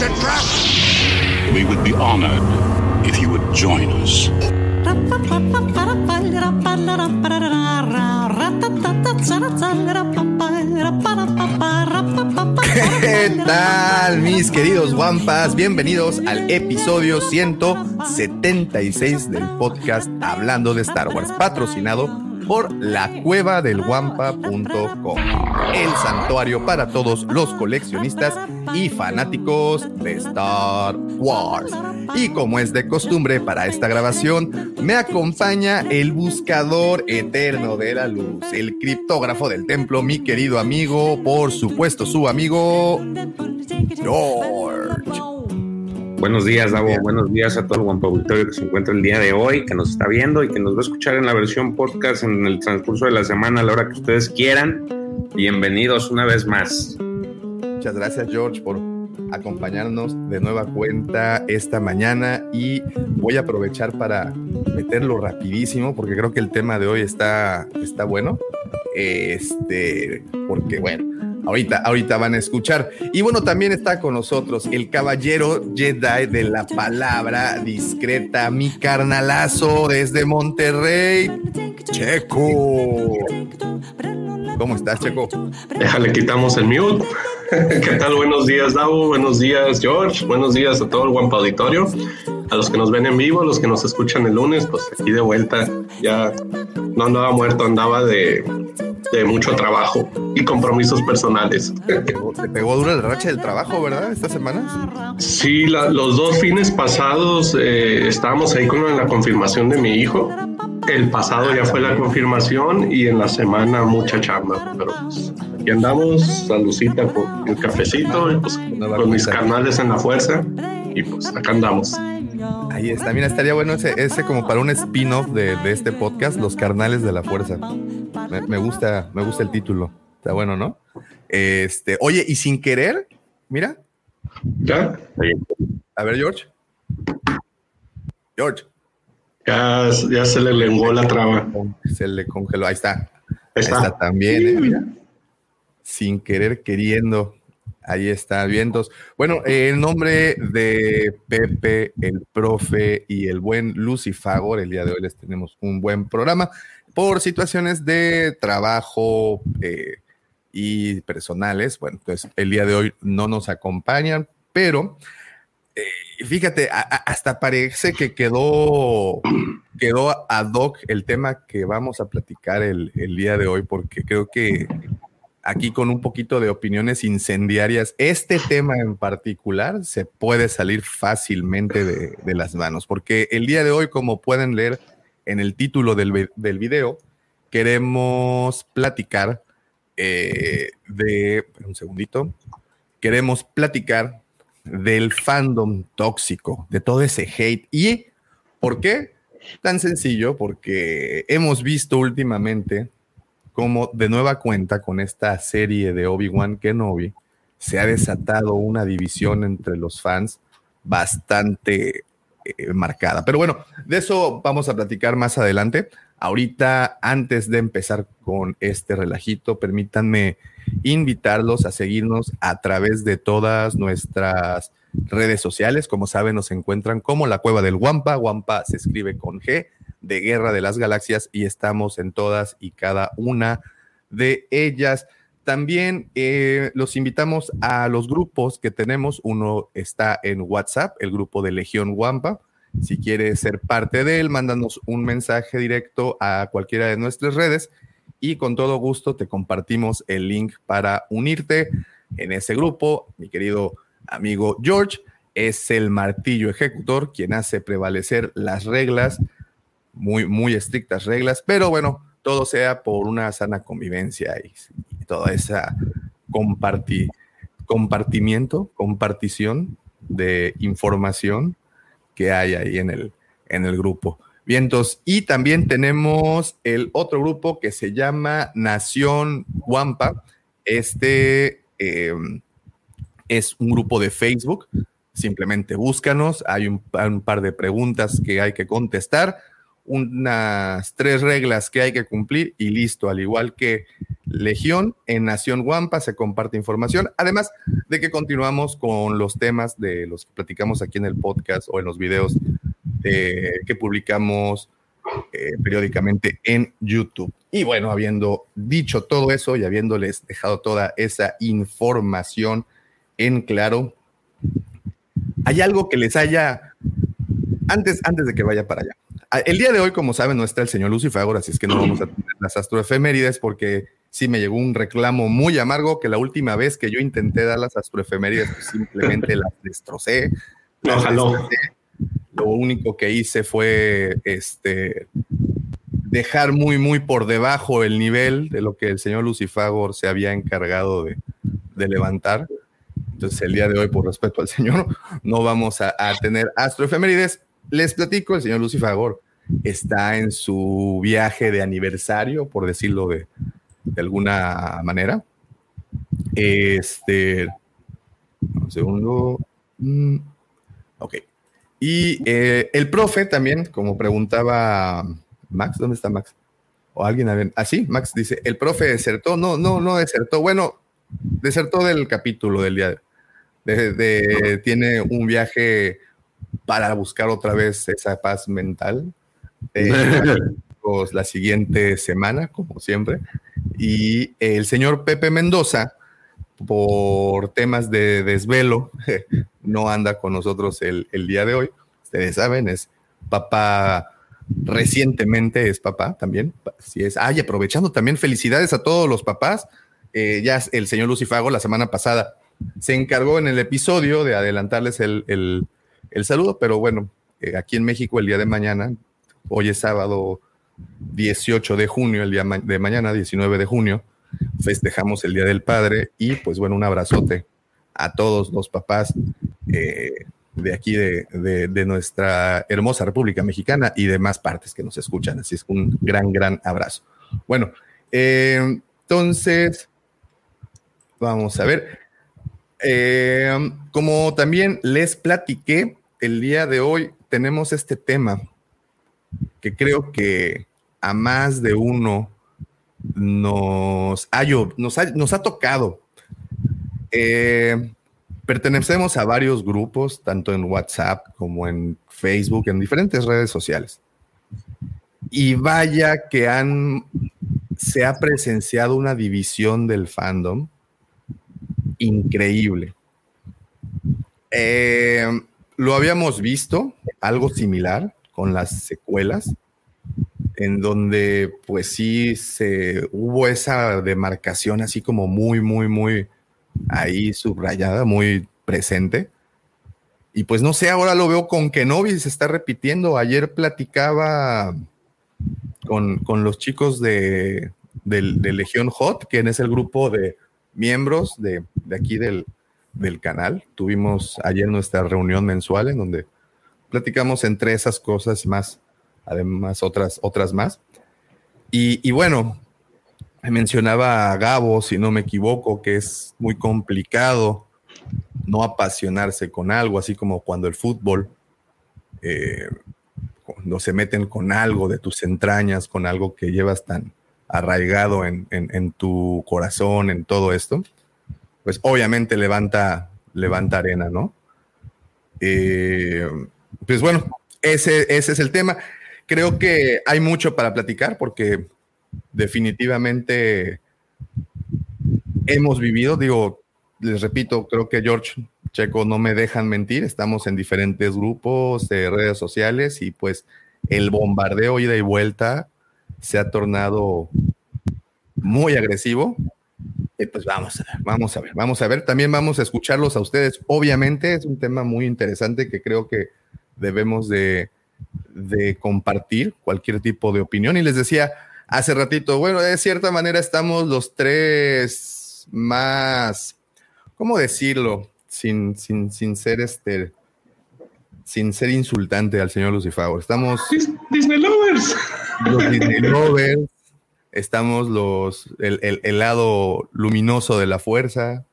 It's a trap! We would be honored if you would join us. ¿Qué tal, mis queridos guampas? Bienvenidos al episodio 176 del podcast Hablando de Star Wars, patrocinado por lacuevadelguampa.com, el santuario para todos los coleccionistas y fanáticos de Star Wars. Y como es de costumbre para esta grabación, me acompaña el buscador eterno de la luz, el criptógrafo del templo, mi querido amigo, por supuesto su amigo George. Buenos días, Davo. Buenos días a todo el guampa auditorio que se encuentra el día de hoy, que nos está viendo y que nos va a escuchar en la versión podcast en el transcurso de la semana, a la hora que ustedes quieran. Bienvenidos una vez más. Muchas gracias, George, por acompañarnos de nueva cuenta esta mañana y voy a aprovechar para meterlo rapidísimo porque creo que el tema de hoy está, está bueno. Este, porque bueno, Ahorita, ahorita van a escuchar. Y bueno, también está con nosotros el caballero Jedi de la palabra discreta, mi carnalazo desde Monterrey, Checo. ¿Cómo estás, Checo? Déjale, quitamos el mute. ¿Qué tal? Buenos días, Davo. Buenos días, George. Buenos días a todo el Guampa Auditorio. A los que nos ven en vivo, a los que nos escuchan el lunes, pues aquí de vuelta. Ya no andaba muerto, andaba de, de mucho trabajo y compromisos personales. Te pegó dura la racha del trabajo, ¿verdad? Estas semanas. Sí, la, los dos fines pasados eh, estábamos ahí con la confirmación de mi hijo. El pasado ya fue la confirmación y en la semana mucha chamba, pero pues, aquí andamos, salucita con el cafecito, pues, con mis carnales en la fuerza y pues acá andamos. Ahí está, mira, estaría bueno ese, ese como para un spin-off de, de, este podcast, Los Carnales de la Fuerza. Me, me, gusta, me gusta el título. Está bueno, ¿no? Este, oye, y sin querer, mira. ¿Ya? A ver, George. George. Ya, ya se le lenguó la traba. Se le congeló. Ahí está. Ahí está, Ahí está también, ¿eh? Mira. Sin querer, queriendo. Ahí está, vientos. Bueno, eh, el nombre de Pepe, el profe y el buen Lucifagor, el día de hoy les tenemos un buen programa por situaciones de trabajo eh, y personales. Bueno, entonces el día de hoy no nos acompañan, pero eh, fíjate, hasta parece que quedó, quedó ad hoc el tema que vamos a platicar el día de hoy, porque creo que aquí con un poquito de opiniones incendiarias, este tema en particular se puede salir fácilmente de, las manos, porque el día de hoy, como pueden leer en el título del, del video, queremos platicar eh, de, un segundito, queremos platicar del fandom tóxico, de todo ese hate. ¿Y por qué? Tan sencillo, porque hemos visto últimamente como de nueva cuenta con esta serie de Obi-Wan Kenobi se ha desatado una división entre los fans bastante eh, marcada. Pero bueno, de eso vamos a platicar más adelante. Ahorita, antes de empezar con este relajito, permítanme invitarlos a seguirnos a través de todas nuestras redes sociales. Como saben, nos encuentran como la Cueva del Guampa. Guampa se escribe con G de Guerra de las Galaxias y estamos en todas y cada una de ellas. También eh, los invitamos a los grupos que tenemos. Uno está en WhatsApp, el grupo de Legión Wampa. Si quieres ser parte de él, mándanos un mensaje directo a cualquiera de nuestras redes y con todo gusto te compartimos el link para unirte en ese grupo. Mi querido amigo George es el martillo ejecutor quien hace prevalecer las reglas muy, muy estrictas reglas, pero bueno, todo sea por una sana convivencia y, toda esa compartir, compartimiento, compartición de información que hay ahí en el, en el grupo. Vientos. Y también tenemos el otro grupo que se llama Nación Guampa. Este eh, es un grupo de Facebook. Simplemente búscanos. Hay un, par de preguntas que hay que contestar, unas tres reglas que hay que cumplir y listo. Al igual que Legión, en Nación Guampa se comparte información. Además de que continuamos con los temas de los que platicamos aquí en el podcast o en los videos que publicamos eh, periódicamente en YouTube. Y bueno, habiendo dicho todo eso y habiéndoles dejado toda esa información en claro, hay algo que les haya, antes, antes de que vaya para allá. El día de hoy, como saben, no está el señor Lucifagor, así es que no vamos a tener las astroefemérides porque sí me llegó un reclamo muy amargo que la última vez que yo intenté dar las astroefemérides, pues simplemente las destrocé. Las lo único que hice fue este, dejar muy, muy por debajo el nivel de lo que el señor Lucifagor se había encargado de, levantar. Entonces, el día de hoy, por respeto al señor, no vamos a, tener astroefemérides. Les platico, el señor Lucifagor está en su viaje de aniversario, por decirlo de, alguna manera. Este, un segundo. Mm, ok. Y eh, el profe también, como preguntaba Max, ¿dónde está Max? O alguien, así, ah, Max dice, el profe desertó, no, no, no desertó, bueno, desertó del capítulo del día de, tiene un viaje para buscar otra vez esa paz mental. Eh, la siguiente semana, como siempre. Y el señor Pepe Mendoza, por temas de desvelo, no anda con nosotros el, día de hoy. Ustedes saben, es papá recientemente es papá también. Si es, ay, aprovechando también, felicidades a todos los papás. Eh, ya el señor Lucifago la semana pasada se encargó en el episodio de adelantarles el, saludo, pero bueno, eh, aquí en México el día de mañana, hoy es sábado 18 de junio, el día de mañana, 19 de junio, festejamos el Día del Padre y pues bueno, un abrazote a todos los papás eh, de aquí de, nuestra hermosa República Mexicana y demás partes que nos escuchan. Así es un gran, gran abrazo. Bueno, eh, entonces, vamos a ver. Como también les platiqué, el día de hoy tenemos este tema que creo que a más de uno nos ha, nos nos ha tocado. Eh, pertenecemos a varios grupos, tanto en WhatsApp como en Facebook, en diferentes redes sociales. Y vaya que han, se ha presenciado una división del fandom increíble. Eh, lo habíamos visto, algo similar con las secuelas, en donde pues sí se hubo esa demarcación así como muy, muy, muy ahí subrayada, muy presente. Y pues no sé, ahora lo veo con Kenobi, se está repitiendo. Ayer platicaba con, los chicos de, Legión Hot, que es el grupo de miembros de, aquí del, del, canal. Tuvimos ayer nuestra reunión mensual en donde platicamos entre esas cosas más además otras, otras más. Y, bueno, mencionaba a Gabo, si no me equivoco, que es muy complicado no apasionarse con algo, así como cuando el fútbol, eh, cuando se meten con algo de tus entrañas, con algo que llevas tan arraigado en, tu corazón, en todo esto, pues obviamente levanta, levanta arena, ¿no? Eh, pues bueno, ese, ese es el tema. Creo que hay mucho para platicar porque definitivamente hemos vivido, digo, les repito, creo que George Checo no me dejan mentir, estamos en diferentes grupos de redes sociales y pues el bombardeo ida y vuelta se ha tornado muy agresivo. Y pues vamos a ver, vamos a ver, vamos a ver. También vamos a escucharlos a ustedes. Obviamente es un tema muy interesante que creo que debemos de, de compartir cualquier tipo de opinión. Y les decía hace ratito, bueno, de cierta manera estamos los tres más, ¿cómo decirlo? Sin, sin, sin ser este, sin ser insultante al señor Lucifer. Estamos. Disney Lovers. Los Disney Lovers. Estamos los. El, lado luminoso de la fuerza.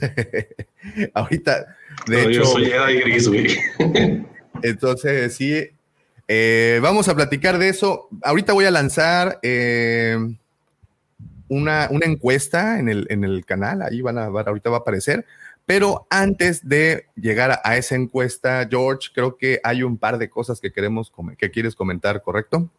Ahorita, de hecho. Yo soy gris, güey. entonces, sí. Eh, vamos a platicar de eso. Ahorita voy a lanzar. Eh, una, una, encuesta en el, en el canal, ahí van a, ahorita va a aparecer, pero antes de llegar a, esa encuesta, George, creo que hay un par de cosas que queremos que quieres comentar, ¿correcto?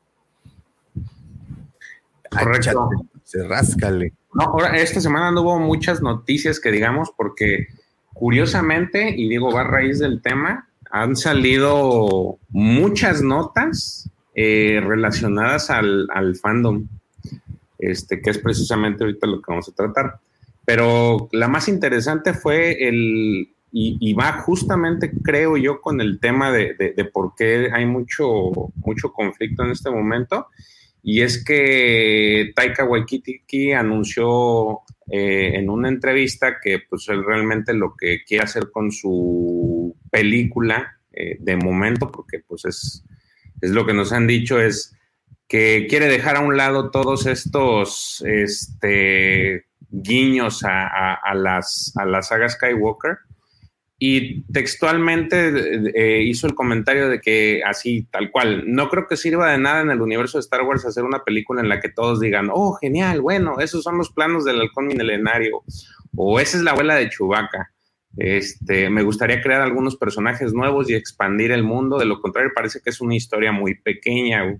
Correcto. se ráscale. No, ahora esta semana no hubo muchas noticias que digamos, porque curiosamente, y digo, va a raíz del tema, han salido muchas notas eh, relacionadas al, al fandom, este, que es precisamente ahorita lo que vamos a tratar. Pero la más interesante fue el, y, va justamente, creo yo, con el tema de, de, por qué hay mucho, mucho conflicto en este momento. Y es que Taika Waititi anunció eh, en una entrevista que pues él realmente lo que quiere hacer con su película eh, de momento, porque pues es, es lo que nos han dicho, es que quiere dejar a un lado todos estos este, guiños a, las, a la saga Skywalker. Y textualmente eh, hizo el comentario de que así, tal cual, no creo que sirva de nada en el universo de Star Wars hacer una película en la que todos digan, oh, genial, bueno, esos son los planos del halcón milenario, o esa es la abuela de Chewbacca. Este, me gustaría crear algunos personajes nuevos y expandir el mundo, de lo contrario parece que es una historia muy pequeña.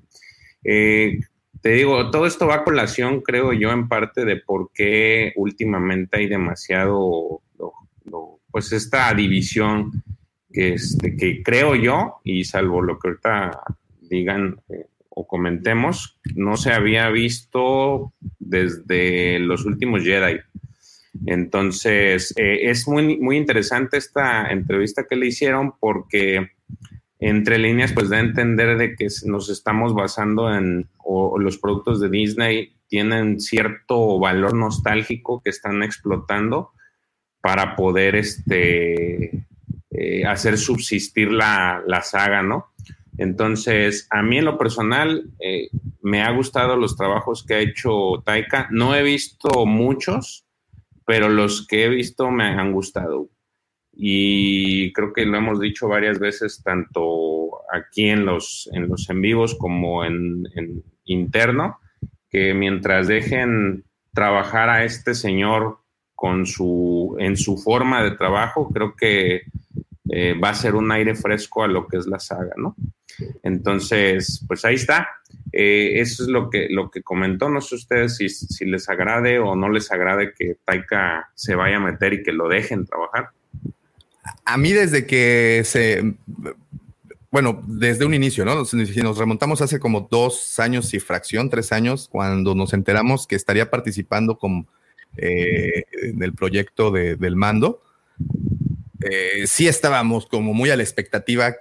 Eh, te digo, todo esto va a colación, creo yo, en parte de por qué últimamente hay demasiado, pues esta división que, este, que creo yo, y salvo lo que ahorita digan eh, o comentemos, no se había visto desde los últimos Jedi. Entonces, eh, es muy, muy interesante esta entrevista que le hicieron porque entre líneas, pues da a entender de que nos estamos basando en, o los productos de Disney tienen cierto valor nostálgico que están explotando para poder este, eh, hacer subsistir la, saga, ¿no? Entonces, a mí en lo personal eh, me ha gustado los trabajos que ha hecho Taika. No he visto muchos, pero los que he visto me han gustado y creo que lo hemos dicho varias veces, tanto aquí en los en, los en vivos como en, interno, que mientras dejen trabajar a este señor con su, en su forma de trabajo, creo que eh, va a ser un aire fresco a lo que es la saga, ¿no? Entonces, pues ahí está. Eh, eso es lo que, lo que comentó. No sé ustedes si, si les agrade o no les agrade que Taika se vaya a meter y que lo dejen trabajar a mí desde que se, bueno, desde un inicio, ¿no? Si nos remontamos hace como dos años y fracción, tres años, cuando nos enteramos que estaría participando con, eh, en el proyecto del mando, eh, sí estábamos como muy a la expectativa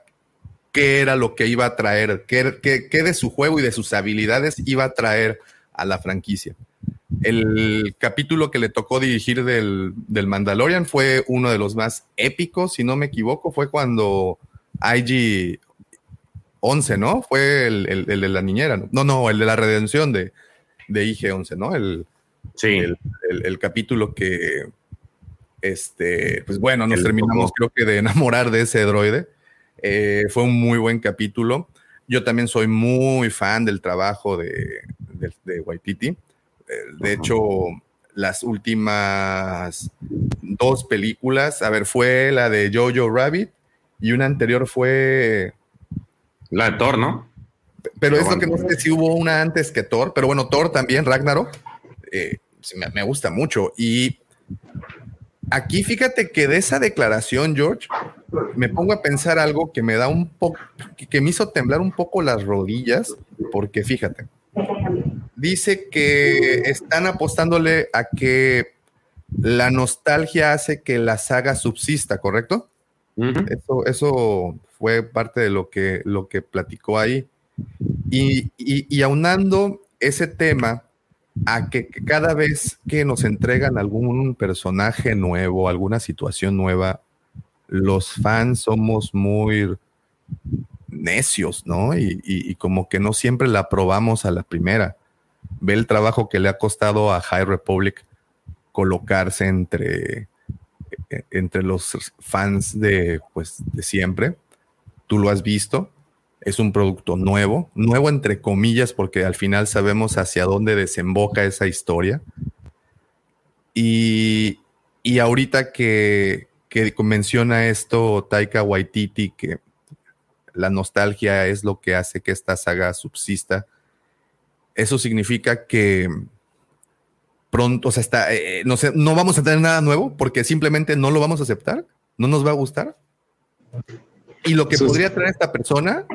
qué era lo que iba a traer, qué, qué de su juego y de sus habilidades iba a traer a la franquicia. El capítulo que le tocó dirigir del, Mandalorian fue uno de los más épicos, si no me equivoco, fue cuando IG 11, ¿no? Fue el, de la niñera, ¿no? No, el de la redención de, de IG 11, ¿no? El, sí. el, capítulo que, este, pues bueno, nos terminamos creo que de enamorar de ese droide. Eh, fue un muy buen capítulo. Yo también soy muy fan del trabajo de, de, de Waititi. De hecho, las últimas dos películas, a ver, fue la de Jojo Rabbit y una anterior fue... La de Thor, ¿no? Pero es lo que no sé si hubo una antes que Thor, pero bueno, Thor también, Ragnarok, eh, me, gusta mucho. Y aquí fíjate que de esa declaración, George, me pongo a pensar algo que me da un poco, que me hizo temblar un poco las rodillas, porque fíjate, dice que están apostándole a que la nostalgia hace que la saga subsista, ¿correcto? eso, eso, fue parte de lo que, lo que platicó ahí. Y, y, aunando ese tema a que cada vez que nos entregan algún personaje nuevo, alguna situación nueva, los fans somos muy necios, ¿no? Y, como que no siempre la aprobamos a la primera. Ve el trabajo que le ha costado a High Republic colocarse entre, e, entre los fans de, pues, de siempre. Tú lo has visto. Es un producto nuevo, nuevo entre comillas, porque al final sabemos hacia dónde desemboca esa historia. Y, y ahorita que, que menciona esto Taika Waititi, que la nostalgia es lo que hace que esta saga subsista. Eso significa que pronto, o sea, está, eh, no, sé, no vamos a tener nada nuevo porque simplemente no lo vamos a aceptar, no nos va a gustar. Y lo que podría traer esta persona,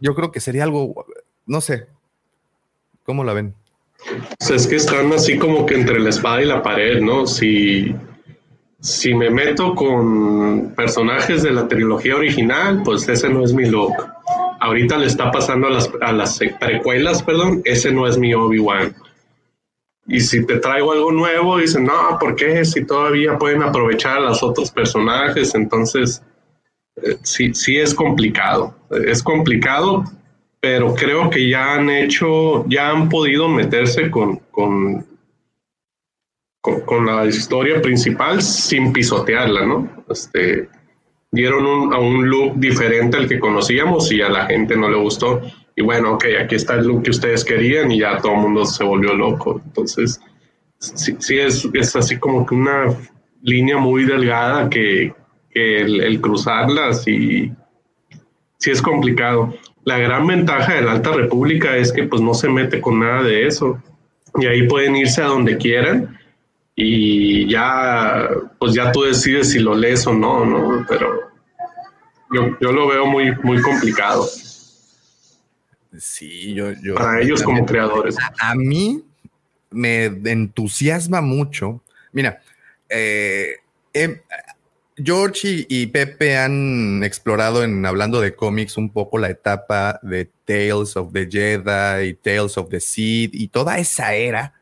yo creo que sería algo, no sé, ¿cómo la ven? es que están así como que entre la espada y la pared, ¿no? Si si me meto con personajes de la trilogía original, pues ese no es mi look. Ahorita le está pasando a las, a las precuelas, perdón, ese no es mi Obi-Wan. Y si te traigo algo nuevo, dicen, no, ¿por qué? Si todavía pueden aprovechar a los otros personajes, entonces sí, sí es complicado. Es complicado, pero creo que ya han hecho, ya han podido meterse con, con con, la historia principal sin pisotearla, ¿no? Este, dieron un, a un look diferente al que conocíamos y a la gente no le gustó. Y bueno, ok, aquí está el look que ustedes querían y ya todo el mundo se volvió loco. Entonces, sí, sí es, es, así como que una línea muy delgada que, que el, el, cruzarla sí, sí es complicado. La gran ventaja de la Alta República es que pues no se mete con nada de eso. Y ahí pueden irse a donde quieran y ya, pues ya tú decides si lo lees o no, ¿no? Pero yo, yo lo veo muy, muy complicado. Sí, yo... yo Para ellos como creadores. A, mí me entusiasma mucho. Mira, eh, em, George y, Pepe han explorado en hablando de cómics un poco la etapa de Tales of the Jedi y Tales of the Seed y toda esa era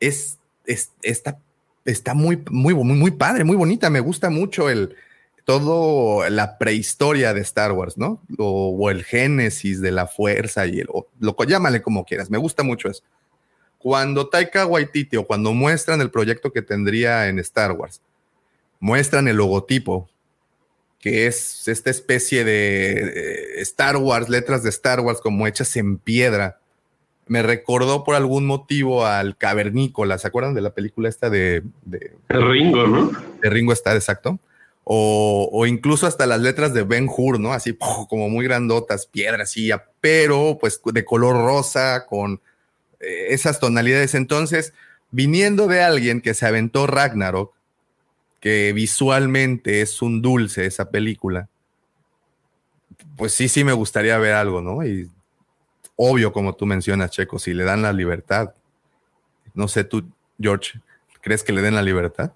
es está, está muy, muy, muy, muy padre, muy bonita. Me gusta mucho el todo la prehistoria de Star Wars, ¿no? O, el génesis de la fuerza y el, lo llámale como quieras. Me gusta mucho eso. Cuando Taika Waititi o cuando muestran el proyecto que tendría en Star Wars, muestran el logotipo, que es esta especie de Star Wars, letras de Star Wars como hechas en piedra, me recordó por algún motivo al cavernícola. ¿Se acuerdan de la película esta de, Ringo, no? De Ringo está, exacto. O, incluso hasta las letras de Ben Hur, ¿no? Así como muy grandotas, piedras, y pero pues de color rosa, con eh, esas tonalidades. Entonces, viniendo de alguien que se aventó Ragnarok, que visualmente es un dulce esa película, pues sí, sí me gustaría ver algo, ¿no? Y obvio, como tú mencionas, Checo, si le dan la libertad. No sé, tú, George, ¿crees que le den la libertad?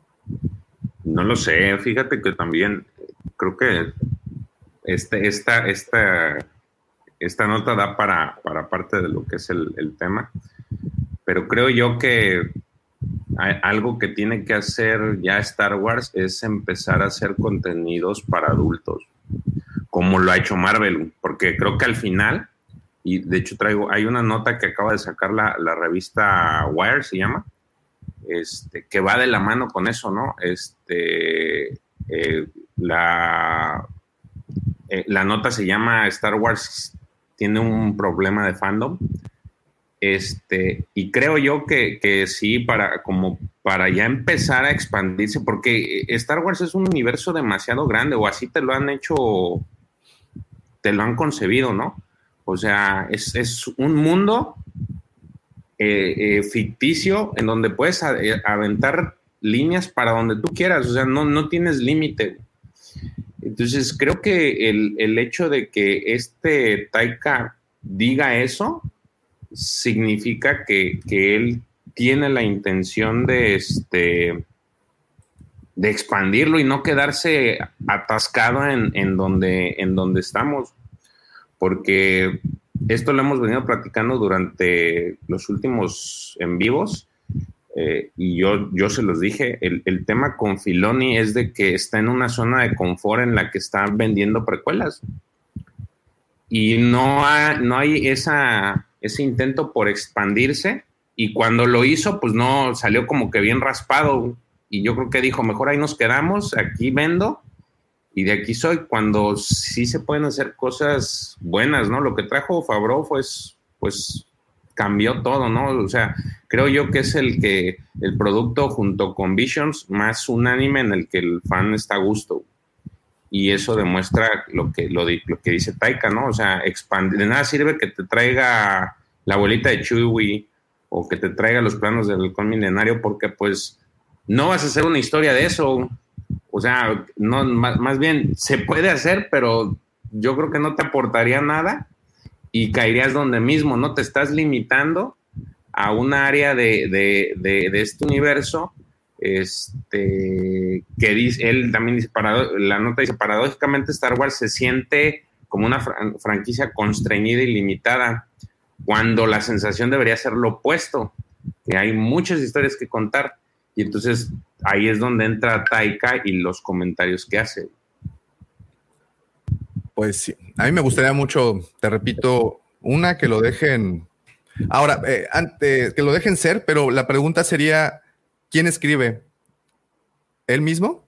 No lo sé, fíjate que también creo que este, esta, esta, esta nota da para, para parte de lo que es el, tema, pero creo yo que algo que tiene que hacer ya Star Wars es empezar a hacer contenidos para adultos, como lo ha hecho Marvel, porque creo que al final y de hecho traigo, hay una nota que acaba de sacar la, revista Wire, se llama, este, que va de la mano con eso, ¿no? Este, eh, la, eh, la nota se llama Star Wars tiene un problema de fandom. Este, y creo yo que, que, sí, para, como para ya empezar a expandirse, porque Star Wars es un universo demasiado grande, o así te lo han hecho, te lo han concebido, ¿no? O sea, es, un mundo eh, eh, ficticio en donde puedes eh, aventar líneas para donde tú quieras, o sea, no, no tienes límite. Entonces, creo que el, hecho de que este Taika diga eso significa que, él tiene la intención de, este, de expandirlo y no quedarse atascado en, donde, en donde estamos porque esto lo hemos venido practicando durante los últimos en vivos. Eh, y yo, yo se los dije, el, el, tema con Filoni es de que está en una zona de confort en la que está vendiendo precuelas. Y no, no hay esa, ese intento por expandirse. Y cuando lo hizo, pues no, salió como que bien raspado. Y yo creo que dijo, mejor ahí nos quedamos, aquí vendo y de aquí soy cuando sí se pueden hacer cosas buenas, ¿no? Lo que trajo Fabro pues, pues cambió todo, ¿no? O sea, creo yo que es el que el producto junto con Visions más unánime en el que el fan está a gusto. Y eso demuestra lo que, lo, lo que dice Taika, ¿no? O sea, expandir. De nada sirve que te traiga la abuelita de Chewie o que te traiga los planos del halcón milenario porque pues no vas a hacer una historia de eso o sea, no, más, bien se puede hacer, pero yo creo que no te aportaría nada y caerías donde mismo, ¿no? Te estás limitando a un área de, este universo, este, que dice, él también dice, la nota dice, paradójicamente Star Wars se siente como una franquicia constreñida y limitada, cuando la sensación debería ser lo opuesto, que hay muchas historias que contar. Y entonces ahí es donde entra Taika y los comentarios que hace. Pues sí, a mí me gustaría mucho, te repito, una que lo dejen, ahora, eh, antes, que lo dejen ser, pero la pregunta sería, ¿quién escribe? ¿Él mismo?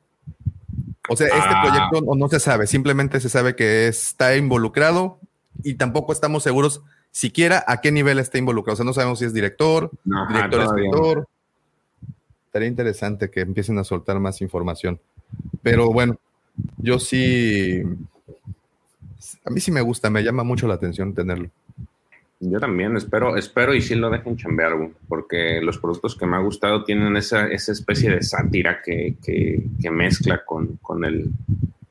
O sea, este ah. proyecto no, se sabe, simplemente se sabe que está involucrado y tampoco estamos seguros siquiera a qué nivel está involucrado. O sea, no sabemos si es director, director, escritor estaría interesante que empiecen a soltar más información. Pero bueno, yo sí, a mí sí me gusta, me llama mucho la atención tenerlo. Yo también espero, espero y sí lo dejen chambear, porque los productos que me ha gustado tienen esa, esa especie de sátira que, que, mezcla con, con, el,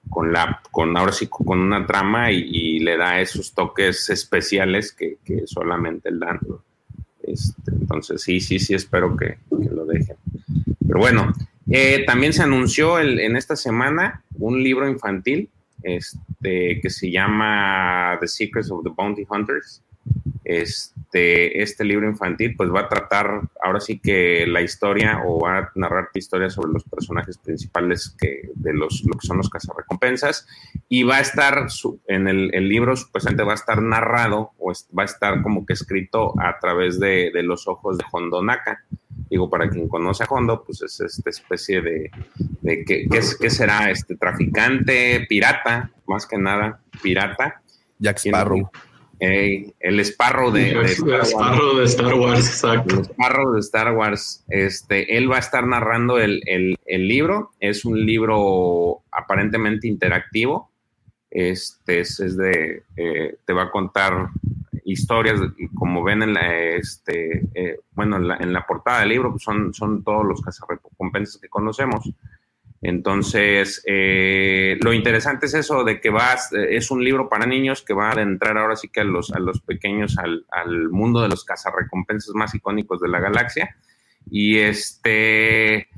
con la, con ahora sí, con una trama y, le da esos toques especiales que, que solamente el dan. Este, entonces, sí, sí, sí, espero que, lo dejen. Pero bueno, eh, también se anunció en esta semana un libro infantil este, que se llama The Secrets of the Bounty Hunters. Este, este libro infantil pues va a tratar ahora sí que la historia o va a narrar historia sobre los personajes principales que, de los, lo que son los cazarrecompensas y va a estar en el, el, libro supuestamente va a estar narrado o va a estar como que escrito a través de, de los ojos de Hondo Naka. Digo, para quien conoce a Hondo, pues es esta especie de, de ¿qué, qué, qué será? Este traficante, pirata, más que nada, pirata. Jack Sparrow el Sparrow de, de, Star Wars, exacto. El Sparrow de Star Wars. Este, él va a estar narrando el, libro. Es un libro aparentemente interactivo. Este es, de, eh, te va a contar historias, como ven en la, este, eh, bueno, en la, portada del libro, pues son, son todos los cazarrecompensas que conocemos. Entonces, eh, lo interesante es eso de que vas, eh, es un libro para niños que va a adentrar ahora sí que a los, a los pequeños al, mundo de los cazarrecompensas más icónicos de la galaxia. Y este,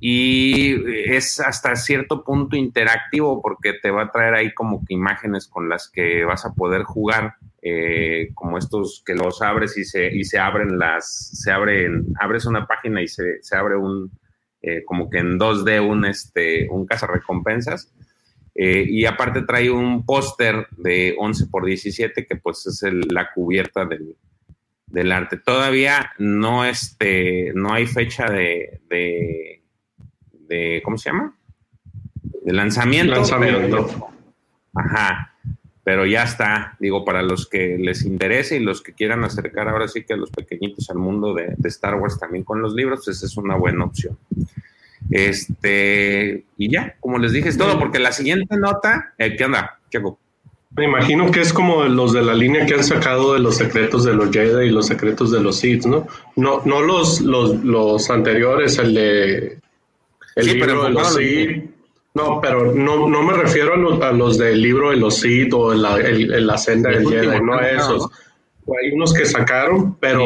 y es hasta cierto punto interactivo porque te va a traer ahí como que imágenes con las que vas a poder jugar, eh, como estos que los abres y se, y se abren las, se abren, abres una página y se, se abre un eh, como que en 2D un, este, un cazarrecompensas. Eh, y aparte trae un póster de 11 por 17 que pues es la cubierta del, del, arte. Todavía no, este, no hay fecha de, de, ¿cómo se llama? De lanzamiento. Lanzamiento. ajá, pero ya está, digo, para los que les interese y los que quieran acercar ahora sí que a los pequeñitos al mundo de, de Star Wars también con los libros, pues esa es una buena opción. Este, y ya, como les dije, es todo, porque la siguiente nota, eh, ¿qué onda, Checo? Me imagino que es como los de la línea que han sacado de los secretos de los Jedi y los secretos de los Sith, ¿no? No, no los, los, los anteriores, el de el libro de los Sith. No, pero no, no me refiero a los, a los del libro de los Sith o la, la senda del Jedi, no a esos hay unos que sacaron, pero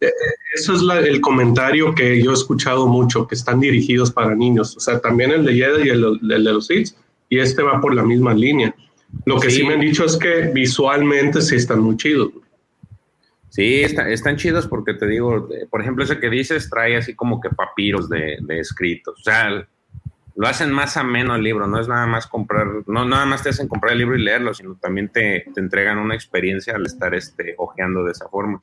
eh, eso es el comentario que yo he escuchado mucho, que están dirigidos para niños. O sea, también el de Jedi y el, de los Sith, y este va por la misma línea. Lo que sí, me han dicho es que visualmente sí están muy chidos. Sí, están chidos porque te digo, por ejemplo, ese que dices trae así como que papiros de, de escritos. O sea, lo hacen más ameno el libro, no es nada más comprar, no nada más te hacen comprar el libro y leerlo, sino también te, te entregan una experiencia al estar este, ojeando de esa forma.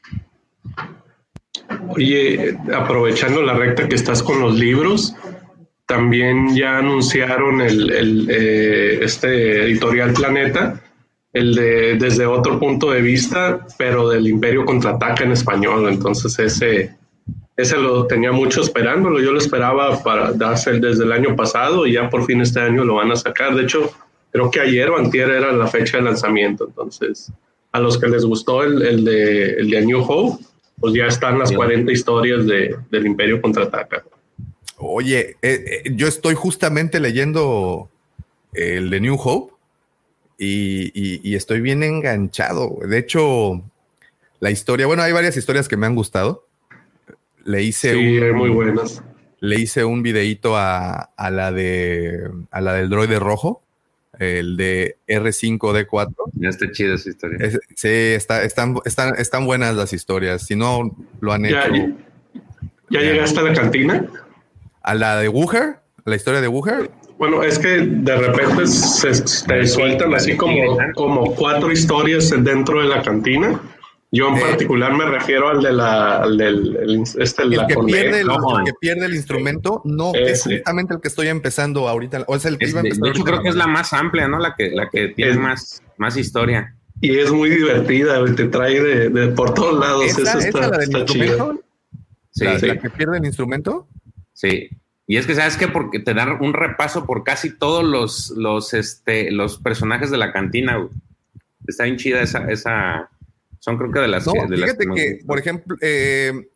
Oye, aprovechando la recta que estás con los libros, también ya anunciaron el, el eh, este editorial Planeta, el de desde otro punto de vista, pero del Imperio contraataca en español. Entonces ese ese lo tenía mucho esperándolo. Yo lo esperaba para darse desde el año pasado y ya por fin este año lo van a sacar. De hecho, creo que ayer o antier era la fecha de lanzamiento. Entonces, a los que les gustó el, el de, el de New Hope, pues ya están las 40 historias de, del Imperio Contraataca. Oye, eh, eh, yo estoy justamente leyendo el de New Hope y, y, y estoy bien enganchado. De hecho, la historia, bueno, hay varias historias que me han gustado le hice un, muy buenas. Le hice un videíto a, a, la de a la del droide rojo, el de R5D4. Ya está chida esa historia. sí, está, están, están, están buenas las historias. Si no lo han ¿Ya, hecho. ¿Ya, ya llegaste a la cantina? ¿A la de Wuher? ¿La historia de Wuher? Bueno, es que de repente se, se sueltan así como, como cuatro historias dentro de la cantina yo en particular me refiero al de la, al del el, este, el, que pierde el, no, el, que pierde el, instrumento, no ese. es justamente el que estoy empezando ahorita, o es el que es, iba a empezar De hecho, creo que es la más amplia, ¿no? La que, la que tiene es, más, más historia. Y es muy divertida, te trae de, de por todos lados. ¿Esa, Eso está, ¿esa la del está instrumento? Sí, ¿La, sí. ¿La que pierde el instrumento? Sí. Y es que sabes que porque te dan un repaso por casi todos los, los, este, los personajes de la cantina. Güey. Está bien chida esa, esa, son creo que de las no. De fíjate las que, por ejemplo, eh,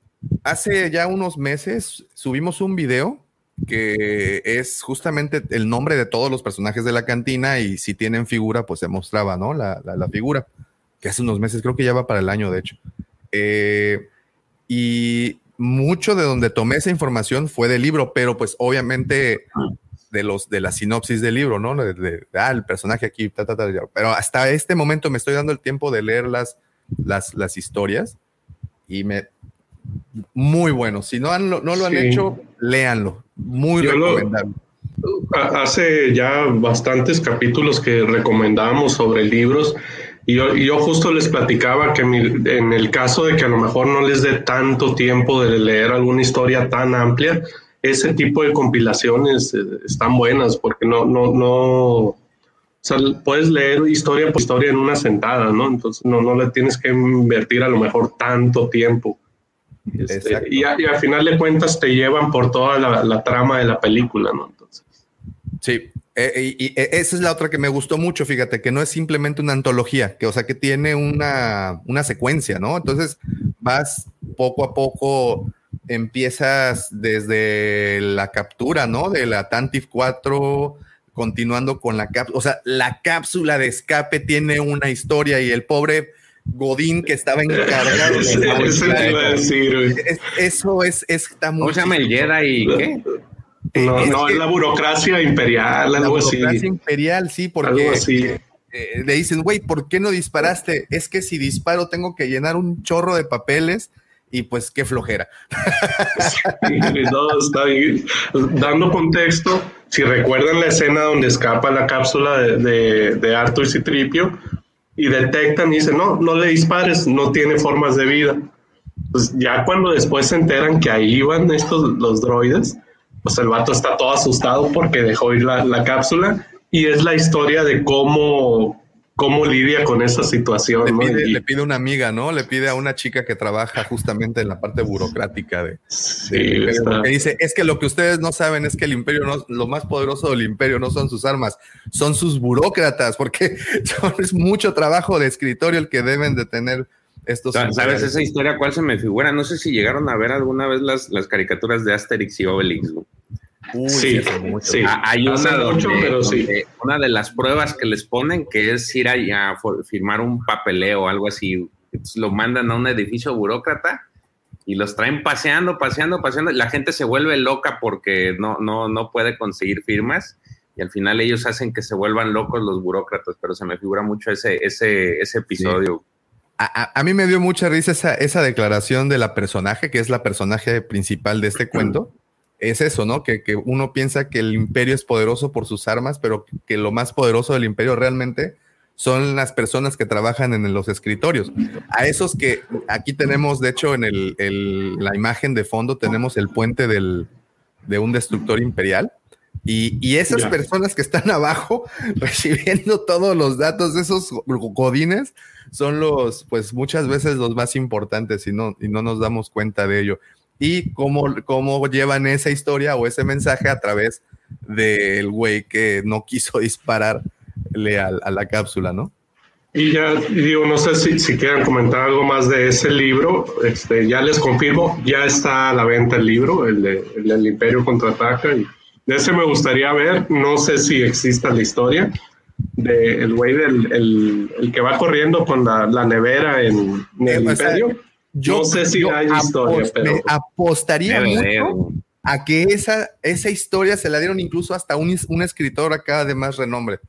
hace ya unos meses subimos un video que es justamente el nombre de todos los personajes de la cantina y si tienen figura, pues se mostraba, ¿no? La, la, la figura, que hace unos meses, creo que ya va para el año, de hecho. Eh, y mucho de donde tomé esa información fue del libro, pero pues obviamente de los de la sinopsis del libro, ¿no? De, de, ah, el personaje aquí, ta, ta, ta, pero hasta este momento me estoy dando el tiempo de leerlas las, las historias y me muy bueno. Si no, han, no lo han sí. hecho, léanlo. Muy Yo recomendable. Lo, hace ya bastantes capítulos que recomendábamos sobre libros y yo, y yo justo les platicaba que mi, en el caso de que a lo mejor no les dé tanto tiempo de leer alguna historia tan amplia, ese tipo de compilaciones eh, están buenas porque no, no, no, sea, puedes leer historia por historia en una sentada, ¿no? Entonces no, no le tienes que invertir a lo mejor tanto tiempo. Este, y, a, y, al final de cuentas te llevan por toda la, la trama de la película, ¿no? Entonces. Sí, eh, y, y, esa es la otra que me gustó mucho, fíjate, que no es simplemente una antología, que o sea, que tiene una, una secuencia, ¿no? Entonces vas poco a poco, empiezas desde la captura, ¿no? De la Tantif 4 continuando con la cápsula. O sea, la cápsula de escape tiene una historia y el pobre Godín que estaba encargado de la Eso te iba a decir, es, Eso es, está muy. ¿Cómo se llama el Jedi y qué? No, es no, que, la burocracia imperial, la algo burocracia así. imperial, sí, porque así. Eh, le dicen, güey, ¿por qué no disparaste? Es que si disparo tengo que llenar un chorro de papeles y pues qué flojera. Sí, no, está bien. Dando contexto, si recuerdan la escena donde escapa la cápsula de, de, de Arthur Citripio y detectan y dicen, no, no le dispares, no tiene formas de vida. Pues ya cuando después se enteran que ahí iban estos, los droides, pues el vato está todo asustado porque dejó ir la, la cápsula y es la historia de cómo cómo lidia con esa situación. Le pide, y, le pide, una amiga, ¿no? Le pide a una chica que trabaja justamente en la parte burocrática de, sí, de que dice, es que lo que ustedes no saben es que el imperio, no, lo más poderoso del imperio no son sus armas, son sus burócratas, porque son, es mucho trabajo de escritorio el que deben de tener estos. ¿Sabes esa historia cuál se me figura? No sé si llegaron a ver alguna vez las, las caricaturas de Asterix y Obelix. ¿no? Uy, sí, sí, hay una, donde, pero sí. una de las pruebas que les ponen que es ir allá a firmar un papeleo o algo así. Entonces, lo mandan a un edificio burócrata y los traen paseando, paseando, paseando. La gente se vuelve loca porque no, no, no puede conseguir firmas y al final ellos hacen que se vuelvan locos los burócratas, pero se me figura mucho ese, ese, ese episodio. A, mí me dio mucha risa esa, esa, declaración de la personaje, que es la personaje principal de este cuento. Es eso, ¿no? Que, que, uno piensa que el imperio es poderoso por sus armas, pero que lo más poderoso del imperio realmente son las personas que trabajan en los escritorios. A esos que aquí tenemos, de hecho, en el, la imagen de fondo tenemos el puente del, de un destructor imperial y, esas personas que están abajo recibiendo todos los datos de esos godines son los, pues muchas veces los más importantes y no, y no nos damos cuenta de ello. Y cómo, cómo llevan esa historia o ese mensaje a través del güey que no quiso dispararle a, a la cápsula, ¿no? Y ya digo, no sé si, si quieran comentar algo más de ese libro. Este, ya les confirmo, ya está a la venta el libro, el, de, el del Imperio contraataca. Y de ese me gustaría ver, no sé si exista la historia, de el güey del el, el, que va corriendo con la, la nevera en, en el imperio. Yo, no sé si hay historia, pero apostaría mucho a que esa, esa historia se la dieron incluso hasta un, un escritor acá de más renombre.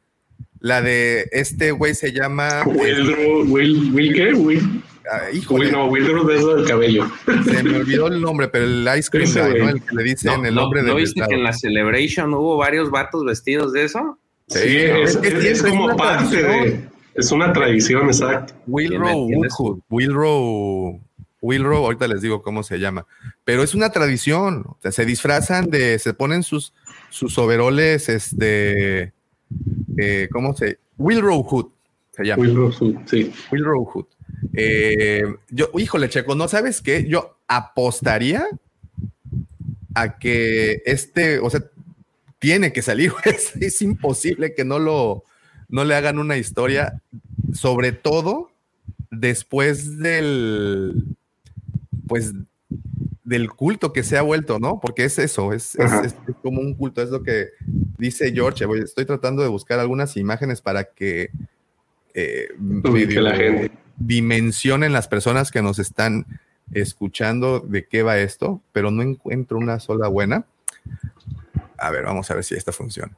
La de este güey se llama. Will, Will, Will, ¿qué? Will. Ah, Will, no, Will de eso del cabello. Se me olvidó el nombre, pero el Ice Cream Guy, ¿no? El que le dicen el nombre de. ¿No viste que en la Celebration hubo varios vatos vestidos de eso? Sí, es, es, como parte de. Es una tradición, exacto. Willrow Woodhood. Willrow. Willrow, ahorita les digo cómo se llama. Pero es una tradición. O sea, se disfrazan de. Se ponen sus, sus overoles, este. Eh, ¿Cómo se.? Willrow Hood se llama. Willrow Hood, sí. Willrow Hood. Eh, yo, híjole, Checo, ¿no sabes qué? Yo apostaría a que este, o sea, tiene que salir, es, imposible que no lo, no le hagan una historia, sobre todo después del, pues, del culto que se ha vuelto, ¿no? Porque es eso, es, como un culto, es lo que dice George. Estoy tratando de buscar algunas imágenes para que, eh, la gente dimensionen las personas que nos están escuchando de qué va esto, pero no encuentro una sola buena. A ver, vamos a ver si esta funciona.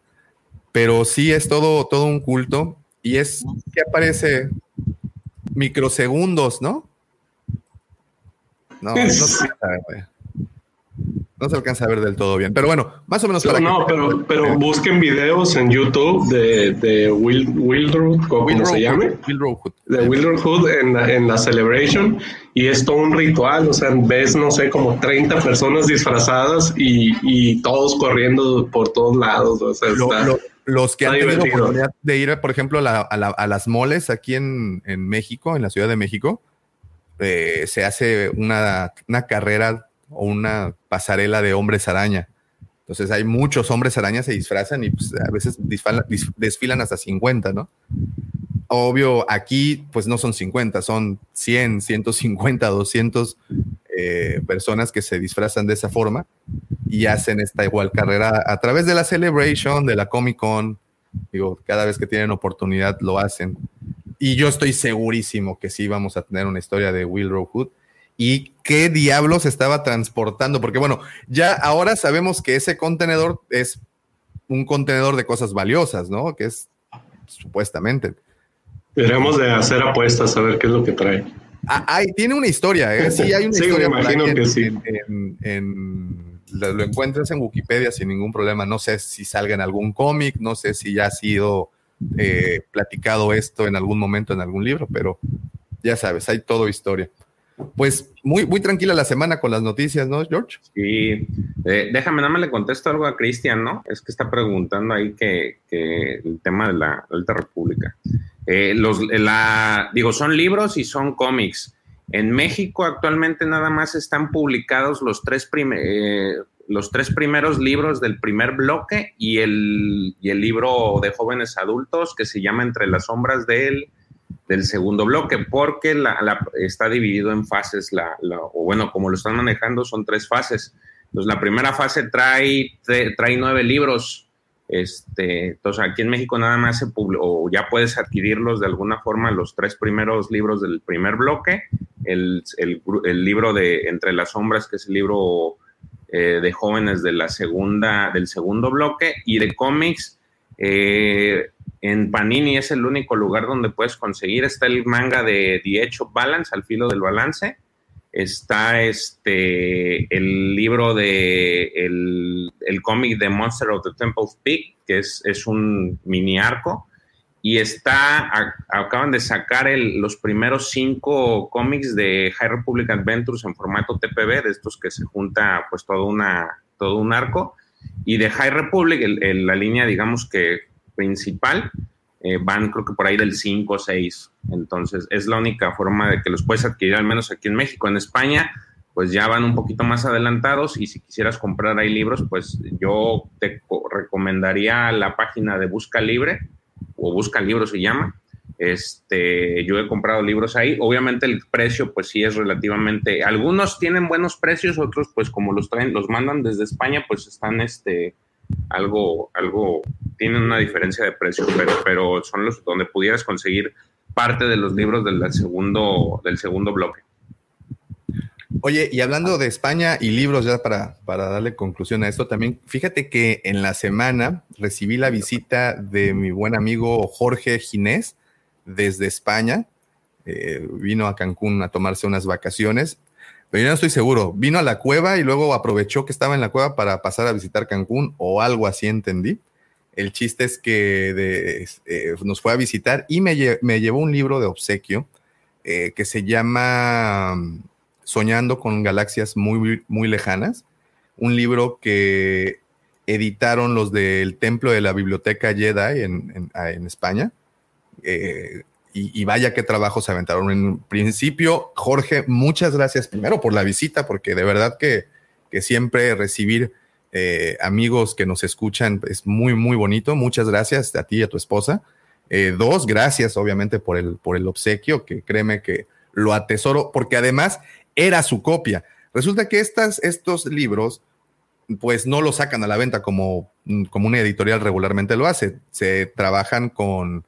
Pero sí es todo, todo un culto y es que aparece microsegundos, ¿no? No, no, no se alcanza a ver del todo bien. Pero bueno, más o menos para No, pero, pero busquen videos en YouTube de, de Will, Wildroot, como se llame. De Wildroot en, en la Celebration. Y es todo un ritual. O sea, ves, no sé, como 30 personas disfrazadas y, y todos corriendo por todos lados. O sea, los que han tenido oportunidad de ir, por ejemplo, a, a, las moles aquí en, en, México, en la Ciudad de México, eh, se hace una, una carrera o una pasarela de hombres araña. Entonces hay muchos hombres araña se disfrazan y pues, a veces desfilan, hasta 50, ¿no? Obvio, aquí pues no son 50, son 100, 150, 200 personas que se disfrazan de esa forma y hacen esta igual carrera a través de la Celebration, de la Comic Con. Digo, cada vez que tienen oportunidad lo hacen. Y yo estoy segurísimo que sí vamos a tener una historia de Will Hood y qué diablos estaba transportando, porque bueno, ya ahora sabemos que ese contenedor es un contenedor de cosas valiosas, ¿no? Que es supuestamente. Deberíamos de hacer apuestas a ver qué es lo que trae. Ah, tiene una historia, ¿eh? Sí, hay una sí, historia. Me imagino que sí. lo, encuentras en Wikipedia sin ningún problema. No sé si salga en algún cómic, no sé si ya ha sido eh, platicado esto en algún momento en algún libro, pero ya sabes, hay todo historia pues muy, muy tranquila la semana con las noticias, ¿no, George? Sí, eh, déjame, nada más le contesto algo a Cristian, ¿no? Es que está preguntando ahí que, el tema de la Alta República. Eh, los, la, digo, son libros y son cómics. En México actualmente nada más están publicados los tres, eh, los tres primeros libros del primer bloque y el, y el libro de jóvenes adultos que se llama Entre las sombras de él del segundo bloque, porque la, está dividido en fases, la, o bueno, como lo están manejando, son tres fases. Entonces, la primera fase trae, trae nueve libros. Este, entonces, aquí en México nada más se o ya puedes adquirirlos de alguna forma, los tres primeros libros del primer bloque, el, el, libro de Entre las Sombras, que es el libro eh, de jóvenes de la segunda, del segundo bloque, y de cómics, Eh, en Panini es el único lugar donde puedes conseguir. Está el manga de The Edge Balance, al filo del balance. Está este el libro de el, cómic de Monster of the Temple Peak, que es, es un mini arco. Y está, acaban de sacar los primeros cinco cómics de High Republic Adventures en formato TPB, de estos que se junta pues todo, una, todo un arco. Y de High Republic, la línea digamos que principal, eh, van creo que por ahí del 5 o 6. Entonces es la única forma de que los puedes adquirir, al menos aquí en México. En España, pues ya van un poquito más adelantados y si quisieras comprar ahí libros, pues yo te recomendaría la página de Busca Libre o Busca Libros se llama. Este, yo he comprado libros ahí. Obviamente el precio, pues sí es relativamente. Algunos tienen buenos precios, otros, pues como los traen, los mandan desde España, pues están este algo, algo, tienen una diferencia de precio, pero, pero son los donde pudieras conseguir parte de los libros del segundo, del segundo bloque. Oye, y hablando de España y libros, ya para, para darle conclusión a esto también, fíjate que en la semana recibí la visita de mi buen amigo Jorge Ginés desde España. Eh, vino a Cancún a tomarse unas vacaciones pero yo no estoy seguro. Vino a la cueva y luego aprovechó que estaba en la cueva para pasar a visitar Cancún o algo así entendí. El chiste es que eh, nos fue a visitar y me, llevó un libro de obsequio eh, que se llama Soñando con galaxias muy, muy lejanas. Un libro que editaron los del Templo de la Biblioteca Jedi en, en, España. Eh, y, vaya qué trabajo se aventaron. En principio, Jorge, muchas gracias primero por la visita, porque de verdad que, que siempre recibir eh, amigos que nos escuchan es muy, muy bonito. Muchas gracias a ti y a tu esposa. Eh, dos, gracias obviamente por el, por el obsequio, que créeme que lo atesoro, porque además era su copia. Resulta que estas, estos libros, pues no los sacan a la venta como, como una editorial regularmente lo hace. Se trabajan con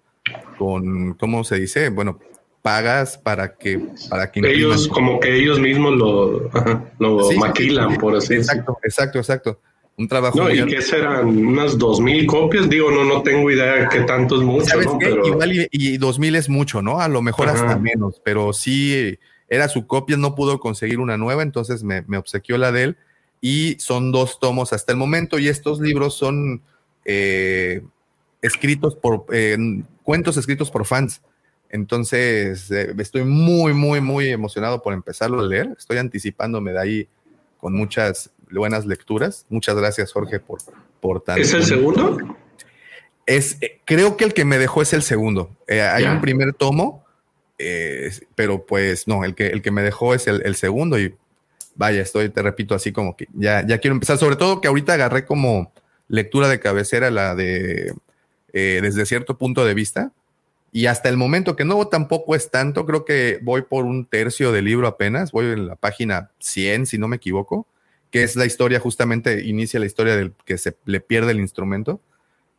con, ¿cómo se dice? Bueno, pagas para que para que ellos como que ellos mismos lo, lo maquilan por así exacto exacto exacto un trabajo no, y que serán unas dos mil copias digo no no tengo idea que tanto es mucho ¿no? igual y, dos mil es mucho no a lo mejor hasta menos pero sí era su copia no pudo conseguir una nueva entonces me, me obsequió la de él y son dos tomos hasta el momento y estos libros son eh, escritos por eh, cuentos escritos por fans. Entonces, eh, estoy muy, muy, muy emocionado por empezarlo a leer. Estoy anticipándome de ahí con muchas buenas lecturas. Muchas gracias, Jorge, por, por tanto. ¿Es el segundo? Es, eh, creo que el que me dejó es el segundo. hay un primer tomo, pero pues no, el que, el que me dejó es el, el, segundo y vaya, estoy, te repito, así como que ya, ya quiero empezar. Sobre todo que ahorita agarré como lectura de cabecera la de eh, desde cierto punto de vista. Y hasta el momento que no tampoco es tanto, creo que voy por un tercio del libro apenas, voy en la página 100, si no me equivoco, que es la historia, justamente inicia la historia del que se le pierde el instrumento.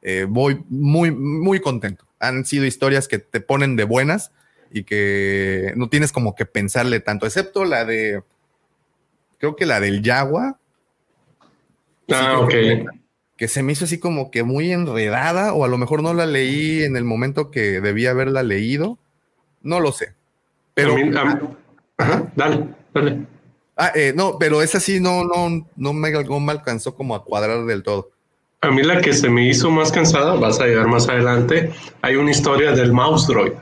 Eh, voy muy, muy contento. Han sido historias que te ponen de buenas y que no tienes como que pensarle tanto, excepto la de, creo que la del Yagua. Ah, ok que se me hizo así como que muy enredada, o a lo mejor no la leí en el momento que debía haberla leído. No lo sé. Pero. ajá, dale, dale. Ah, eh, no, pero esa sí no, no, no me, no me alcanzó como a cuadrar del todo. A mí la que se me hizo más cansada, vas a llegar más adelante, hay una historia del mouse droid.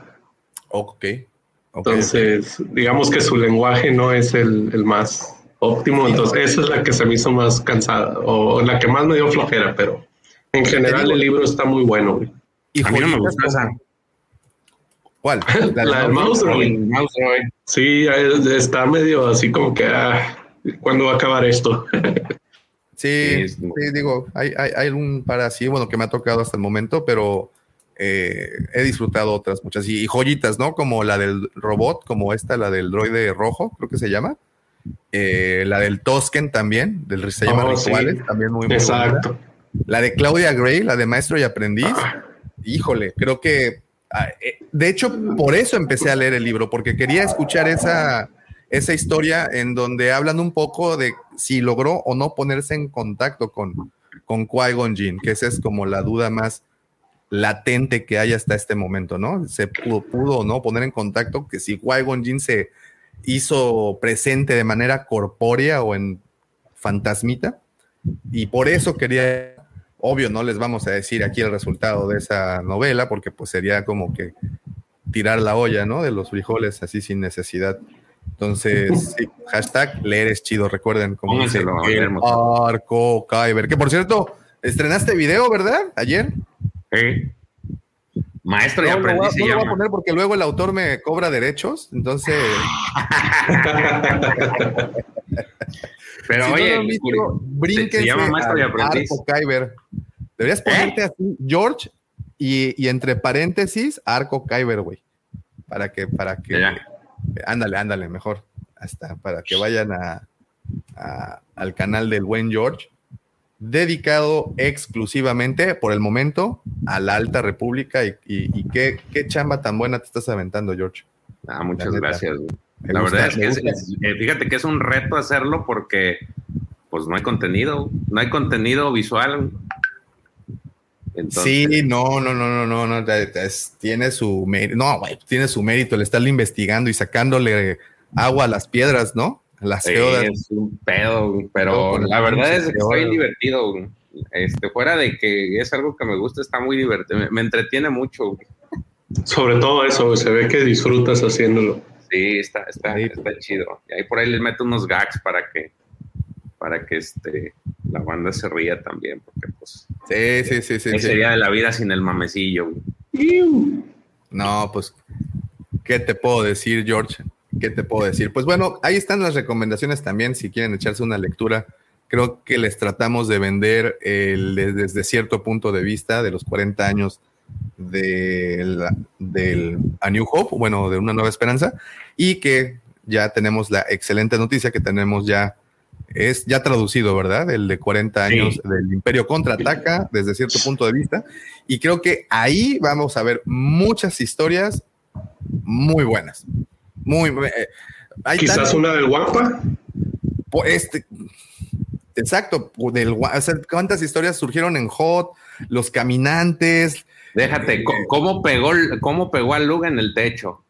Ok. okay Entonces, digamos que su lenguaje no es el, el más óptimo. Entonces, esa es la que se me hizo más cansada o la que más me dio flojera, pero en general el libro está muy bueno. Y a mí no me gusta esa. ¿Cuál? La, del mouse, Sí, está medio así como que, ah, ¿cuándo va a acabar esto? sí, sí, digo, hay, hay, hay, un par así, bueno, que me ha tocado hasta el momento, pero eh, he disfrutado otras muchas y, y, joyitas, ¿no? Como la del robot, como esta, la del droide rojo, creo que se llama. Eh, la del Tosken también, del se llama oh, Rituales, también muy, Exacto. La de Claudia Gray, la de Maestro y Aprendiz. Híjole, creo que ah, eh, de hecho por eso empecé a leer el libro, porque quería escuchar esa, esa historia en donde hablan un poco de si logró o no ponerse en contacto con, con Qui-Gon Jinn, que esa es como la duda más latente que hay hasta este momento, ¿no? Se pudo, pudo ¿no? poner en contacto que si Qui-Gon Jinn se hizo presente de manera corpórea o en fantasmita, y por eso quería, obvio, no les vamos a decir aquí el resultado de esa novela, porque pues sería como que tirar la olla, ¿no? De los frijoles así sin necesidad. Entonces, sí, hashtag leer es chido, recuerden como dice Arco Kyber, que por cierto, estrenaste video, ¿verdad? Ayer. Maestro y aprendiz. No, lo voy a poner porque luego el autor me cobra derechos, entonces. Pero oye, se, llama Maestro y aprendiz. Arco Kyber. Deberías ponerte ¿Eh? así, George, y, entre paréntesis, Arco Kyber, güey. Para que, para que. Ándale, ándale, mejor. Hasta para que vayan a, al canal del buen George, dedicado exclusivamente, por el momento, a la Alta República. Y, qué, qué, chamba tan buena te estás aventando, George. Ah, muchas gracias. La verdad es que eh, fíjate que es un reto hacerlo porque pues no hay contenido, no hay contenido visual. sí, no, no, no, no, no, no, tiene su mérito, no, güey, tiene su mérito el estarle investigando y sacándole agua a las piedras, ¿no? Las sí, es un pedo, pero la verdad es que estoy divertido. Este, fuera de que es algo que me gusta, está muy divertido, me, entretiene mucho. Sobre todo eso, se ve que disfrutas haciéndolo. Sí, está, está, está chido. Y ahí por ahí les meto unos gags para que, para que este, la banda se ría también, porque pues. Sí, sí, sí, sí. sería de la vida sin el mamecillo. No, pues, ¿qué te puedo decir, George? ¿Qué te puedo decir? Pues bueno, ahí están las recomendaciones también, si quieren echarse una lectura. Creo que les tratamos de vender el, desde cierto punto de vista de los 40 años del, del A New Hope, bueno, de una nueva esperanza, y que ya tenemos la excelente noticia que tenemos ya, es ya traducido, ¿verdad? El de 40 años del Imperio contraataca desde cierto punto de vista, y creo que ahí vamos a ver muchas historias muy buenas. Muy, eh, Quizás una del Guapa. Este, exacto, del, ¿cuántas historias surgieron en Hot? Los caminantes, Déjate, eh, ¿cómo pegó, cómo pegó a Luga en el techo?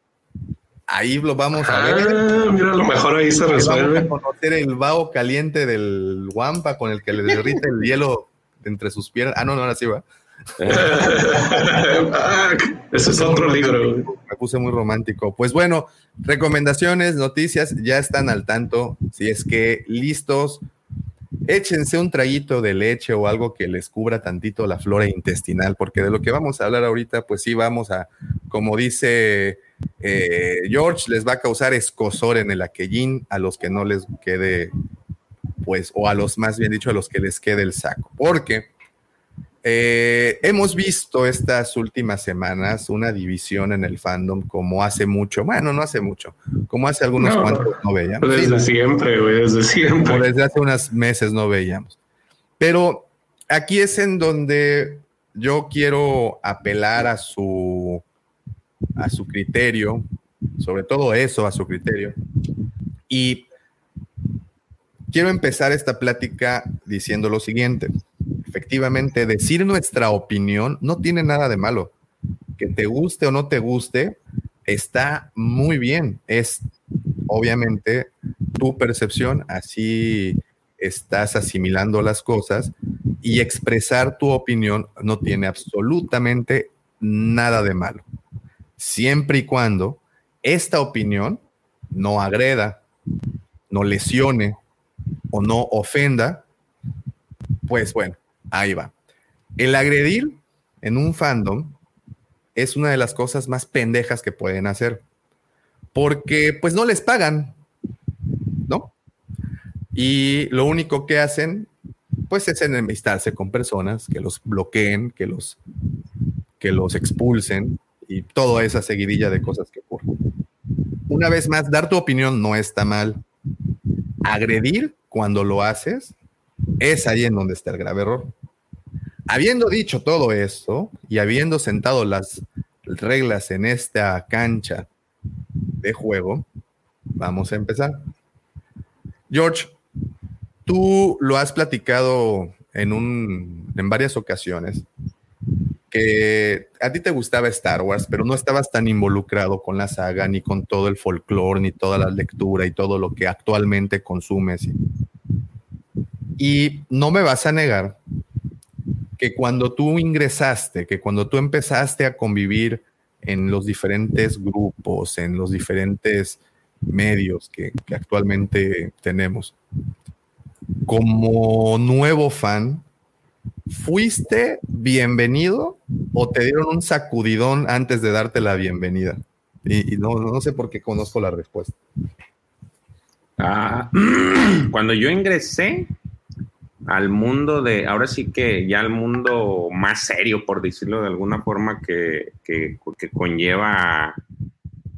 Ahí lo vamos a ver. Ah, mira, a lo mejor ahí se resuelve. Vamos a conocer el vaho caliente del Wampa con el que le derrite el hielo entre sus piernas. Ah, no, no, ahora sí va. Ese es otro libro. Me puse muy romántico. Pues bueno, recomendaciones, noticias, ya están al tanto. Si es que listos échense un traguito de leche o algo que les cubra tantito la flora intestinal, porque de lo que vamos a hablar ahorita, pues sí vamos a, como dice eh, George, les va a causar escosor en el aquellín a los que no les quede, pues, o a los más bien dicho, a los que les quede el saco, porque eh, hemos visto estas últimas semanas una división en el fandom como hace mucho, bueno, no hace mucho, como hace algunos cuantos no veíamos. Desde siempre, güey, desde siempre. desde hace unos meses no veíamos. Pero aquí es en donde yo quiero apelar a su, a su criterio, sobre todo eso, a su criterio. Y quiero empezar esta plática diciendo lo siguiente efectivamente, decir nuestra opinión no tiene nada de malo. Que te guste o no te guste, está muy bien. Es obviamente tu percepción, así estás asimilando las cosas y expresar tu opinión no tiene absolutamente nada de malo. Siempre y cuando esta opinión no agreda, no lesione o no ofenda, pues bueno, Ahí va. El agredir en un fandom es una de las cosas más pendejas que pueden hacer. Porque pues no les pagan, ¿no? Y lo único que hacen pues es enemistarse con personas que los bloqueen, que los, que los expulsen y toda esa seguidilla de cosas que ocurren. Una vez más, dar tu opinión no está mal. Agredir cuando lo haces es ahí en donde está el grave error. Habiendo dicho todo esto y habiendo sentado las reglas en esta cancha de juego, vamos a empezar. George, tú lo has platicado en, un, en varias ocasiones que a ti te gustaba Star Wars, pero no estabas tan involucrado con la saga, ni con todo el folclore, ni toda la lectura y todo lo que actualmente consumes. Y no me vas a negar que cuando tú ingresaste, que cuando tú empezaste a convivir en los diferentes grupos, en los diferentes medios que, que actualmente tenemos, como nuevo fan, ¿Fuiste bienvenido o te dieron un sacudidón antes de darte la bienvenida? Y, no, no, sé por qué conozco la respuesta. Ah, cuando yo ingresé al mundo de, ahora sí que ya al mundo más serio, por decirlo de alguna forma, que, que, que conlleva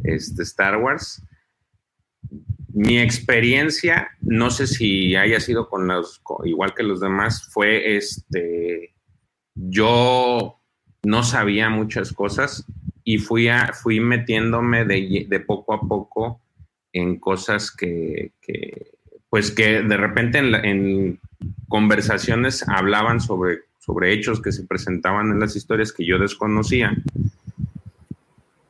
este Star Wars, mi experiencia, no sé si haya sido con los, igual que los demás, fue este, yo no sabía muchas cosas y fui, a, fui metiéndome de, poco a poco en cosas que, pues que de repente en, conversaciones hablaban sobre, sobre hechos que se presentaban en las historias que yo desconocía.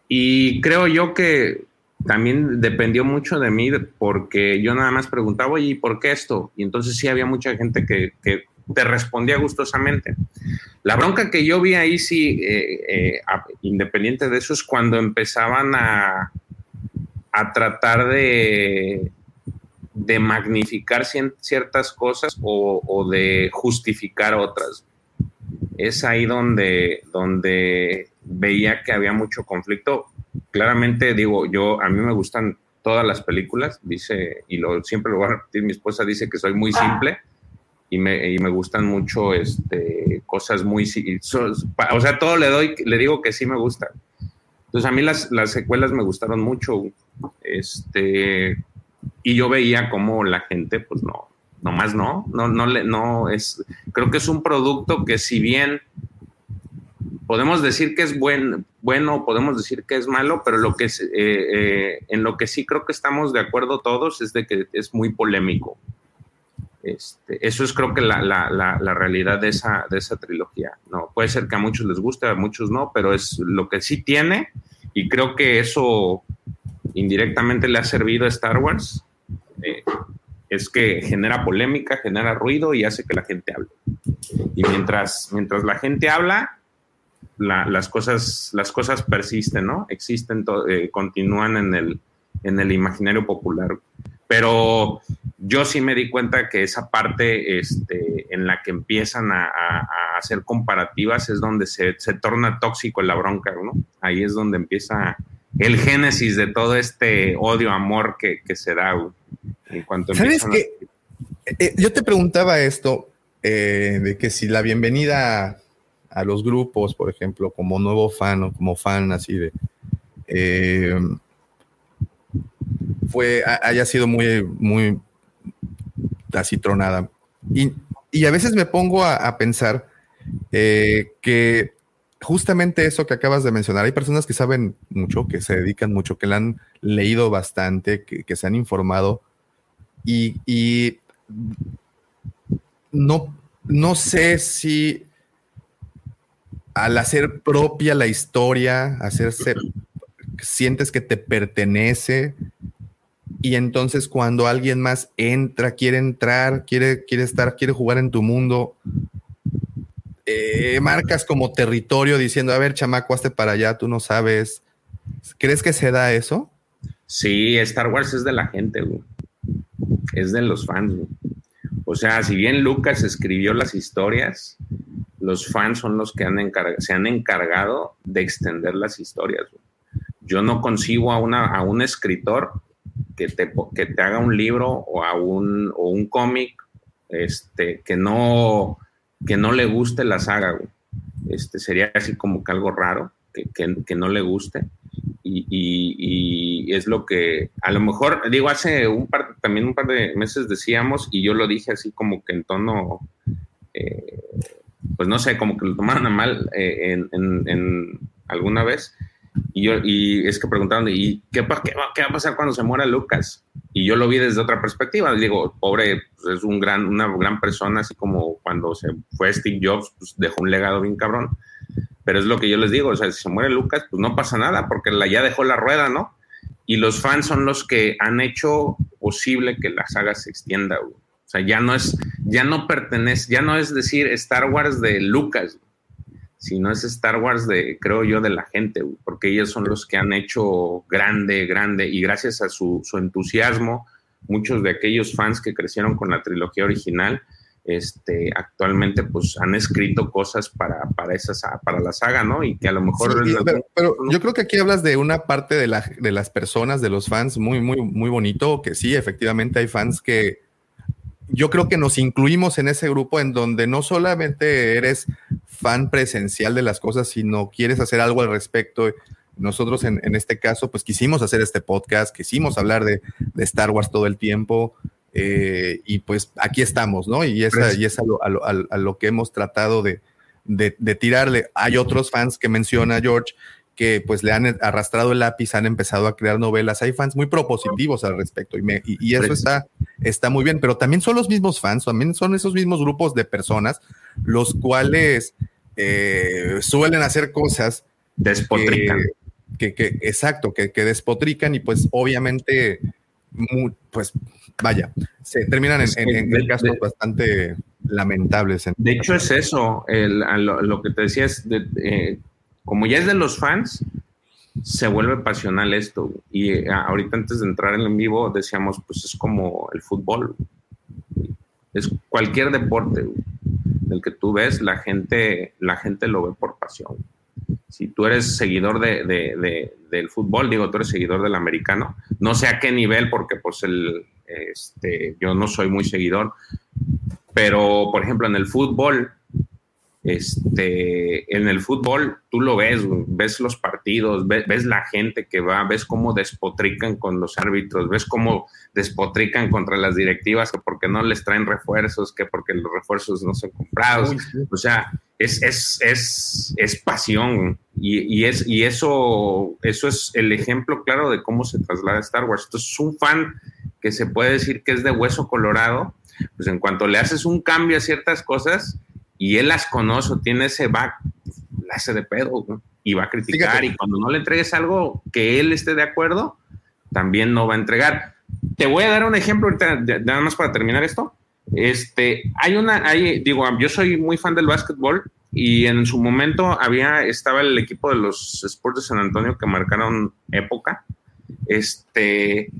Y creo yo que también dependió mucho de mí porque yo nada más preguntaba, ¿y por qué esto? Y entonces sí había mucha gente que, te respondía gustosamente. La bronca que yo vi ahí, sí, eh, eh, independiente de eso, es cuando empezaban a, a tratar de, de magnificar ciertas cosas o, o, de justificar otras. Es ahí donde, donde veía que había mucho conflicto claramente digo, yo a mí me gustan todas las películas, dice, y lo siempre lo voy a repetir, mi esposa dice que soy muy simple y me, y me gustan mucho este, cosas muy, o sea, todo le doy, le digo que sí me gusta. Entonces a mí las, las secuelas me gustaron mucho, este, y yo veía como la gente, pues no, nomás no, no, no, le, no es, creo que es un producto que si bien podemos decir que es buen, bueno, podemos decir que es malo, pero lo que es, eh, eh, en lo que sí creo que estamos de acuerdo todos es de que es muy polémico. Este, eso es creo que la, la, la, realidad de esa, de esa trilogía. No, puede ser que a muchos les guste, a muchos no, pero es lo que sí tiene y creo que eso indirectamente le ha servido a Star Wars. Eh, es que genera polémica, genera ruido y hace que la gente hable. Y mientras, mientras la gente habla, las, cosas, las cosas persisten, ¿no? Existen, eh, continúan en el, en el imaginario popular. Pero yo sí me di cuenta que esa parte este, en la que empiezan a, hacer comparativas es donde se, se, torna tóxico la bronca, ¿no? Ahí es donde empieza el génesis de todo este odio-amor que, que, se da, En cuanto ¿Sabes qué? Eh, yo te preguntaba esto, eh, de que si la bienvenida a los grupos, por ejemplo, como nuevo fan o como fan así de... Eh, fue, haya sido muy, muy acitronada. Y, y a veces me pongo a, pensar eh, que justamente eso que acabas de mencionar, hay personas que saben mucho, que se dedican mucho, que la han leído bastante, que, se han informado y, y, no, no sé si al hacer propia la historia, hacerse, sientes que te pertenece y entonces cuando alguien más entra, quiere entrar, quiere, quiere estar, quiere jugar en tu mundo, eh, marcas como territorio diciendo, a ver, chamaco, hazte para allá, tú no sabes. ¿Crees que se da eso? Sí, Star Wars es de la gente, güey. Es de los fans. O sea, si bien Lucas escribió las historias, los fans son los que se han encargado de extender las historias. Yo no consigo a, una, a un escritor que te, que te haga un libro o, a un, o un cómic este, que, no, que no le guste la saga. Este, sería así como que algo raro que, que, no le guste. Y, y, es lo que a lo mejor, digo, hace un par, también un par de meses decíamos, y yo lo dije así como que en tono eh, pues no sé, como que lo tomaron a mal eh, en, alguna vez. Y yo, y es que preguntaron, ¿y qué, qué, va, a pasar cuando se muera Lucas? Y yo lo vi desde otra perspectiva. Digo, pobre, pues es un gran, una gran persona, así como cuando se fue Steve Jobs, pues dejó un legado bien cabrón. Pero es lo que yo les digo, o sea, si se muere Lucas, pues no pasa nada, porque la, ya dejó la rueda, ¿no? Y los fans son los que han hecho posible que la saga se extienda, O sea, ya no es, ya no pertenece, ya no es decir Star Wars de Lucas, sino es Star Wars de, creo yo, de la gente, porque ellos son los que han hecho grande, grande, y gracias a su, su entusiasmo, muchos de aquellos fans que crecieron con la trilogía original, este, actualmente pues han escrito cosas para, para, para la saga, ¿no? Y que a lo mejor... pero, yo creo que aquí hablas de una parte de, la, de las personas, de los fans, muy, muy, muy bonito, que sí, efectivamente hay fans que yo creo que nos incluimos en ese grupo en donde no solamente eres fan presencial de las cosas, sino quieres hacer algo al respecto. Nosotros en, en este caso, pues quisimos hacer este podcast, quisimos hablar de, de Star Wars todo el tiempo. Eh, y pues aquí estamos, ¿no? Y, y es a lo, a, lo, que hemos tratado de, de, tirarle. Hay otros fans que menciona George que pues le han arrastrado el lápiz, han empezado a crear novelas. Hay fans muy propositivos al respecto y, me, y, eso está, está muy bien, pero también son los mismos fans, también son esos mismos grupos de personas los cuales eh, suelen hacer cosas. Despotrican. Que, que, exacto, que, que despotrican y pues obviamente, pues vaya, se terminan en, casos bastante lamentables. De hecho, es eso, lo, que te decía es, eh, como ya es de los fans, se vuelve pasional esto. Y eh, ahorita antes de entrar en el vivo decíamos, pues es como el fútbol. Es cualquier deporte del que tú ves, la gente, la gente lo ve por pasión. Si tú eres seguidor de, del fútbol, digo, tú eres seguidor del americano, no sé a qué nivel, porque pues el, este, yo no soy muy seguidor, pero por ejemplo en el fútbol, este, en el fútbol tú lo ves, ves los partidos, ves, la gente que va, ves cómo despotrican con los árbitros, ves cómo despotrican contra las directivas, que porque no les traen refuerzos, que porque los refuerzos no son comprados. O sea, es, es, es, es pasión y, es, y eso, eso es el ejemplo claro de cómo se traslada Star Wars. Entonces, un fan que se puede decir que es de hueso colorado, pues en cuanto le haces un cambio a ciertas cosas y él las conoce o tiene ese back, la hace de pedo y va a criticar y cuando no le entregues algo que él esté de acuerdo, también no va a entregar. Te voy a dar un ejemplo nada más para terminar esto. Este, hay una, hay, digo, yo soy muy fan del básquetbol y en su momento había, estaba el equipo de los Sports de San Antonio que marcaron época. Este,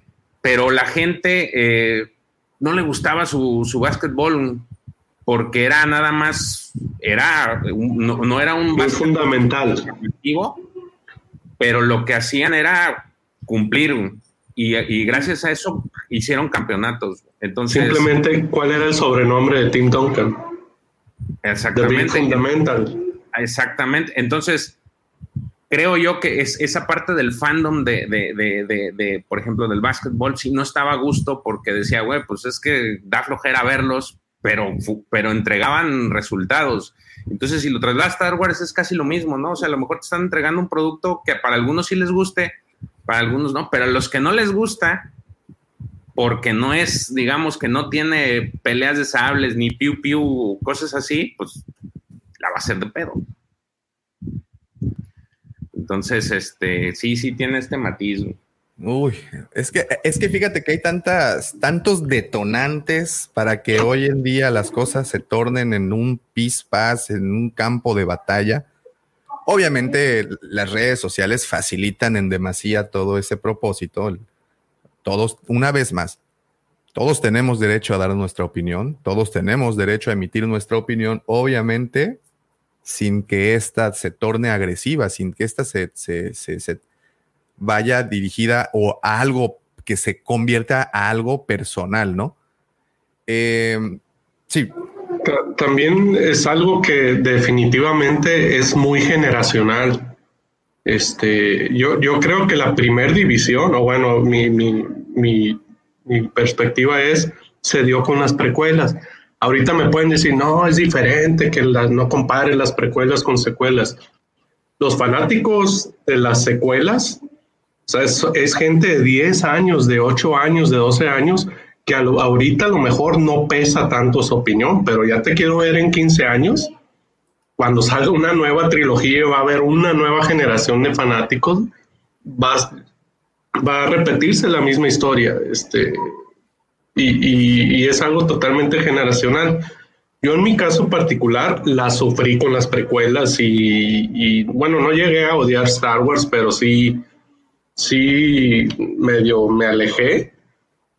pero la gente eh, no le gustaba su, su básquetbol porque era nada más, era, no, era un Muy fundamental. Pero lo que hacían era cumplir y, y, gracias a eso hicieron campeonatos. Entonces, Simplemente, ¿cuál era el sobrenombre de Tim Duncan? Exactamente. fundamental. Exactamente. Entonces, creo yo que es esa parte del fandom de, de, de, de, por ejemplo, del básquetbol, sí no estaba a gusto porque decía, güey, pues es que da flojera verlos, pero, pero entregaban resultados. Entonces, si lo trasladas a Star Wars es casi lo mismo, ¿no? O sea, a lo mejor te están entregando un producto que para algunos sí les guste, para algunos no, pero a los que no les gusta, porque no es, digamos, que no tiene peleas de sables, ni piu piu, cosas así, pues la va a hacer de pedo. Entonces, este, sí, sí tiene este matiz. Uy, es que, es que fíjate que hay tantas, tantos detonantes para que hoy en día las cosas se tornen en un pispás, en un campo de batalla. Obviamente las redes sociales facilitan en demasía todo ese propósito. Todos, una vez más, todos tenemos derecho a dar nuestra opinión, todos tenemos derecho a emitir nuestra opinión, obviamente sin que ésta se torne agresiva, sin que ésta se, vaya dirigida o a algo que se convierta a algo personal, ¿no? Em, sí. También es algo que definitivamente es muy generacional. Este, yo, yo creo que la primer división, o bueno, mi, mi, mi, mi perspectiva es, se dio con las precuelas Ahorita me pueden decir, no, es diferente, que las, no comparen las precuelas con secuelas. Los fanáticos de las secuelas, o sea, es, gente de 10 años, de 8 años, de 12 años, que ahorita a lo mejor no pesa tanto su opinión, pero ya te quiero ver en 15 años, cuando salga una nueva trilogía va a haber una nueva generación de fanáticos, va, va a repetirse la misma historia. Este, y, y, es algo totalmente generacional. Yo en mi caso particular la sufrí con las precuelas y, y, bueno, no llegué a odiar Star Wars, pero sí, sí medio me alejé.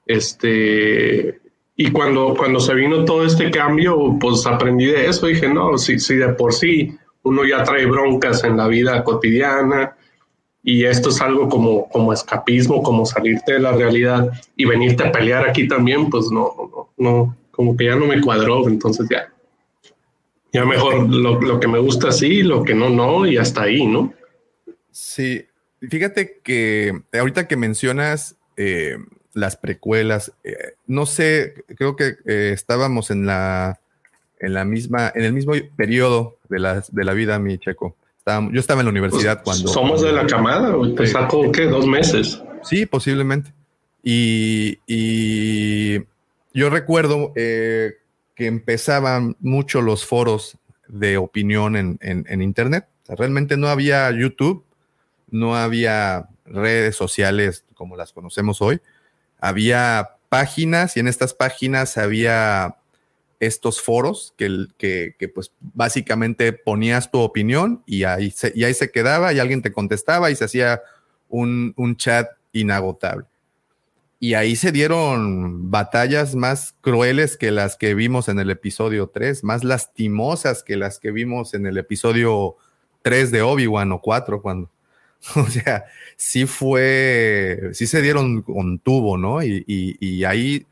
Este, y cuando, cuando se vino todo este cambio, pues aprendí de eso. Dije, no, si, si de por sí uno ya trae broncas en la vida cotidiana, y esto es algo como, como escapismo, como salirte de la realidad y venirte a pelear aquí también, pues no, no, no, como que ya no me cuadró, entonces ya, ya mejor lo, lo que me gusta sí, lo que no, no, y hasta ahí, ¿no? Sí, fíjate que ahorita que mencionas eh, las precuelas, eh, no sé, creo que eh, estábamos en la, en la misma, en el mismo periodo de la, de la vida, mi checo yo estaba en la universidad pues, cuando. Somos de la camada, te saco, ¿qué? Dos meses. Sí, posiblemente. Y, yo recuerdo eh, que empezaban mucho los foros de opinión en, Internet. realmente no había YouTube, no había redes sociales como las conocemos hoy. Había páginas y en estas páginas había estos foros que, que, que, pues básicamente ponías tu opinión y ahí, se, y ahí se quedaba y alguien te contestaba y se hacía un, un chat inagotable. Y ahí se dieron batallas más crueles que las que vimos en el episodio 3, más lastimosas que las que vimos en el episodio 3 de Obi-Wan o 4, cuando, o sea, sí fue, sí se dieron con tubo, ¿no? Y, y, y ahí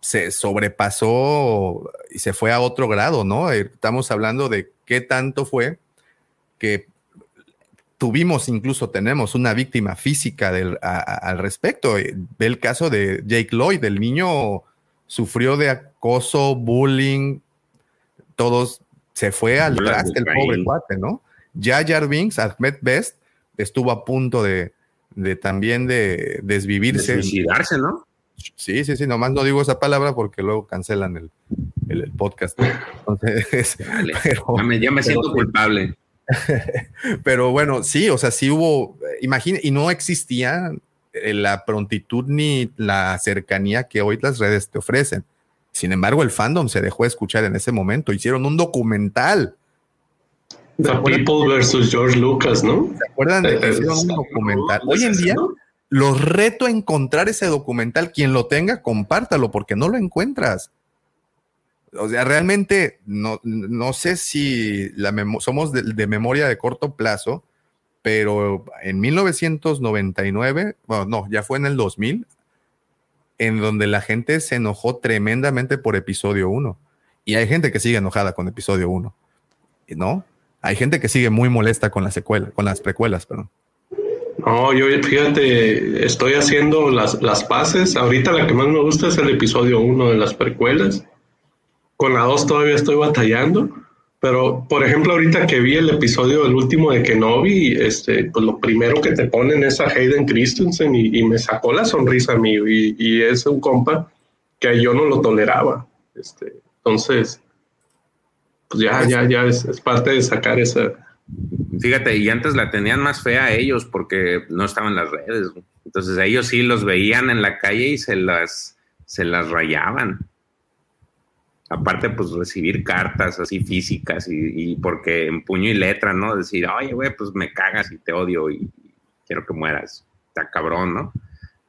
se sobrepasó y se fue a otro grado, ¿no? Eh, estamos hablando de qué tanto fue que tuvimos, incluso tenemos una víctima física del, al respecto. Eh, ve el caso de Jake Lloyd, el niño sufrió de acoso, bullying, todos, se fue al traste el pobre cuate, ¿no? Ya Binks, Ahmed Best, estuvo a punto de, de también de desvivirse. De suicidarse, ¿no? Sí, sí, sí, nomás no digo esa palabra porque luego cancelan el, el, podcast. Entonces, ya me, siento culpable. Pero bueno, sí, o sea, sí hubo, imagina, y no existía eh, la prontitud ni la cercanía que hoy las redes te ofrecen. Sin embargo, el fandom se dejó escuchar en ese momento. Hicieron un documental. The People versus George Lucas, ¿no? ¿Se acuerdan de que hicieron un documental? Hoy en día, los reto a encontrar ese documental. Quien lo tenga, compártalo, porque no lo encuentras. O sea, realmente no, no sé si la somos de, memoria de corto plazo, pero en 1999, bueno, no, ya fue en el 2000, en donde la gente se enojó tremendamente por episodio 1. Y hay gente que sigue enojada con episodio 1, ¿no? Hay gente que sigue muy molesta con la secuela, con las precuelas, perdón. No, yo fíjate, estoy haciendo las, las paces. Ahorita la que más me gusta es el episodio 1 de las precuelas. Con la 2 todavía estoy batallando. Pero, por ejemplo, ahorita que vi el episodio, el último de Kenobi, este, pues lo primero que te ponen es a Hayden Christensen y, me sacó la sonrisa a mí. Y, y, es un compa que yo no lo toleraba. Este, entonces, pues ya, ya, ya es, es parte de sacar esa, Fíjate, y antes la tenían más fea ellos porque no estaban en las redes. Entonces ellos sí los veían en la calle y se las, se las rayaban. Aparte, pues recibir cartas así físicas y, porque en puño y letra, ¿no? Decir, oye, güey, pues me cagas y te odio y quiero que mueras. Está cabrón, ¿no?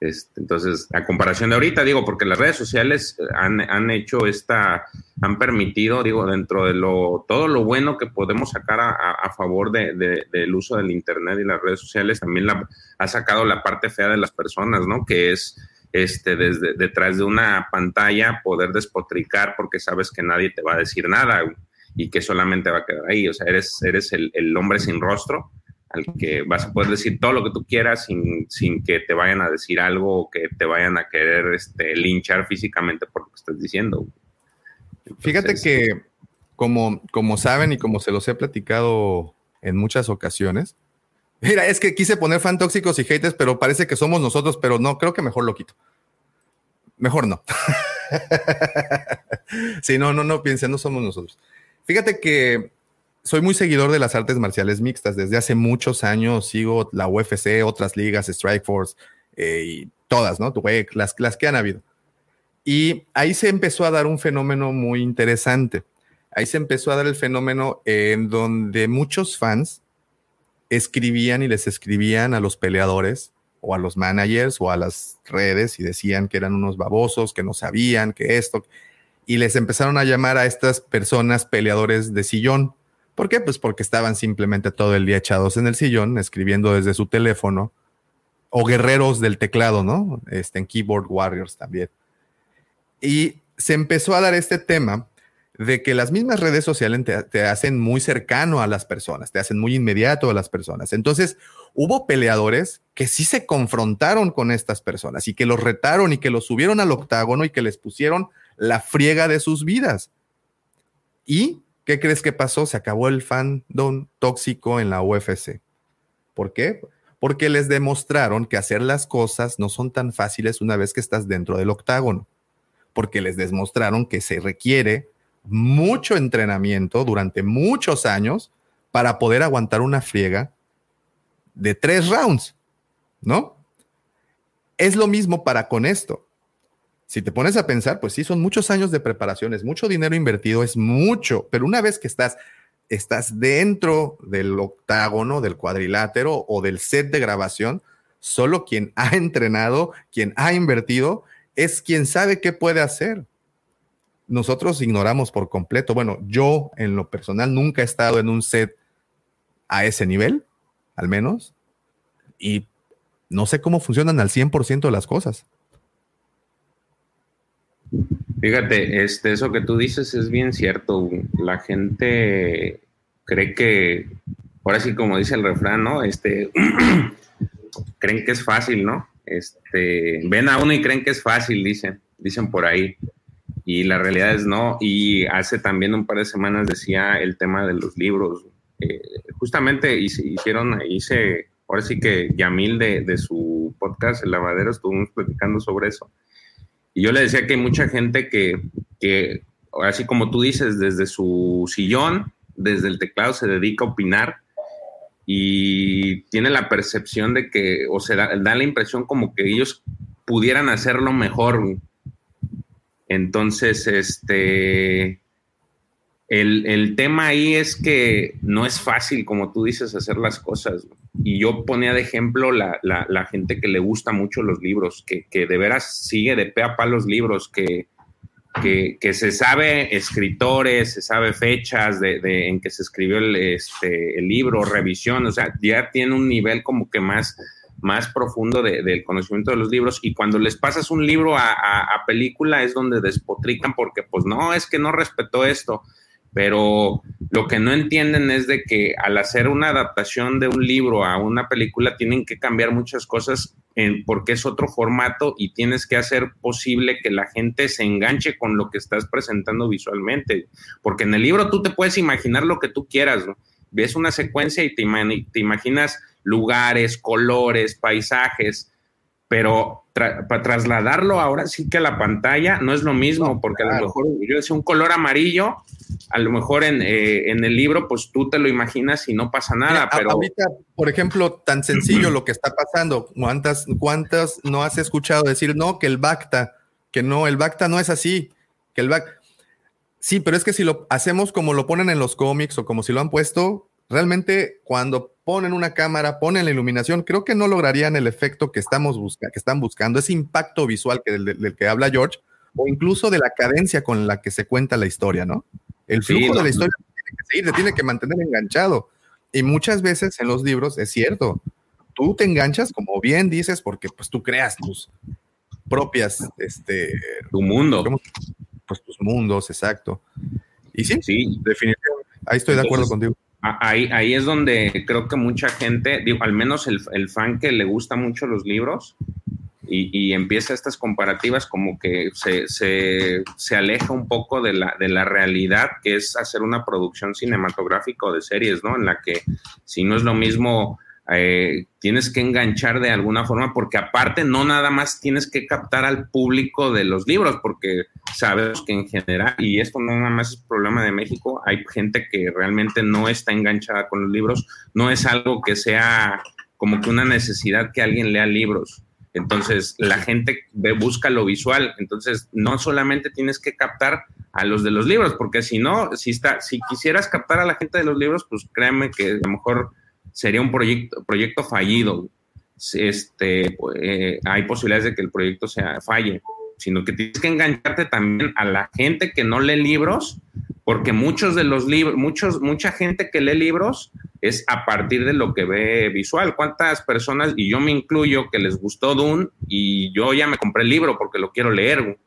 Este, entonces, a comparación de ahorita, digo, porque las redes sociales han, hecho esta, han permitido, digo, dentro de lo, todo lo bueno que podemos sacar a, favor de, del uso del Internet y las redes sociales, también la, ha sacado la parte fea de las personas, ¿no? Que es, este, desde detrás de una pantalla poder despotricar porque sabes que nadie te va a decir nada y que solamente va a quedar ahí. O sea, eres, eres el, el hombre sin rostro al que vas a poder decir todo lo que tú quieras sin, sin que te vayan a decir algo o que te vayan a querer este, linchar físicamente por lo que estás diciendo. Fíjate que, como, como saben y como se los he platicado en muchas ocasiones, mira, es que quise poner fan tóxicos y haters, pero parece que somos nosotros, pero no, creo que mejor lo quito. Mejor no. sí, no, no, no piensen, no somos nosotros. Fíjate que soy muy seguidor de las artes marciales mixtas. Desde hace muchos años sigo la UFC, otras ligas, Strike Force eh, y todas, ¿no? Las, las que han habido. Y ahí se empezó a dar un fenómeno muy interesante. Ahí se empezó a dar el fenómeno en donde muchos fans escribían y les escribían a los peleadores o a los managers o a las redes y decían que eran unos babosos, que no sabían, que esto, y les empezaron a llamar a estas personas peleadores de sillón. ¿Por qué? Pues porque estaban simplemente todo el día echados en el sillón, escribiendo desde su teléfono, o guerreros del teclado, ¿no? Este, en Keyboard Warriors también. Y se empezó a dar este tema de que las mismas redes sociales te, hacen muy cercano a las personas, te hacen muy inmediato a las personas. Entonces, hubo peleadores que sí se confrontaron con estas personas y que los retaron y que los subieron al octágono y que les pusieron la friega de sus vidas. ¿Y qué crees que pasó? Se acabó el fandom tóxico en la UFC. ¿Por qué? Porque les demostraron que hacer las cosas no son tan fáciles una vez que estás dentro del octágono. Porque les demostraron que se requiere mucho entrenamiento durante muchos años para poder aguantar una friega de tres rounds, ¿no? Es lo mismo para con esto. Si te pones a pensar, pues sí, son muchos años de preparación, es mucho dinero invertido, es mucho, pero una vez que estás, estás dentro del octágono, del cuadrilátero o del set de grabación, solo quien ha entrenado, quien ha invertido, es quien sabe qué puede hacer nosotros ignoramos por completo. Bueno, yo en lo personal nunca he estado en un set a ese nivel, al menos, y no sé cómo funcionan al 100% de las cosas. Fíjate, este, eso que tú dices es bien cierto. La gente cree que, ahora sí como dice el refrán, ¿no? Este, creen que es fácil, ¿no? Este, ven a uno y creen que es fácil, dicen, dicen por ahí y la realidad es no. Y hace también un par de semanas decía el tema de los libros. Eh, justamente hicieron, hice, ahora sí que Yamil de, de su podcast, El Lavadero, estuvimos platicando sobre eso. Y yo le decía que hay mucha gente que, que, así como tú dices, desde su sillón, desde el teclado se dedica a opinar y tiene la percepción de que, o se da, da la impresión como que ellos pudieran hacerlo mejor entonces, este, el, tema ahí es que no es fácil, como tú dices, hacer las cosas. Y yo ponía de ejemplo la, gente que le gusta mucho los libros, que, de veras sigue de pe a pa los libros, que, que, se sabe escritores, se sabe fechas de, en que se escribió el, este, el libro, revisión, o sea, ya tiene un nivel como que más más profundo del conocimiento de los libros y cuando les pasas un libro a, película es donde despotrican porque pues no, es que no respetó esto, pero lo que no entienden es de que al hacer una adaptación de un libro a una película tienen que cambiar muchas cosas en, porque es otro formato y tienes que hacer posible que la gente se enganche con lo que estás presentando visualmente, porque en el libro tú te puedes imaginar lo que tú quieras, ves una secuencia y te, te imaginas lugares, colores, paisajes, pero para trasladarlo ahora sí que a la pantalla no es lo mismo, porque a lo mejor yo decía un color amarillo, a lo mejor en, eh, en, el libro pues tú te lo imaginas y no pasa nada, pero... Ahorita, por ejemplo, tan sencillo lo que está pasando, ¿cuántas, cuántas no has escuchado decir, no, que el Bacta, que no, el Bacta no es así, que el Bacta... Sí, pero es que si lo hacemos como lo ponen en los cómics o como si lo han puesto, realmente cuando ponen una cámara, ponen la iluminación, creo que no lograrían el efecto que, estamos busca que están buscando, ese impacto visual que del, que habla George, o incluso de la cadencia con la que se cuenta la historia, ¿no? El flujo de la historia tiene que seguir, se tiene que mantener enganchado. Y muchas veces en los libros es cierto, tú te enganchas, como bien dices, porque pues tú creas tus propias, este... Tu mundo. Pues tus mundos, exacto. Y sí, sí. definitivamente, ahí estoy de acuerdo contigo. Ahí, ahí es donde creo que mucha gente, digo, al menos el, el fan que le gusta mucho los libros y, empieza estas comparativas como que se, se, se, aleja un poco de la, de la realidad que es hacer una producción cinematográfica o de series, ¿no? En la que si no es lo mismo eh, tienes que enganchar de alguna forma, porque aparte no nada más tienes que captar al público de los libros, porque sabemos que en general, y esto no nada más es problema de México, hay gente que realmente no está enganchada con los libros, no es algo que sea como que una necesidad que alguien lea libros. Entonces, la gente busca lo visual. Entonces, no solamente tienes que captar a los de los libros, porque si no, si, está, si quisieras captar a la gente de los libros, pues créeme que a lo mejor sería un proyecto, proyecto fallido. Este, eh, hay posibilidades de que el proyecto sea falle, sino que tienes que engancharte también a la gente que no lee libros, porque muchos de los libros, muchos, mucha gente que lee libros es a partir de lo que ve visual. ¿Cuántas personas, y yo me incluyo, que les gustó Dune y yo ya me compré el libro porque lo quiero leer?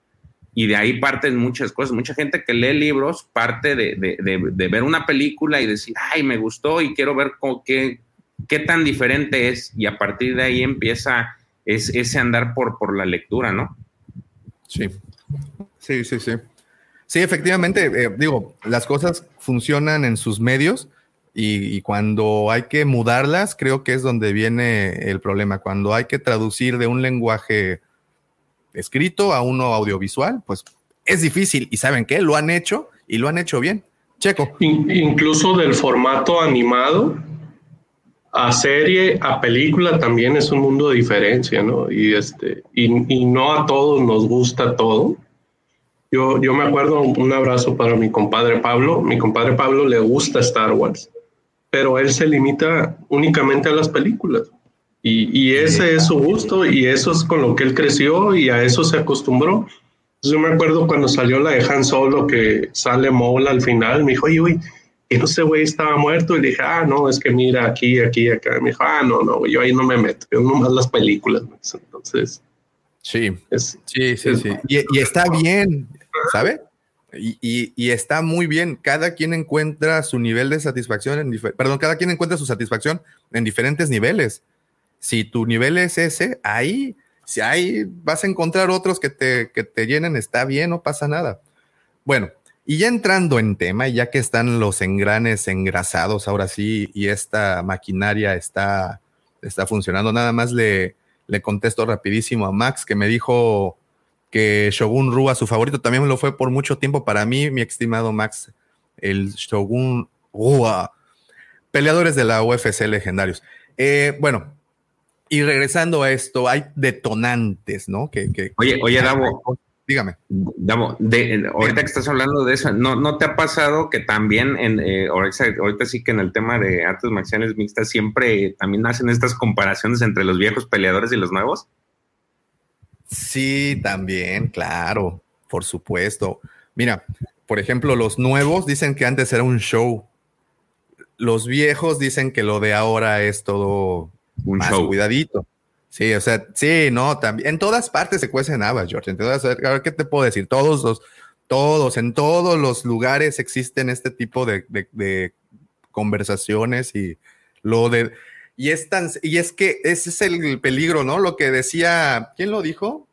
Y de ahí parten muchas cosas. Mucha gente que lee libros parte de, de, de, ver una película y decir, ay, me gustó y quiero ver qué, qué tan diferente es. Y a partir de ahí empieza es, ese andar por, por la lectura, ¿no? Sí, sí, sí, sí. Sí, efectivamente, eh, digo, las cosas funcionan en sus medios y, cuando hay que mudarlas, creo que es donde viene el problema. Cuando hay que traducir de un lenguaje escrito a uno audiovisual, pues es difícil. ¿Y saben qué? Lo han hecho y lo han hecho bien. Checo. incluso del formato animado a serie, a película también es un mundo de diferencia, ¿no? Y, este, y, no a todos nos gusta todo. Yo, yo me acuerdo, un abrazo para mi compadre Pablo. Mi compadre Pablo le gusta Star Wars, pero él se limita únicamente a las películas. Y, ese es su gusto y eso es con lo que él creció y a eso se acostumbró. yo me acuerdo cuando salió la de Han Solo que sale Mola al final, me dijo, oye, güey, que no sé, güey, estaba muerto. Y le dije, ah, no, es que mira aquí, aquí, acá. Me dijo, ah, no, no, yo ahí no me meto, yo nomás las películas. Entonces, sí, sí, sí, sí. Y, está bien, ¿sabe? Y, y, está muy bien. Cada quien encuentra su nivel de satisfacción en perdón, cada quien encuentra su satisfacción en diferentes niveles. Si tu nivel es ese, ahí, si ahí vas a encontrar otros que te, que te llenen, está bien, no pasa nada. Bueno, y ya entrando en tema, ya que están los engranes engrasados ahora sí, y esta maquinaria está, está funcionando, nada más le, le contesto rapidísimo a Max que me dijo que Shogun Rua, su favorito, también lo fue por mucho tiempo para mí, mi estimado Max, el Shogun Rua, peleadores de la UFC legendarios. Eh, bueno, y regresando a esto, hay detonantes, ¿no? Que, que oye, oye, Davo. Dígame. Davo, de, ahorita que estás hablando de eso, ¿no, no te ha pasado que también, en, eh, ahorita, sí que en el tema de artes marciales mixtas, siempre también hacen estas comparaciones entre los viejos peleadores y los nuevos? Sí, también, claro, por supuesto. Mira, por ejemplo, los nuevos dicen que antes era un show. Los viejos dicen que lo de ahora es todo un show. Cuidadito. Sí, o sea, sí, no, también. En todas partes se cuecen habas, George. Entonces, a ver, ¿qué te puedo decir? Todos los, todos, en todos los lugares existen este tipo de, de, conversaciones y lo de. Y es, tan, y es que ese es el peligro, ¿no? Lo que decía, ¿quién lo dijo?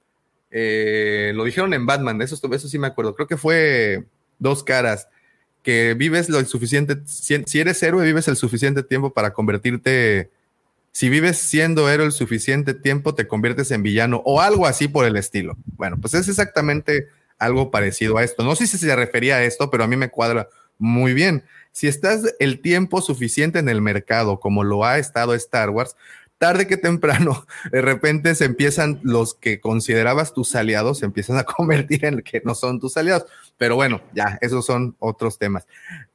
Eh, lo dijeron en Batman, eso, eso sí me acuerdo. Creo que fue dos caras, que vives lo suficiente, si eres héroe, vives el suficiente tiempo para convertirte si vives siendo héroe el suficiente tiempo, te conviertes en villano o algo así por el estilo. Bueno, pues es exactamente algo parecido a esto. No sé si se refería a esto, pero a mí me cuadra muy bien. Si estás el tiempo suficiente en el mercado, como lo ha estado Star Wars, tarde que temprano, de repente se empiezan los que considerabas tus aliados, se empiezan a convertir en que no son tus aliados. Pero bueno, ya, esos son otros temas.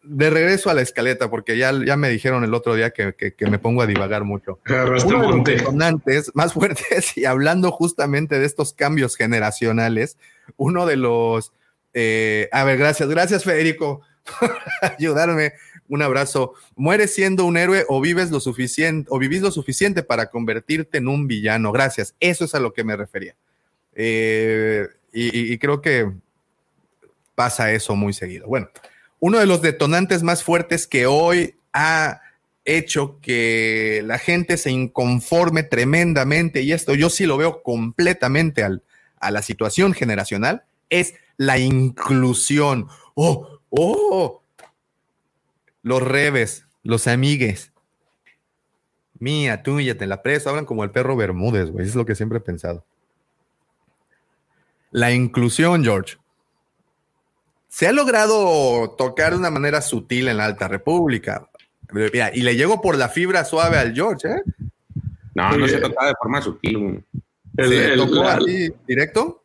De regreso a la escaleta, porque ya, ya me dijeron el otro día que, me pongo a divagar mucho. Uno de los más fuertes, y hablando justamente de estos cambios generacionales, uno de los... Eh, a ver, gracias, gracias Federico ayudarme un abrazo. ¿Mueres siendo un héroe o vives lo suficiente o vivís lo suficiente para convertirte en un villano? Gracias. Eso es a lo que me refería. Eh, y, creo que pasa eso muy seguido. Bueno, uno de los detonantes más fuertes que hoy ha hecho que la gente se inconforme tremendamente, y esto yo sí lo veo completamente al, a la situación generacional, es la inclusión. Oh, oh, los reves, los amigues. Mía, tuya, te la preso. Hablan como el perro Bermúdez, güey. Eso es lo que siempre he pensado. La inclusión, George. Se ha logrado tocar de una manera sutil en la Alta República. y le llego por la fibra suave al George, ¿eh? No, no se tocaba de forma sutil. ¿Se tocó así directo?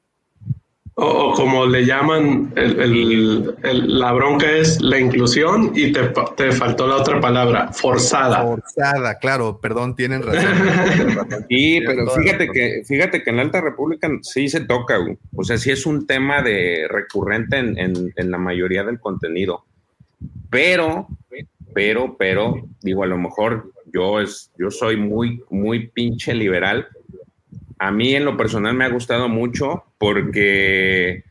O, como le llaman, la bronca es la inclusión y te, te, faltó la otra palabra, forzada. Forzada, claro, perdón, tienen razón. sí, pero fíjate que, fíjate que en la Alta República sí se toca, o sea, sí es un tema de recurrente en, en la mayoría del contenido. Pero, pero, pero, digo, a lo mejor yo, es, yo soy muy, muy pinche liberal a mí en lo personal me ha gustado mucho porque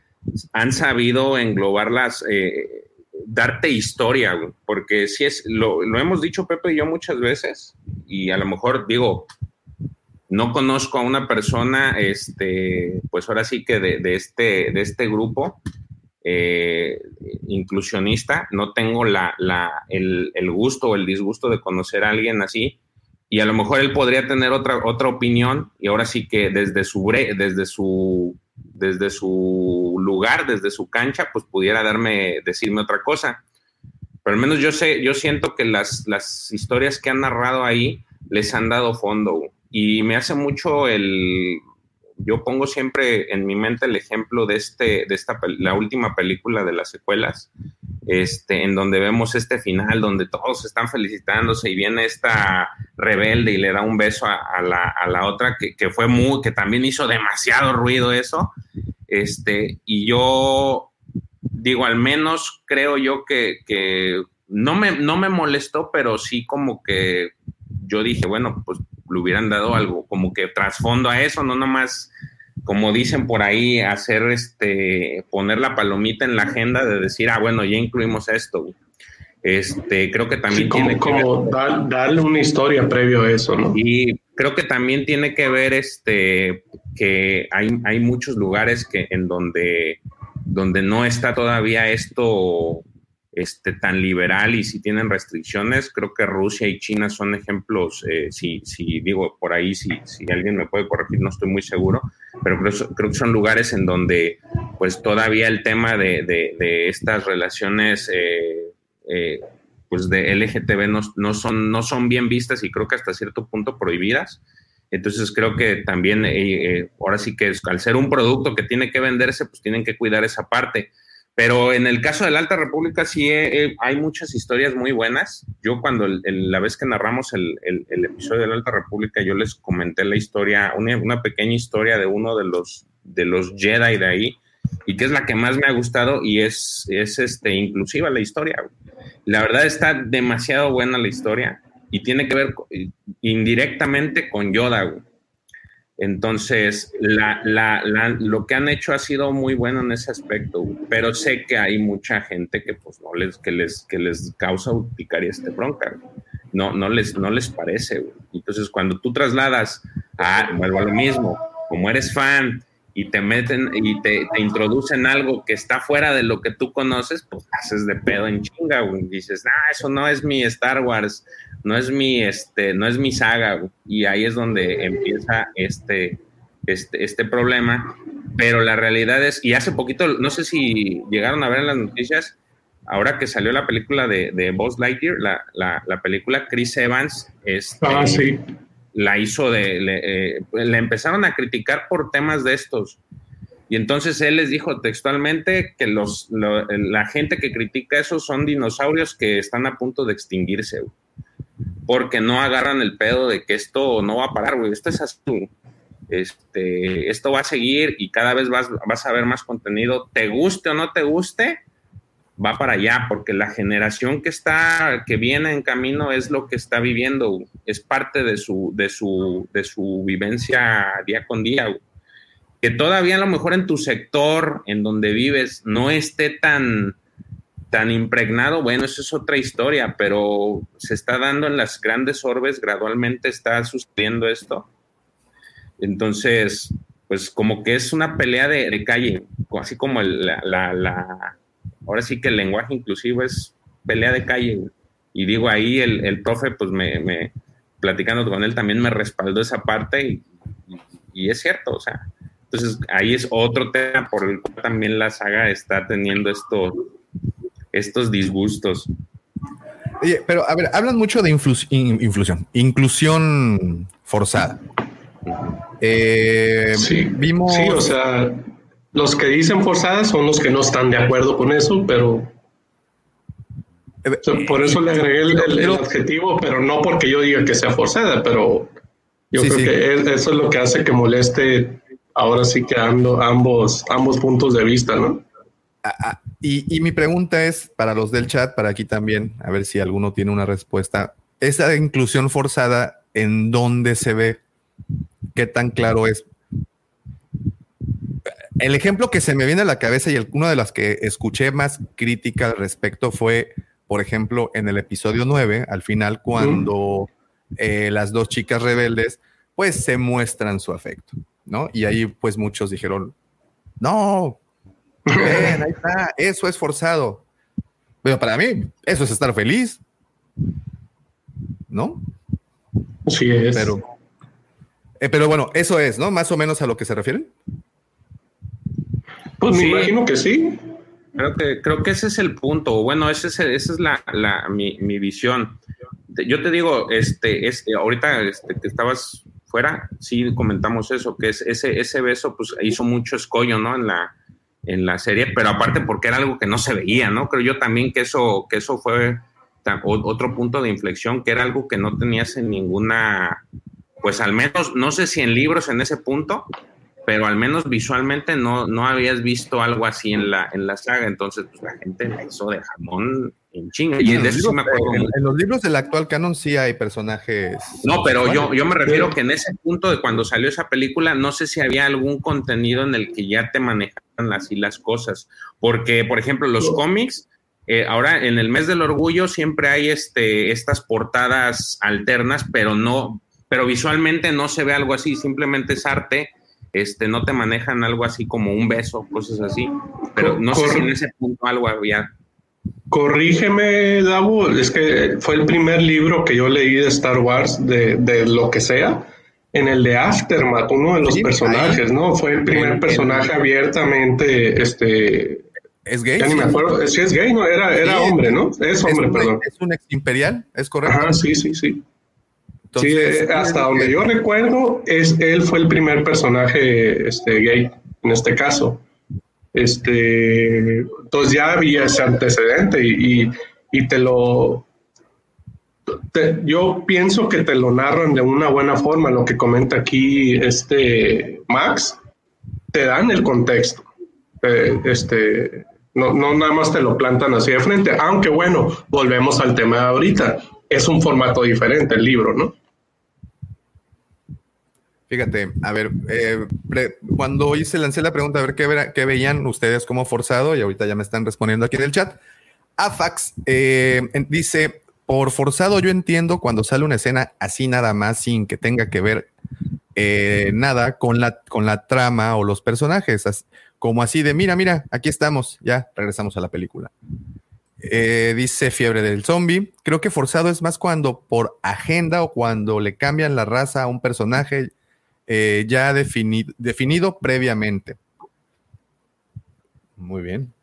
han sabido englobarlas, eh, darte historia, porque si es, lo, hemos dicho Pepe y yo muchas veces, y a lo mejor digo, no conozco a una persona, este, pues ahora sí que de, este, de este grupo eh, inclusionista, no tengo la, el, el, gusto o el disgusto de conocer a alguien así, y a lo mejor él podría tener otra, otra opinión y ahora sí que desde su, desde su, desde su lugar, desde su cancha, pues pudiera darme, decirme otra cosa. Pero al menos yo sé, yo siento que las, las historias que han narrado ahí les han dado fondo y me hace mucho el, yo pongo siempre en mi mente el ejemplo de este, de esta, la última película de las secuelas, este, en donde vemos este final, donde todos están felicitándose y viene esta rebelde y le da un beso a, la, otra, que, fue muy, que también hizo demasiado ruido eso, este, y yo digo, al menos creo yo que, que no, me, no me molestó, pero sí como que yo dije, bueno, pues le hubieran dado algo como que trasfondo a eso, no nomás como dicen por ahí, hacer este, poner la palomita en la agenda de decir, ah, bueno, ya incluimos esto. Este, creo que también tiene como darle una historia previo a eso, ¿no? Y creo que también tiene que ver este, que hay, hay muchos lugares que en donde, donde no está todavía esto este, tan liberal y si tienen restricciones, creo que Rusia y China son ejemplos, eh, si, si, digo por ahí, si, si alguien me puede corregir, no estoy muy seguro, pero creo, creo que son lugares en donde pues todavía el tema de, de, estas relaciones eh, eh, pues de LGTB no, no, son, no son bien vistas y creo que hasta cierto punto prohibidas. Entonces creo que también, ahora sí que al ser un producto que tiene que venderse, pues tienen que cuidar esa parte pero en el caso de la Alta República sí hay muchas historias muy buenas. Yo cuando la vez que narramos el, episodio de la Alta República, yo les comenté la historia, una, pequeña historia de uno de los, de los Jedi de ahí, y que es la que más me ha gustado y es, es este, inclusiva la historia. La verdad está demasiado buena la historia y tiene que ver indirectamente con Yoda. Entonces, lo que han hecho ha sido muy bueno en ese aspecto, pero sé que hay mucha gente que pues no les, que les, que les causa urticaria este bronca. No, no les, no les parece. Entonces, cuando tú trasladas a, vuelvo a lo mismo, como eres fan y te meten y te, introducen algo que está fuera de lo que tú conoces, pues haces de pedo en chinga, güey. Dices, ah, eso no es mi Star Wars, no es mi, este, no es mi saga, y ahí es donde empieza este, este, este problema. Pero la realidad es, y hace poquito, no sé si llegaron a ver en las noticias, ahora que salió la película de, de Buzz Lightyear, la, la, película Chris Evans, este, ah, sí. la hizo de, le, eh, le, empezaron a criticar por temas de estos. Y entonces él les dijo textualmente que los, la gente que critica eso son dinosaurios que están a punto de extinguirse porque no agarran el pedo de que esto no va a parar, güey. Esto es así. Este, esto va a seguir y cada vez vas, vas a ver más contenido. Te guste o no te guste, va para allá, porque la generación que está, que viene en camino es lo que está viviendo, es parte de su, de su, de su vivencia día con día. Que todavía a lo mejor en tu sector, en donde vives, no esté tan, tan impregnado, bueno, eso es otra historia, pero se está dando en las grandes orbes, gradualmente está sucediendo esto. Entonces, pues como que es una pelea de, calle, así como la, la, ahora sí que el lenguaje inclusivo es pelea de calle. Y digo, ahí el, el profe pues me, platicando con él también me respaldó esa parte y, y es cierto, o sea, entonces ahí es otro tema por el cual también la saga está teniendo estos, estos disgustos. Oye, pero a ver, hablan mucho de influsión, inclusión forzada. Eh, sí, vimos. Sí, o sea, los que dicen forzada son los que no están de acuerdo con eso, pero. Por eso le agregué el, adjetivo, pero no porque yo diga que sea forzada, pero yo creo que eso es lo que hace que moleste ahora sí que ambos, ambos puntos de vista, ¿no? Ah, y, mi pregunta es para los del chat, para aquí también, a ver si alguno tiene una respuesta. Esa inclusión forzada, ¿en dónde se ve? ¿Qué tan claro es? El ejemplo que se me viene a la cabeza y una de las que escuché más crítica al respecto fue, por ejemplo, en el episodio 9, al final, cuando eh, las dos chicas rebeldes, pues se muestran su afecto, ¿no? Y ahí, pues muchos dijeron, no, ahí está, eso es forzado. Pero para mí, eso es estar feliz, ¿no? Sí es. Pero, eh, pero bueno, eso es, ¿no? Más o menos a lo que se refieren. Pues me imagino que sí. Creo que, creo que ese es el punto. Bueno, ese es, esa es la, la mi, mi, visión. Yo te digo, este, este, ahorita este, que estabas fuera, sí comentamos eso, que es ese, ese beso, pues hizo mucho escollo, ¿no? En la, en la serie, pero aparte porque era algo que no se veía, ¿no? Creo yo también que eso, que eso fue otro punto de inflexión, que era algo que no tenías en ninguna, pues al menos, no sé si en libros en ese punto, pero al menos visualmente no, no habías visto algo así en la, en la saga, entonces pues, la gente la hizo de jamón en chinga. Y en, los libros del actual canon sí hay personajes. No, pero yo, yo me refiero que en ese punto de cuando salió esa película, no sé si había algún contenido en el que ya te manejaran así las cosas. Porque, por ejemplo, los cómics, eh, ahora en el mes del orgullo siempre hay este, estas portadas alternas, pero no, pero visualmente no se ve algo así, simplemente es arte este, no te manejan algo así como un beso, cosas así. Pero no sé si en ese punto algo había. Corrígeme, Davo, es que fue el primer libro que yo leí de Star Wars, de, de lo que sea, en el de Aftermath, uno de los personajes, ¿no? Fue el primer personaje abiertamente, este... ¿Es gay? Ya ni me acuerdo, sí es gay, ¿no? Era, era hombre, ¿no? Es hombre, perdón. Es un ex imperial, ¿es correcto? Ajá, sí, sí, sí sí, eh, hasta donde yo recuerdo, es, él fue el primer personaje este, gay en este caso. Este, entonces ya había ese antecedente y, y, te lo... yo pienso que te lo narran de una buena forma, lo que comenta aquí este Max, te dan el contexto. Eh, este, no, no nada más te lo plantan así de frente, aunque bueno, volvemos al tema de ahorita, es un formato diferente el libro, ¿no? Fíjate, a ver, eh, cuando hice, lancé la pregunta a ver qué, veían ustedes como forzado, y ahorita ya me están respondiendo aquí en el chat. Afax eh, dice, por forzado yo entiendo cuando sale una escena así nada más, sin que tenga que ver eh, nada con la, con la trama o los personajes, como así de, mira, mira, aquí estamos, ya regresamos a la película. dice Fiebre del Zombie. Creo que forzado es más cuando por agenda o cuando le cambian la raza a un personaje eh, ya definido, previamente. Muy bien.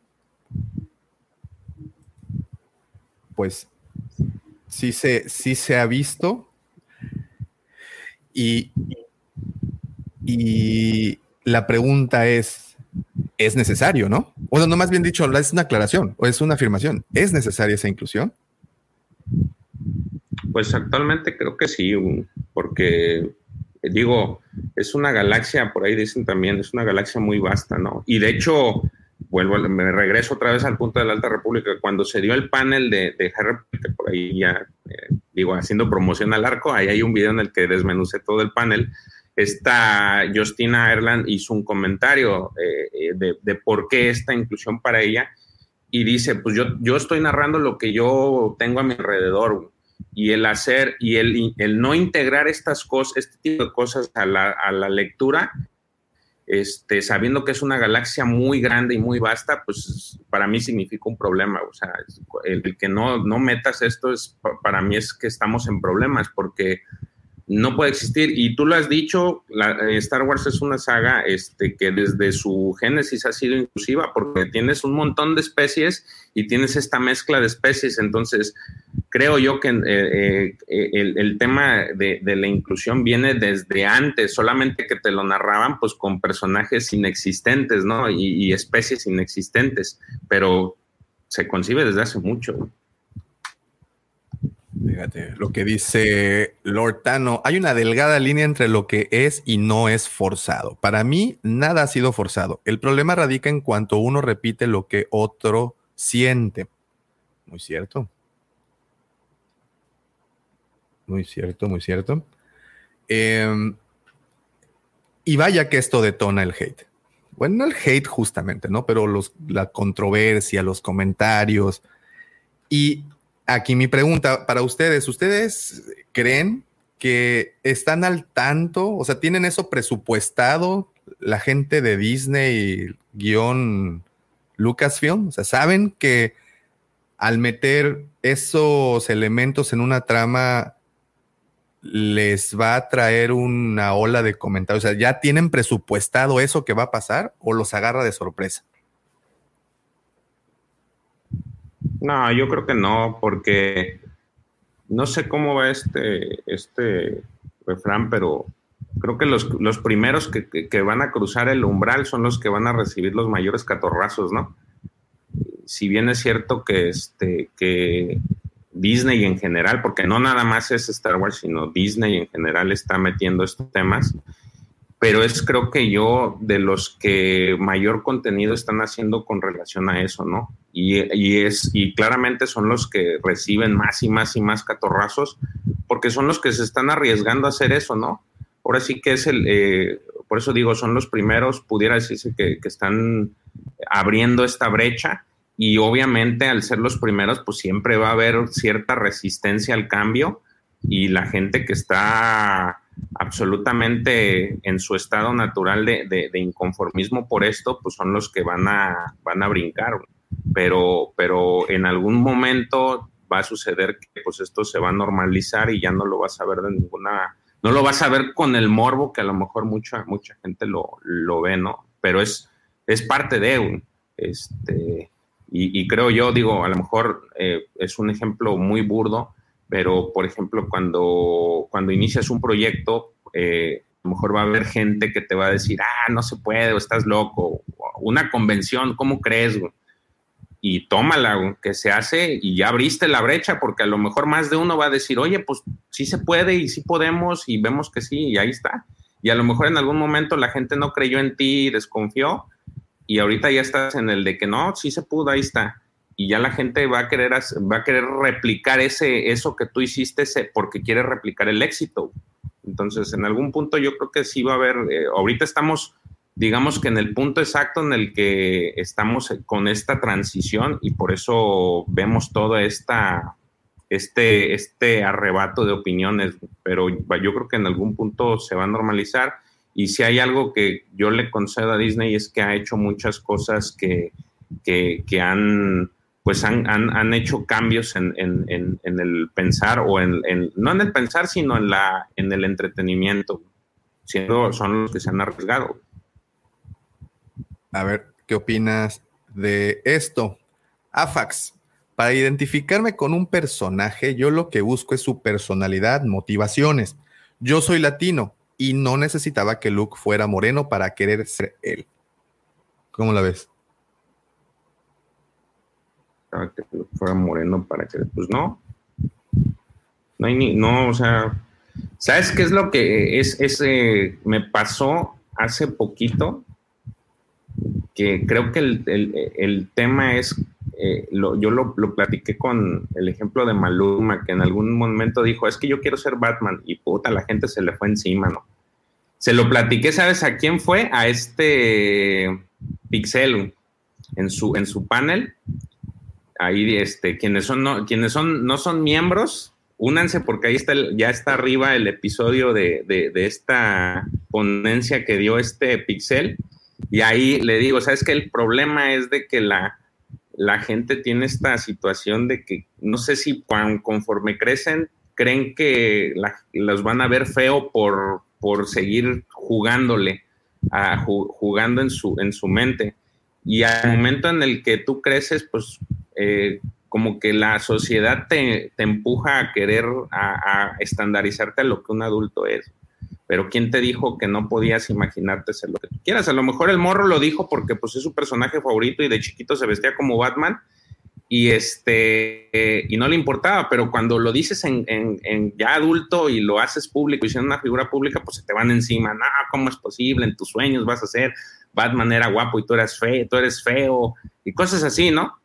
Pues sí se, sí se ha visto. Y, y la pregunta es, ¿es necesario, no? Bueno, no más bien dicho, es una aclaración o es una afirmación. ¿Es necesaria esa inclusión? Pues actualmente creo que sí, porque digo, es una galaxia, por ahí dicen también, es una galaxia muy vasta, ¿no? Y de hecho, vuelvo, me regreso otra vez al punto de la Alta República, cuando se dio el panel de, de Harry Potter, por ahí ya, eh, digo, haciendo promoción al arco, ahí hay un video en el que desmenucé todo el panel. Esta Justina Erland hizo un comentario eh, eh, de, de, por qué esta inclusión para ella y dice, pues yo, yo estoy narrando lo que yo tengo a mi alrededor, y el hacer y el, el no integrar estas cosas, este tipo de cosas a la, a la lectura, este, sabiendo que es una galaxia muy grande y muy vasta, pues para mí significa un problema. O sea, el, que no, no metas esto es, para mí es que estamos en problemas, porque no puede existir. Y tú lo has dicho, eh, Star Wars es una saga este, que desde su génesis ha sido inclusiva porque tienes un montón de especies y tienes esta mezcla de especies. Entonces, creo yo que eh, eh, el, tema de, la inclusión viene desde antes, solamente que te lo narraban pues con personajes inexistentes, ¿no? Y especies inexistentes, pero se concibe desde hace mucho. Fíjate, lo que dice Lord Tano, hay una delgada línea entre lo que es y no es forzado. Para mí, nada ha sido forzado. El problema radica en cuanto uno repite lo que otro siente. Muy cierto. Muy cierto, muy cierto. Em, y vaya que esto detona el hate. Bueno, el hate justamente, ¿no? Pero los, la controversia, los comentarios. Y aquí mi pregunta para ustedes, ¿ustedes creen que están al tanto? O sea, ¿tienen eso presupuestado la gente de Disney guion Lucasfilm? O sea, ¿saben que al meter esos elementos en una trama les va a traer una ola de comentarios? O sea, ¿ya tienen presupuestado eso que va a pasar o los agarra de sorpresa? No, yo creo que no, porque no sé cómo va este, este refrán, pero creo que los, los primeros que, que, van a cruzar el umbral son los que van a recibir los mayores catorrazos, ¿no? Si bien es cierto que, este, que Disney en general, porque no nada más es Star Wars, sino Disney en general está metiendo estos temas, pero es creo que yo de los que mayor contenido están haciendo con relación a eso, ¿no? Y, es, y claramente son los que reciben más y más y más catorrazos, porque son los que se están arriesgando a hacer eso, ¿no? Ahora sí que es el, eh, por eso digo, son los primeros, pudiera decirse que, que están abriendo esta brecha y obviamente al ser los primeros, pues siempre va a haber cierta resistencia al cambio y la gente que está absolutamente en su estado natural de, inconformismo por esto, pues son los que van a, van a brincar. Pero, pero en algún momento va a suceder que pues esto se va a normalizar y ya no lo vas a ver de ninguna, no lo vas a ver con el morbo que a lo mejor mucha, mucha gente lo, lo ve, ¿no? Pero es, es parte de, este, y, creo yo, digo, a lo mejor eh, es un ejemplo muy burdo, pero por ejemplo, cuando, cuando inicias un proyecto, eh, a lo mejor va a haber gente que te va a decir, ah, no se puede, o estás loco, una convención, ¿cómo crees? Y tómala, que se hace y ya abriste la brecha, porque a lo mejor más de uno va a decir, oye, pues sí se puede y sí podemos y vemos que sí, y ahí está. Y a lo mejor en algún momento la gente no creyó en ti, desconfió, y ahorita ya estás en el de que no, sí se pudo, ahí está y ya la gente va a querer va a querer replicar ese eso que tú hiciste porque quiere replicar el éxito. Entonces, en algún punto yo creo que sí va a haber eh, ahorita estamos digamos que en el punto exacto en el que estamos con esta transición y por eso vemos todo esta este este arrebato de opiniones, pero yo creo que en algún punto se va a normalizar y si hay algo que yo le concedo a Disney es que ha hecho muchas cosas que, que han pues han, han, hecho cambios en, el pensar o en, no en el pensar, sino en, la, en el entretenimiento, siendo son los que se han arriesgado. A ver, ¿qué opinas de esto? AFAX, para identificarme con un personaje, yo lo que busco es su personalidad, motivaciones. Yo soy latino y no necesitaba que Luke fuera moreno para querer ser él. ¿Cómo la ves? Que fuera moreno para que, pues no, no hay ni, no, o sea, ¿sabes qué es lo que es, ese, me pasó hace poquito? Que creo que el, tema es, eh, yo lo, lo, platiqué con el ejemplo de Maluma, que en algún momento dijo, es que yo quiero ser Batman, y puta, la gente se le fue encima, ¿no? Se lo platiqué, ¿sabes a quién fue? A este Pixel en su, en su panel ahí este, quienes son no, quienes son, no son miembros, únanse porque ahí está ya está arriba el episodio de, esta ponencia que dio este Pixel. Y ahí le digo, ¿sabes que El problema es de que la, la gente tiene esta situación de que no sé si conforme crecen creen que los van a ver feo por, por seguir jugándole, jugando en su, en su mente. Y al momento en el que tú creces, pues eh, como que la sociedad te, empuja a querer a, estandarizarte a lo que un adulto es. Pero ¿quién te dijo que no podías imaginarte ser lo que quieras? A lo mejor el morro lo dijo porque pues es su personaje favorito y de chiquito se vestía como Batman y este y no le importaba, pero cuando lo dices en, ya adulto y lo haces público y siendo una figura pública, pues se te van encima, no, ¿cómo es posible? En tus sueños vas a ser Batman era guapo y tú eres feo, tú eres feo y cosas así, ¿no?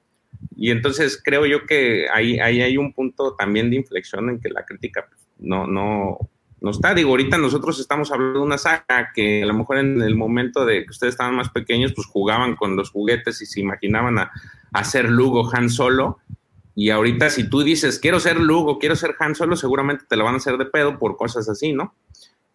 Y entonces creo yo que ahí, ahí hay un punto también de inflexión en que la crítica pues, no, no, no está. Digo, ahorita nosotros estamos hablando de una saga que a lo mejor en el momento de que ustedes estaban más pequeños, pues jugaban con los juguetes y se imaginaban a, hacer Lugo Han Solo. Y ahorita si tú dices, quiero ser Lugo, quiero ser Han Solo, seguramente te lo van a hacer de pedo por cosas así, ¿no?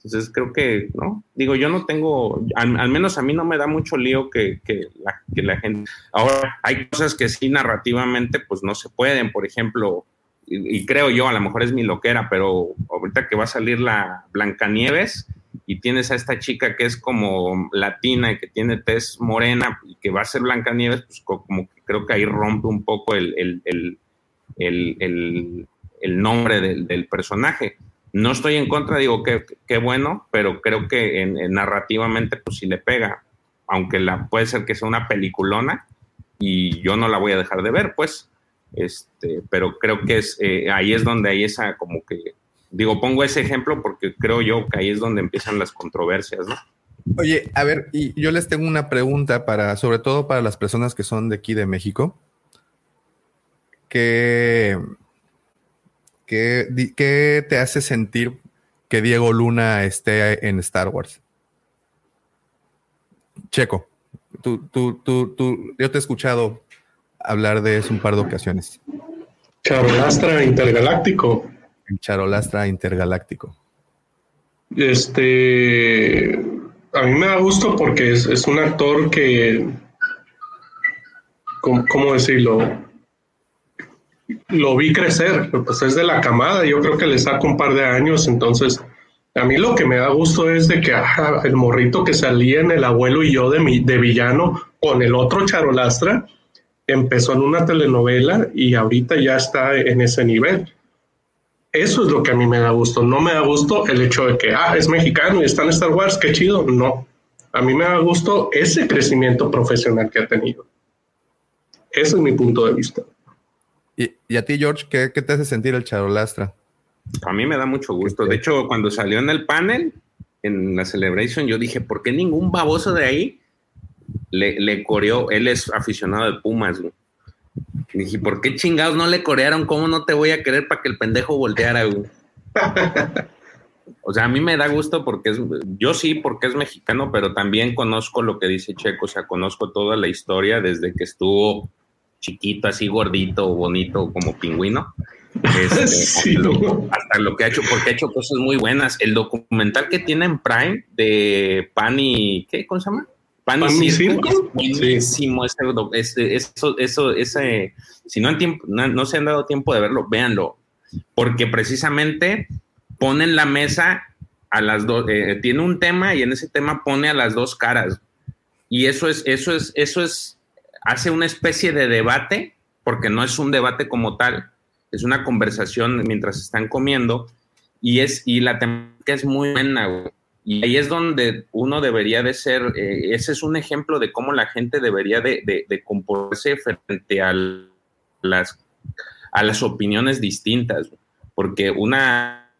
Entonces creo que, ¿no? Digo, yo no tengo, al, menos a mí no me da mucho lío que, que, la, que, la, gente... Ahora, hay cosas que sí narrativamente pues no se pueden, por ejemplo, y, creo yo, a lo mejor es mi loquera, pero ahorita que va a salir la Blancanieves y tienes a esta chica que es como latina y que tiene tez morena y que va a ser Blancanieves, pues como que creo que ahí rompe un poco el, el, el, el nombre del, del personaje no estoy en contra, digo que qué bueno, pero creo que en, narrativamente pues sí le pega, aunque la puede ser que sea una peliculona y yo no la voy a dejar de ver, pues, este, pero creo que es eh, ahí es donde hay esa como que digo pongo ese ejemplo porque creo yo que ahí es donde empiezan las controversias, ¿no? Oye, a ver, y yo les tengo una pregunta para, sobre todo para las personas que son de aquí de México, que ¿Qué, te hace sentir que Diego Luna esté en Star Wars? Checo, tú, tú, tú, tú, yo te he escuchado hablar de eso un par de ocasiones. Charolastra Intergaláctico. Charolastra Intergaláctico. Este, a mí me da gusto porque es, un actor que, ¿cómo decirlo? Lo vi crecer, pues es de la camada, yo creo que le saco un par de años, entonces a mí lo que me da gusto es de que el morrito que salía en El abuelo y yo de, mi, de villano con el otro charolastra, empezó en una telenovela y ahorita ya está en ese nivel. Eso es lo que a mí me da gusto. No me da gusto el hecho de que, ah, es mexicano y está en Star Wars, qué chido. No. A mí me da gusto ese crecimiento profesional que ha tenido. Ese es mi punto de vista. ¿Y, a ti, George, ¿qué, te hace sentir el charolastra? A mí me da mucho gusto. De hecho, cuando salió en el panel, en la celebration, yo dije, ¿por qué ningún baboso de ahí le, le coreó? Él es aficionado de Pumas, dije, ¿por qué chingados no le corearon? ¿Cómo no te voy a querer para que el pendejo volteara, O sea, a mí me da gusto porque es, yo sí, porque es mexicano, pero también conozco lo que dice Checo, o sea, conozco toda la historia desde que estuvo chiquito, así gordito, bonito, como pingüino. Este, hasta, lo, que ha hecho, porque ha hecho cosas muy buenas. El documental que tiene en Prime de Pan y, ¿qué? ¿Cómo se llama? Pan, y Circo. buenísimo. Ese, eso, eso, ese, si no, tiempo, no, se han dado tiempo de verlo, véanlo. Porque precisamente ponen la mesa a las dos, eh, tiene un tema y en ese tema pone a las dos caras. Y eso es, eso es, eso es hace una especie de debate, porque no es un debate como tal, es una conversación mientras están comiendo y, es, y la temática es muy buena, Y ahí es donde uno debería de ser, eh, ese es un ejemplo de cómo la gente debería de, de, comportarse frente a las, a las opiniones distintas, porque una,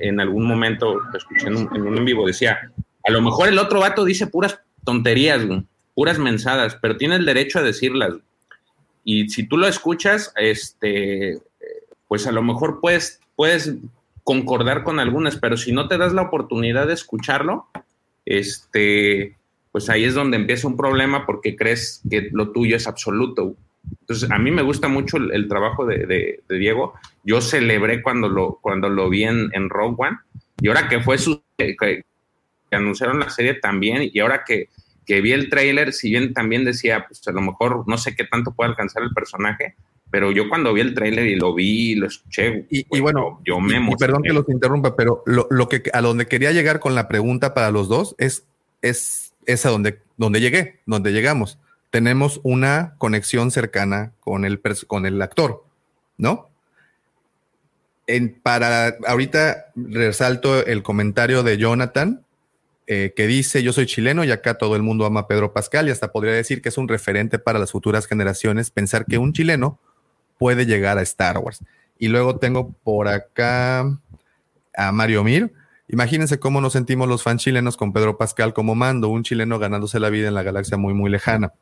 en algún momento, escuché en un, en un en vivo, decía, a lo mejor el otro vato dice puras tonterías, güey puras mensadas, pero tiene el derecho a decirlas. Y si tú lo escuchas, este, pues a lo mejor puedes, puedes concordar con algunas, pero si no te das la oportunidad de escucharlo, este, pues ahí es donde empieza un problema porque crees que lo tuyo es absoluto. Entonces, a mí me gusta mucho el, trabajo de, Diego. Yo celebré cuando lo, cuando lo vi en, Rogue One y ahora que fue su, que anunciaron la serie también y ahora que, que vi el tráiler, si bien también decía, pues a lo mejor no sé qué tanto puede alcanzar el personaje, pero yo cuando vi el tráiler y lo vi y lo escuché, y, bueno, yo me y, perdón que los interrumpa, pero lo, que a donde quería llegar con la pregunta para los dos es, es, es a donde, donde llegué, donde llegamos. Tenemos una conexión cercana con el, con el actor, ¿no? En, para ahorita resalto el comentario de Jonathan eh, que dice yo soy chileno y acá todo el mundo ama a Pedro Pascal y hasta podría decir que es un referente para las futuras generaciones pensar que un chileno puede llegar a Star Wars. Y luego tengo por acá a Mario Mir. Imagínense cómo nos sentimos los fans chilenos con Pedro Pascal como mando, un chileno ganándose la vida en la galaxia muy, muy lejana.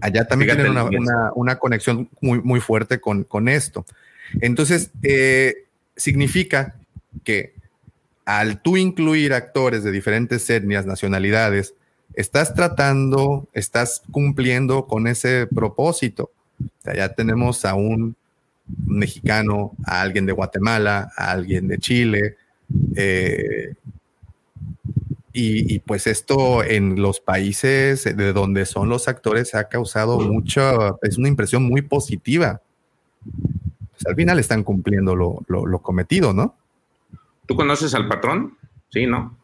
Allá también tienen una, conexión muy, muy fuerte con, con esto. Entonces, eh, significa que al tú incluir actores de diferentes etnias, nacionalidades, estás tratando, estás cumpliendo con ese propósito. ya tenemos a un mexicano, a alguien de Guatemala, a alguien de Chile. Eh, y, pues esto en los países de donde son los actores ha causado mucha, es una impresión muy positiva. Pues al final están cumpliendo lo cometido, ¿no? ¿Tú conoces al patrón? Sí, ¿no?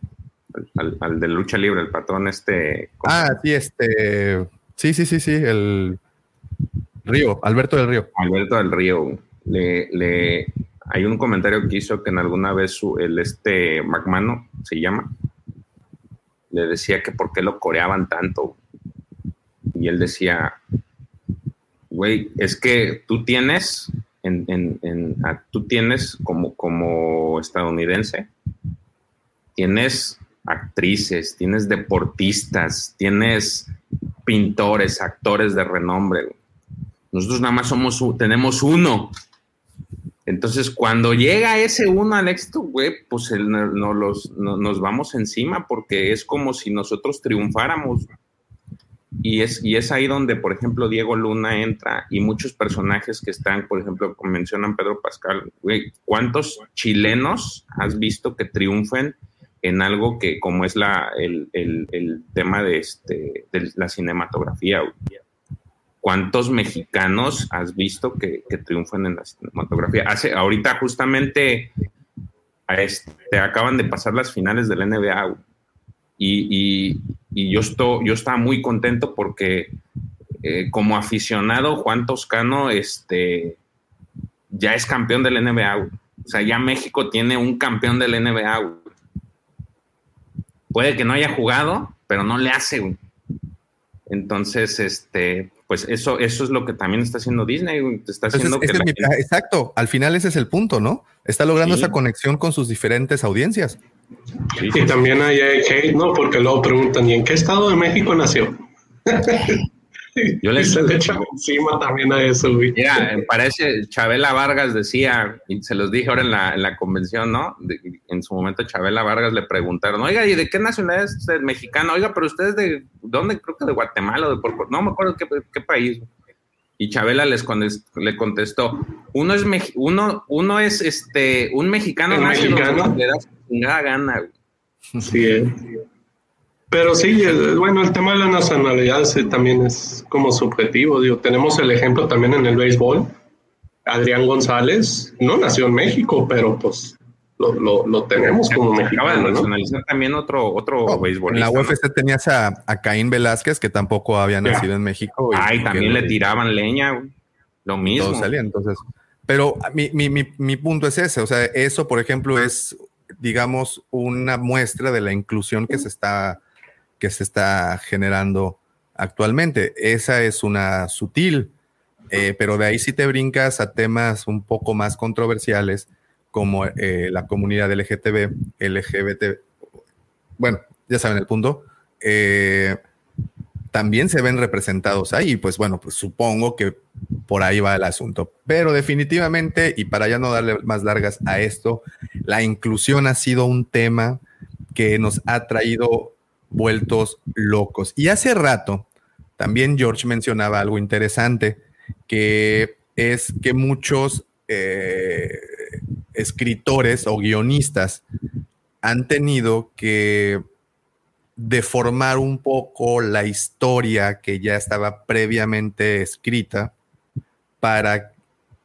Al, de lucha libre, el patrón este. Ah, sí, este. Sí, sí, sí, sí, el Río, Alberto del Río. Alberto del Río. Le, le, hay un comentario que hizo que en alguna vez su, el este McMano se llama, le decía que por qué lo coreaban tanto. Y él decía, güey, es que tú tienes tú tienes como, como estadounidense, tienes actrices, tienes deportistas, tienes pintores, actores de renombre. Nosotros nada más somos, tenemos uno. Entonces, cuando llega ese uno al éxito, güey, pues nos vamos encima porque es como si nosotros triunfáramos. Y es, y es ahí donde, por ejemplo, Diego Luna entra y muchos personajes que están, por ejemplo, mencionan Pedro Pascal, ¿cuántos chilenos has visto que triunfen en algo que como es la, el, tema de, este, de la cinematografía? ¿Cuántos mexicanos has visto que, que triunfan en la cinematografía? Hace, ahorita justamente este, acaban de pasar las finales del NBA. Y, yo, estoy, yo estaba muy contento porque eh, como aficionado, Juan Toscano este, ya es campeón del NBA. O sea, ya México tiene un campeón del NBA. Puede que no haya jugado, pero no le hace. Entonces, este, pues eso, eso es lo que también está haciendo Disney. Está haciendo Exacto, al final ese es el punto, ¿no? Está logrando esa conexión con sus diferentes audiencias. Y también hay hate, ¿no? Porque luego preguntan, ¿y en qué estado de México nació? Yo les se le encima también a eso, Mira, parece, Chabela Vargas decía, y se los dije ahora en la, convención, ¿no? en su momento Chabela Vargas le preguntaron, oiga, ¿y de qué nacionalidad es usted? Mexicano, oiga, pero usted es de, ¿dónde? Creo que de Guatemala o de no me acuerdo qué, qué país. Y Chabela les le contestó, uno es uno, uno es este un mexicano, mexicano? le da chingada gana. Sí, pero sí, bueno, el tema de la nacionalidad también es como subjetivo. Digo, tenemos el ejemplo también en el béisbol. Adrián González no nació en México, pero pues lo, tenemos como mexicano. Acaba de nacionalizar también otro, otro béisbolista. En la UFC tenías a, Caín Velázquez, que tampoco había nacido en México. Ay, también le tiraban leña, lo mismo. salía, entonces. Pero mi, mi, mi, mi punto es ese, o sea, eso, por ejemplo, es digamos, una muestra de la inclusión que se está, que se está generando actualmente. Esa es una sutil, eh, pero de ahí si te brincas a temas un poco más controversiales como eh, la comunidad LGTB, LGBT, bueno, ya saben el punto, eh, también se ven representados ahí. Pues bueno, pues supongo que por ahí va el asunto. Pero definitivamente, y para ya no darle más largas a esto, la inclusión ha sido un tema que nos ha traído vueltos locos. Y hace rato, también George mencionaba algo interesante, que es que muchos eh, escritores o guionistas han tenido que deformar un poco la historia que ya estaba previamente escrita para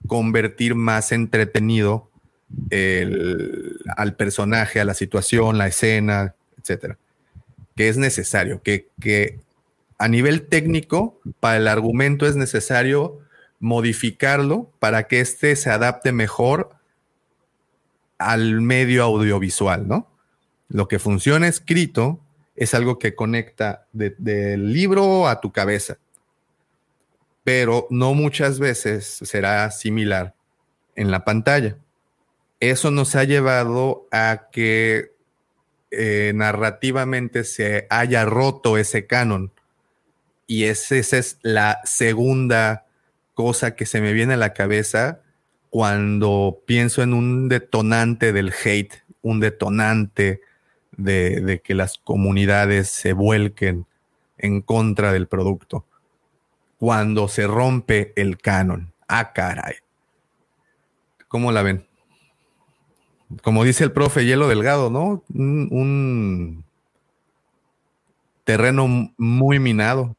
convertir más entretenido al personaje, a la situación, la escena, etcétera. Que es necesario, que, que a nivel técnico, para el argumento es necesario modificarlo para que éste se adapte mejor al medio audiovisual, ¿no? Lo que funciona escrito es algo que conecta del libro a tu cabeza, pero no muchas veces será similar en la pantalla. Eso nos ha llevado a que eh, narrativamente se haya roto ese canon y esa es la segunda cosa que se me viene a la cabeza cuando pienso en un detonante del hate, un detonante de, que las comunidades se vuelquen en contra del producto. Cuando se rompe el canon. Ah, caray. ¿Cómo la ven? Como dice el profe Hielo Delgado, ¿no? un terreno muy minado.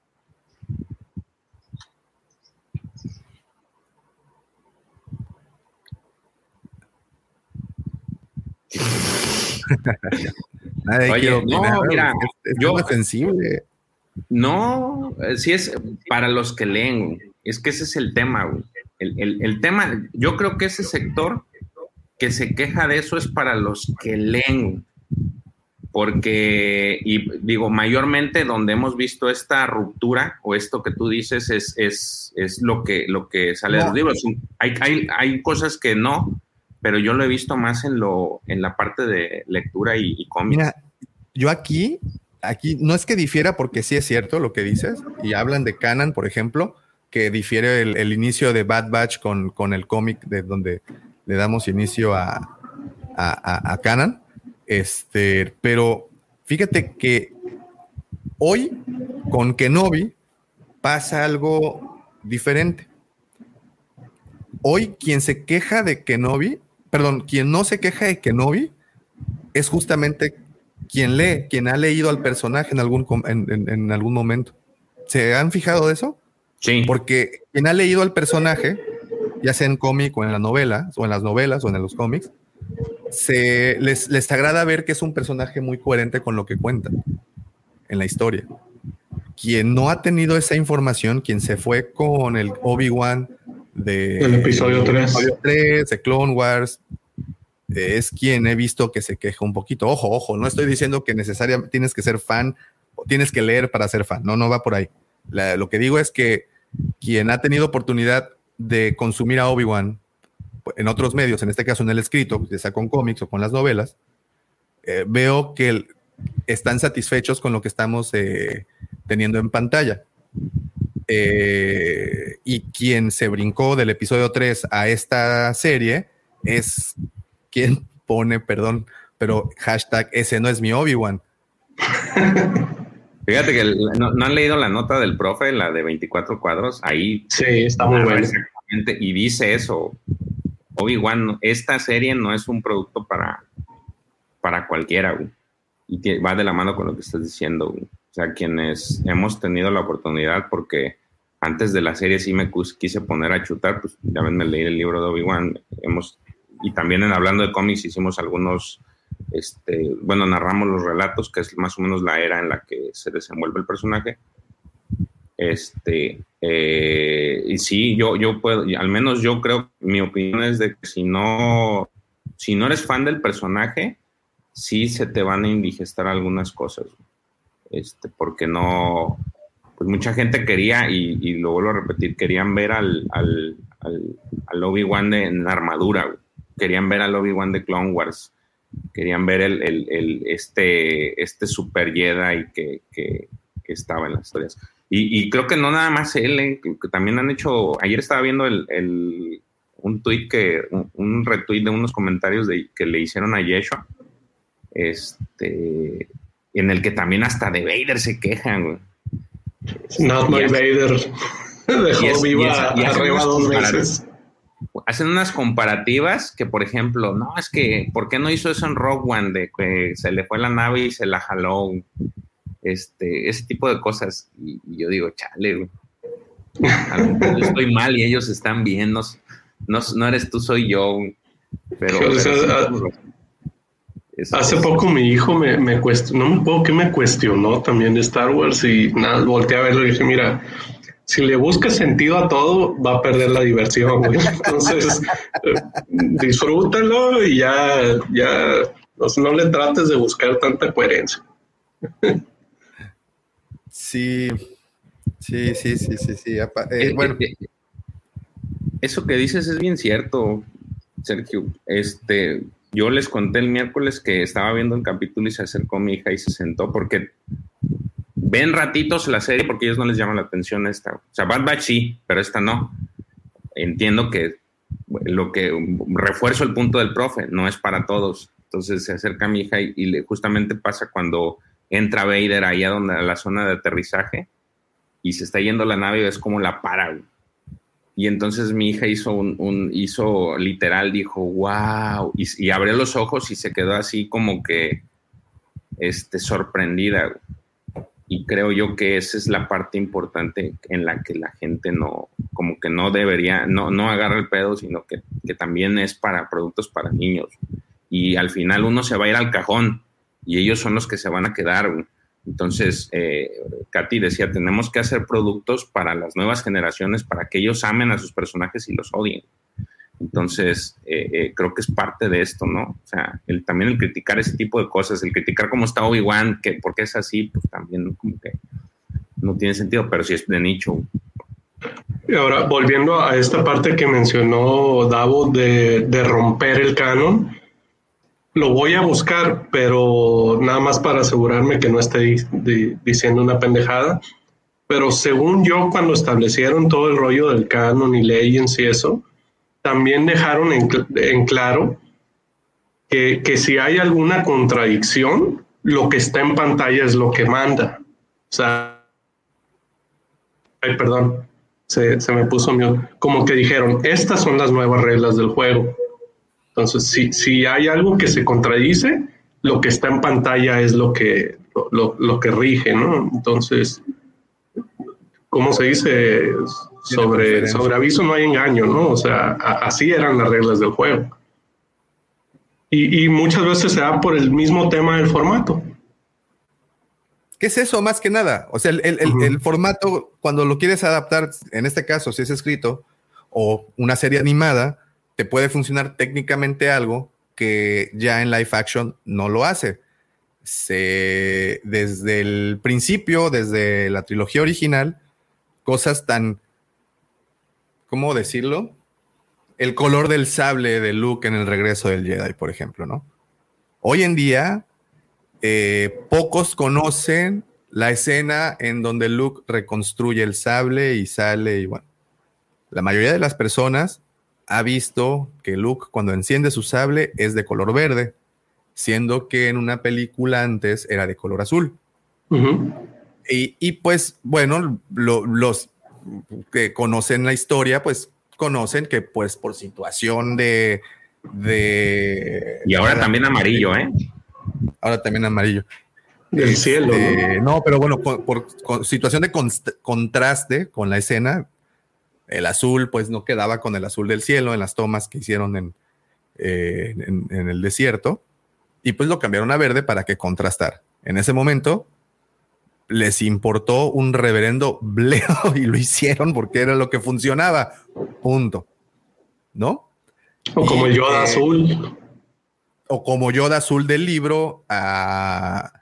Oye, no, mira, yo sensible. No, sí es para los que leen, es que ese es el tema, El, tema, yo creo que ese sector que se queja de eso es para los que leen, porque, y digo, mayormente donde hemos visto esta ruptura o esto que tú dices es, es, es lo, que, lo que sale de los libros. Hay, hay, hay cosas que no, pero yo lo he visto más en lo en la parte de lectura y, y. Mira, yo aquí, aquí no es que difiera porque sí es cierto lo que dices, y hablan de Canon, por ejemplo, que difiere el, inicio de Bad Batch con, con el cómic de donde le damos inicio a, a, a, Canon. Este, pero fíjate que hoy con Kenobi pasa algo diferente. Hoy quien se queja de Kenobi perdón, quien no se queja de Kenobi es justamente quien lee, quien ha leído al personaje en algún, en, algún momento. ¿Se han fijado de eso? Sí. Porque quien ha leído al personaje, ya sea en cómic o en la novela, o en las novelas o en los cómics, se, les, les agrada ver que es un personaje muy coherente con lo que cuenta en la historia. Quien no ha tenido esa información, quien se fue con el Obi-Wan de el episodio 3. de Clone Wars, es quien he visto que se queja un poquito. Ojo, ojo, no estoy diciendo que necesariamente tienes que ser fan o tienes que leer para ser fan. No, no va por ahí. lo que digo es que quien ha tenido oportunidad de consumir a Obi-Wan en otros medios, en este caso en el escrito, ya sea con cómics o con las novelas, eh, veo que están satisfechos con lo que estamos eh, teniendo en pantalla. Eh, y quien se brincó del episodio 3 a esta serie es quien pone, perdón, pero hashtag ese no es mi Obi-Wan. Fíjate que no, han leído la nota del profe, la de 24 cuadros, ahí. Sí, está muy bueno. y dice eso. Obi-Wan, esta serie no es un producto para, para cualquiera, Y va de la mano con lo que estás diciendo, O sea, quienes hemos tenido la oportunidad, porque antes de la serie sí me quise poner a chutar, pues ya me leí el libro de Obi-Wan, hemos, y también en hablando de cómics hicimos algunos, este, bueno, narramos los relatos, que es más o menos la era en la que se desenvuelve el personaje. Este, eh, y sí, yo, yo puedo, al menos yo creo, mi opinión es de que si no, si no eres fan del personaje, sí se te van a indigestar algunas cosas, este, porque no, pues mucha gente quería, y, lo vuelvo a repetir, querían ver al, al, al, Obi-Wan en armadura, querían ver al Obi-Wan de Clone Wars, querían ver el, el, este, este super Jedi que, que, estaba en las historias. Y, creo que no nada más él, eh, que, también han hecho, ayer estaba viendo el, un tweet que, retweet de unos comentarios de, que le hicieron a Yeshua, este, en el que también hasta de Vader se quejan, güey. Not my Vader. Dejó viva arriba dos veces. Hacen unas comparativas que, por ejemplo, no, es que, ¿por qué no hizo eso en Rogue One? De que se le fue la nave y se la jaló. Este, ese tipo de cosas. Y, yo digo, chale, A lo mejor yo estoy mal y ellos están bien, no, no, eres tú, soy yo. Pero, hace poco mi hijo me, me cuestionó, no me puedo que me cuestionó también de Star Wars y nada, volteé a verlo y dije, mira, si le buscas sentido a todo, va a perder la diversión, Entonces, eh, disfrútalo y ya, ya, no le trates de buscar tanta coherencia. Sí, sí, sí, sí, sí, sí. Eh, eh, bueno. Eso que dices es bien cierto, Sergio. Este, yo les conté el miércoles que estaba viendo un capítulo y se acercó mi hija y se sentó porque ven ratitos la serie porque ellos no les llama la atención esta. O sea, Bad Batch sí, pero esta no. Entiendo que lo que refuerzo el punto del profe, no es para todos. Entonces se acerca mi hija y, le, justamente pasa cuando entra Vader ahí a, donde, a la zona de aterrizaje y se está yendo la nave y es como la para. Y entonces mi hija hizo un, hizo literal, dijo, wow, y, y, abrió los ojos y se quedó así como que este, sorprendida y creo yo que esa es la parte importante en la que la gente no, como que no debería, no, no agarra el pedo, sino que, también es para productos para niños. Y al final uno se va a ir al cajón y ellos son los que se van a quedar. Entonces, eh, Katy decía, tenemos que hacer productos para las nuevas generaciones, para que ellos amen a sus personajes y los odien. Entonces, eh, eh, creo que es parte de esto, ¿no? O sea, el, también el criticar ese tipo de cosas, el criticar cómo está Obi-Wan, que porque es así, pues también como que no tiene sentido, pero sí es de nicho. Y ahora, volviendo a esta parte que mencionó Davo de romper el canon, lo voy a buscar, pero nada más para asegurarme que no esté diciendo una pendejada. Pero según yo, cuando establecieron todo el rollo del canon y Legends y eso, también dejaron en, claro que, si hay alguna contradicción, lo que está en pantalla es lo que manda. O sea, ay, perdón, se, me puso mío. Como que dijeron, estas son las nuevas reglas del juego. Entonces, si, si hay algo que se contradice, lo que está en pantalla es lo que, lo, lo que rige, ¿no? Entonces, ¿cómo se dice? sobre, sobre aviso no hay engaño, ¿no? O sea, así eran las reglas del juego. Y, muchas veces se da por el mismo tema del formato. ¿Qué es eso más que nada? O sea, el, formato, cuando lo quieres adaptar, en este caso, si es escrito o una serie animada, puede funcionar técnicamente algo que ya en live action no lo hace. Desde el principio, desde la trilogía original, cosas tan ¿cómo decirlo? El color del sable de Luke en el regreso del Jedi, por ejemplo, ¿no? Hoy en día, eh, pocos conocen la escena en donde Luke reconstruye el sable y sale y bueno, la mayoría de las personas ha visto que Luke cuando enciende su sable es de color verde, siendo que en una película antes era de color azul. y, pues bueno, los que conocen la historia, pues conocen que pues por situación de... de y ahora también amarillo, ¿eh? Ahora también amarillo. Del cielo. Este, ¿no? pero bueno, por, situación de contraste con la escena, el azul pues no quedaba con el azul del cielo en las tomas que hicieron en, eh, en el desierto y pues lo cambiaron a verde para que contrastar. En ese momento les importó un reverendo bledo y lo hicieron porque era lo que funcionaba. Punto. ¿No? O como el Yoda azul. O como Yoda azul del libro a,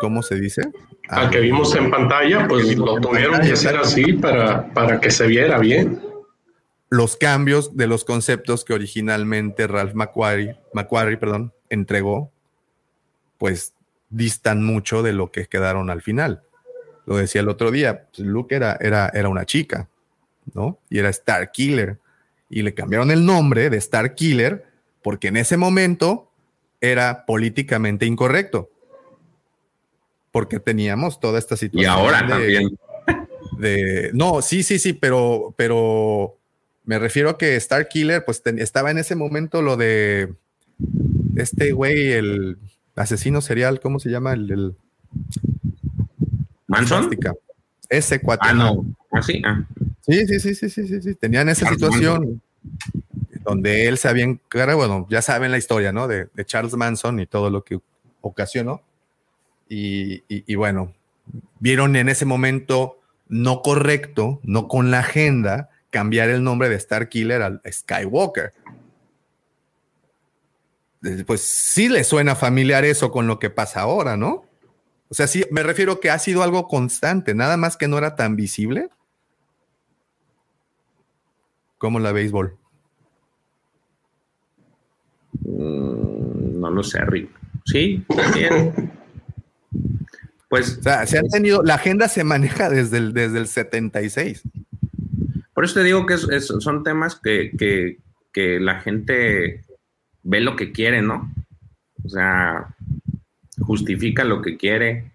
¿cómo se dice? Al que vimos en pantalla, pues lo tuvieron que hacer así para, para que se viera bien. Los cambios de los conceptos que originalmente Ralph McQuarrie, McQuarrie perdón, entregó, pues distan mucho de lo que quedaron al final. Lo decía el otro día, pues, Luke era, era, era una chica, ¿no? Y era Star Killer. Y le cambiaron el nombre de Star Killer porque en ese momento era políticamente incorrecto. Porque teníamos toda esta situación. Y ahora también. De, no, sí, sí, sí, pero, pero me refiero a que Star Killer, pues estaba en ese momento lo de este güey, el asesino serial, ¿cómo se llama? El, ¿Manson? Ese cuatro. Ah, no. ¿Ah, sí? Ah. Sí, sí, sí, sí, sí, sí, sí. Tenían esa situación donde él se había encargado, bueno, ya saben la historia, ¿no? De, Charles Manson y todo lo que ocasionó. Y, bueno, vieron en ese momento no correcto, no con la agenda, cambiar el nombre de Star Killer al Skywalker. Pues sí le suena familiar eso con lo que pasa ahora, ¿no? O sea, sí, me refiero que ha sido algo constante, nada más que no era tan visible. como la béisbol? Mm, no lo sé, Rick. Sí, bien. Pues. O sea, se han tenido. La agenda se maneja desde el, desde el 76. Por eso te digo que son temas que, que la gente ve lo que quiere, ¿no? O sea, justifica lo que quiere.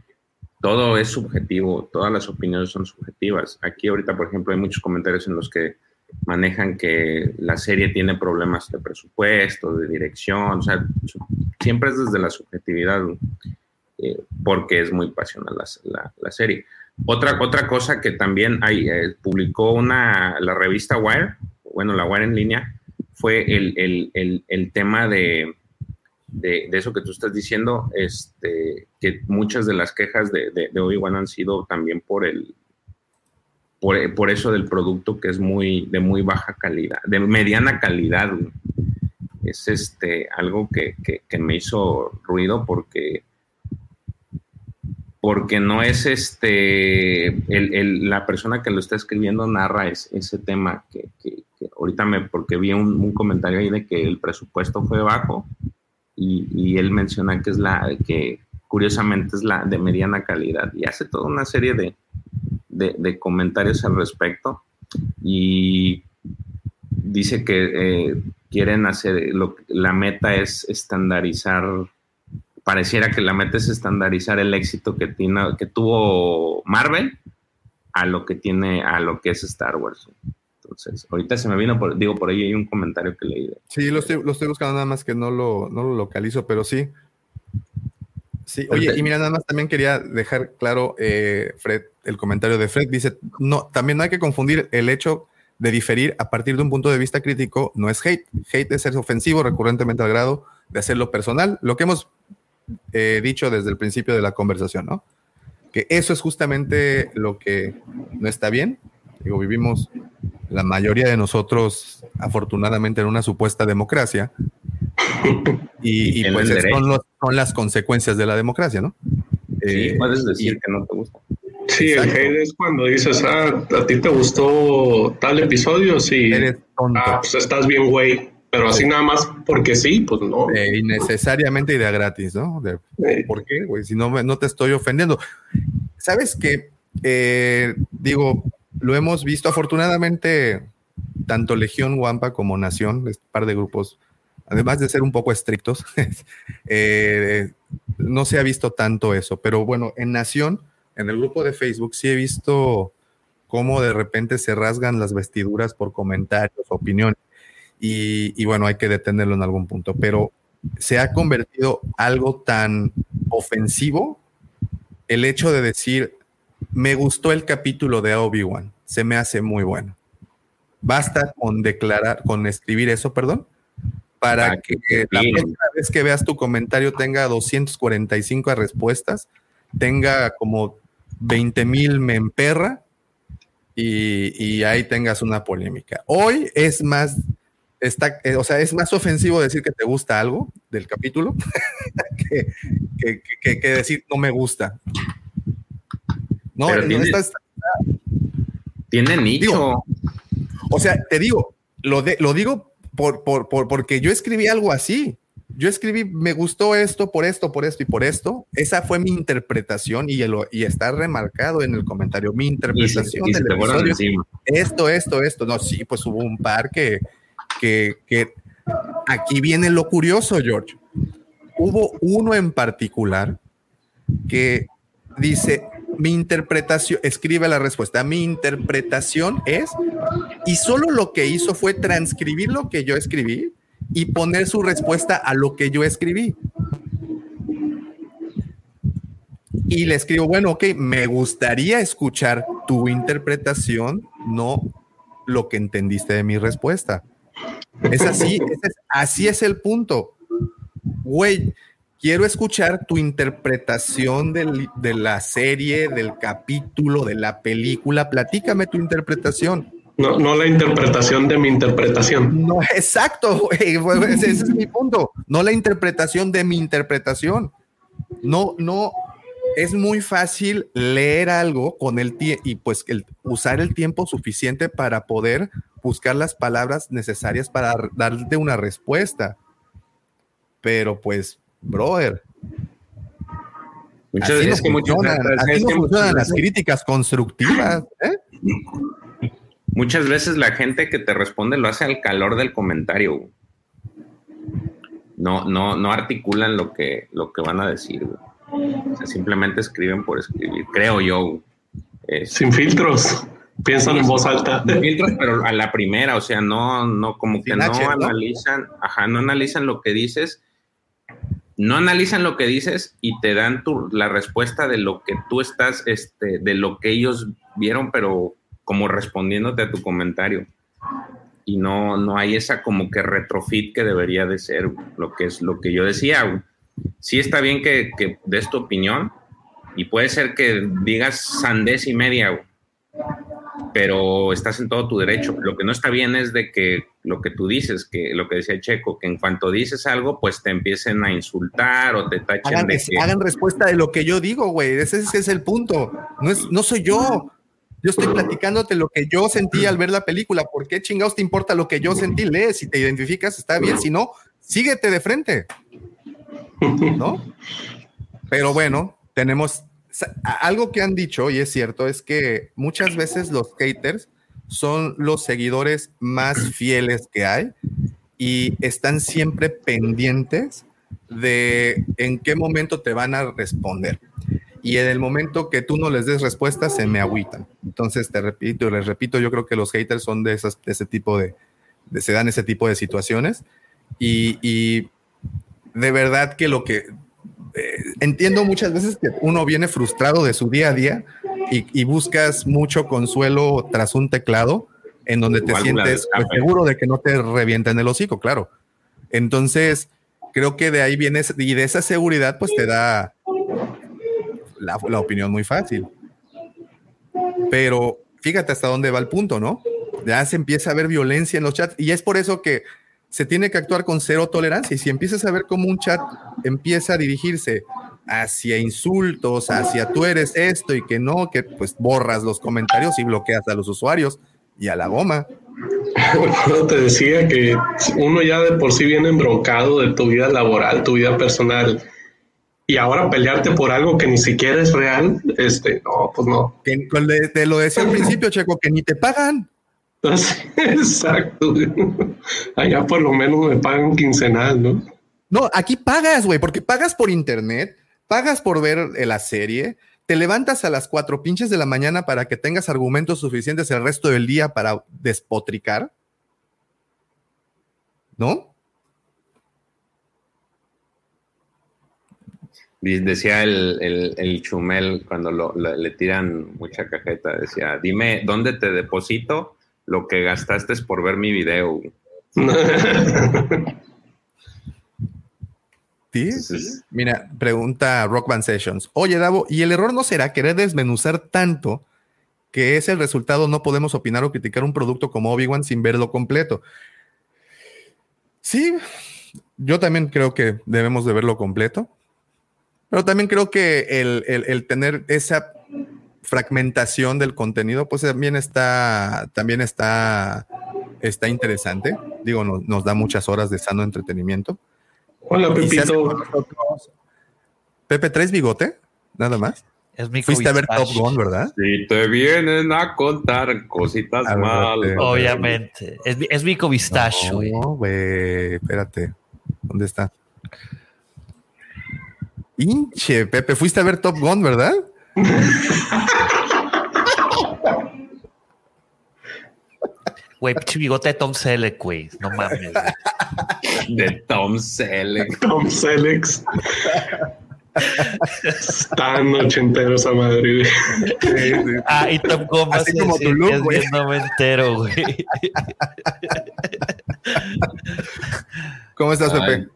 Todo es subjetivo, todas las opiniones son subjetivas. Aquí ahorita, por ejemplo, hay muchos comentarios en los que manejan que la serie tiene problemas de presupuesto, de dirección, o sea, siempre es desde la subjetividad, eh, porque es muy pasional la, serie. Otra, otra cosa que también hay, eh, publicó una, la revista Wire, bueno, la Wire en línea, fue el, tema de, de, eso que tú estás diciendo, este, que muchas de las quejas de, de Obi-Wan han sido también por el, por, eso del producto que es muy de muy baja calidad, de mediana calidad. Es este algo que, me hizo ruido porque porque no es este la persona que lo está escribiendo narra ese tema que, ahorita me porque vi un, comentario ahí de que el presupuesto fue bajo y, y, él menciona que es la que curiosamente es la de mediana calidad y hace toda una serie de, de, comentarios al respecto y dice que eh, quieren hacer, lo, la meta es estandarizar, pareciera que la meta es estandarizar el éxito que, tiene, que tuvo Marvel a lo que tiene, a lo que es Star Wars. Entonces, ahorita se me vino, por, digo, por ahí hay un comentario que leí. Sí, lo estoy, lo estoy buscando nada más que no lo, no lo localizo, pero sí, Sí, oye, y mira, nada más también quería dejar claro, eh, Fred, el comentario de Fred dice, no, también no hay que confundir el hecho de diferir a partir de un punto de vista crítico, no es hate. Hate es ser ofensivo recurrentemente al grado de hacerlo personal, lo que hemos eh, dicho desde el principio de la conversación, ¿no? Que eso es justamente lo que no está bien. Digo, vivimos la mayoría de nosotros, afortunadamente, en una supuesta democracia, y, pues son, las consecuencias de la democracia, ¿no? Sí, eh, puedes decir que no te gusta. Sí, el hate es cuando dices, ah, a ti te gustó tal episodio, sí. Eres tonto. Ah, pues estás bien, güey. Pero así nada más porque sí, pues no. Eh, innecesariamente idea gratis, ¿no? ¿Por qué, güey? Si no, no te estoy ofendiendo. ¿Sabes qué? Eh, digo, lo hemos visto afortunadamente, tanto Legión Wampa como Nación, este par de grupos además de ser un poco estrictos, eh, no se ha visto tanto eso. Pero bueno, en Nación, en el grupo de Facebook, sí he visto cómo de repente se rasgan las vestiduras por comentarios, opiniones. Y, bueno, hay que detenerlo en algún punto. Pero se ha convertido algo tan ofensivo el hecho de decir, me gustó el capítulo de Obi-Wan, se me hace muy bueno. Basta con declarar, con escribir eso, perdón, para que, la próxima vez que veas tu comentario tenga 245 respuestas, tenga como 20 mil me emperra y, ahí tengas una polémica. Hoy es más, está, eh, o sea, es más ofensivo decir que te gusta algo del capítulo que, decir no me gusta. No, tiene, nicho. o sea, te digo, lo, de, lo digo por, porque yo escribí algo así. Yo escribí, me gustó esto, por esto, por esto y por esto. Esa fue mi interpretación y, y está remarcado en el comentario. Mi interpretación Esto, esto, esto. No, sí, pues hubo un par que, que, aquí viene lo curioso, George. Hubo uno en particular que dice, mi interpretación, escribe la respuesta, mi interpretación es, y solo lo que hizo fue transcribir lo que yo escribí y poner su respuesta a lo que yo escribí. Y le escribo, bueno, ok, me gustaría escuchar tu interpretación, no lo que entendiste de mi respuesta. Es así, así es el punto. Güey, quiero escuchar tu interpretación de la serie, del capítulo, de la película. Platícame tu interpretación. No, no la interpretación de mi interpretación. No, exacto, ese, es mi punto. No la interpretación de mi interpretación. No, no, es muy fácil leer algo con el tiempo y pues el, usar el tiempo suficiente para poder buscar las palabras necesarias para darte una respuesta. Pero pues, brother. Muchas veces que funcionan, así no funcionan las críticas constructivas. ¿eh? Muchas veces la gente que te responde lo hace al calor del comentario. No, no, no articulan lo que, lo que van a decir. simplemente escriben por escribir, creo yo. Sin filtros. Piensan en voz alta. Filtros, pero a la primera, o sea, no, no, como que no analizan, ajá, no analizan lo que dices, no analizan lo que dices y te dan tu, la respuesta de lo que tú estás, este, de lo que ellos vieron, pero como respondiéndote a tu comentario. Y no, no hay esa como que retrofit que debería de ser lo que es lo que yo decía. Sí está bien que, que des tu opinión y puede ser que digas sandés y media, pero estás en todo tu derecho. Lo que no está bien es de que lo que tú dices, que lo que decía Checo, que en cuanto dices algo, pues te empiecen a insultar o te tachen hagan, de que... Hagan respuesta de lo que yo digo, güey. Ese, ese, es el punto. No, es, no soy yo. Yo estoy platicándote lo que yo sentí al ver la película. ¿Por qué chingados te importa lo que yo sentí? Lees, si te identificas, está bien. Si no, síguete de frente. ¿No? Pero bueno, tenemos algo que han dicho, y es cierto, es que muchas veces los haters son los seguidores más fieles que hay y están siempre pendientes de en qué momento te van a responder y en el momento que tú no les des respuesta se me agüitan. Entonces, te repito, les repito, yo creo que los haters son de, esas, ese tipo de, se dan ese tipo de situaciones y, de verdad que lo que eh, entiendo muchas veces que uno viene frustrado de su día a día y, buscas mucho consuelo tras un teclado en donde te sientes pues, seguro de que no te revienten el hocico, claro. Entonces, creo que de ahí viene y de esa seguridad pues te da la, opinión muy fácil. Pero fíjate hasta dónde va el punto, ¿no? Ya se empieza a ver violencia en los chats y es por eso que se tiene que actuar con cero tolerancia. Y si empiezas a ver cómo un chat empieza a dirigirse hacia insultos, hacia tú eres esto y que no, que pues borras los comentarios y bloqueas a los usuarios y a la goma. te decía que uno ya de por sí viene embroncado de tu vida laboral, tu vida personal y ahora pelearte por algo que ni siquiera es real, este, no, pues no. Que, te lo decía al principio, Checo, que ni te pagan. Exacto. Allá por lo menos me pagan quincenal, ¿no? No, aquí pagas, güey, porque pagas por internet, pagas por ver la serie, te levantas a las cuatro pinches de la mañana para que tengas argumentos suficientes el resto del día para despotricar. ¿No? Decía el, Chumel cuando le tiran mucha cajeta, decía, dime, ¿dónde te deposito lo que gastaste por ver mi video? ¿Sí? Mira, pregunta Rock Band Sessions. Oye, Davo, ¿y el error no será querer desmenuzar tanto que es el resultado? No podemos opinar o criticar un producto como Obi-Wan sin verlo completo. Sí, yo también creo que debemos de verlo completo. Pero también creo que el, tener esa fragmentación del contenido, pues también está, también está, está interesante. Digo, nos da muchas horas de sano entretenimiento. Hola, Pepito. Pepe, ¿traes bigote? Nada más. Es mi Fuiste a ver Top Gun, ¿verdad? Si te vienen a contar cositas malas. Obviamente. Es, es mi covistacho. No, güey, espérate. ¿Dónde está? Hinche, Pepe, fuiste a ver Top Gun, ¿verdad? Güey, bigote de Tom Selleck, güey. No mames. De Tom Selleck. Tom Selleck. Tan ochentero esa madre, güey. Ah, y Tom Gomas Así como sí, tu look, es güey. bien noventero, güey. ¿Cómo estás, Ay. Pepe?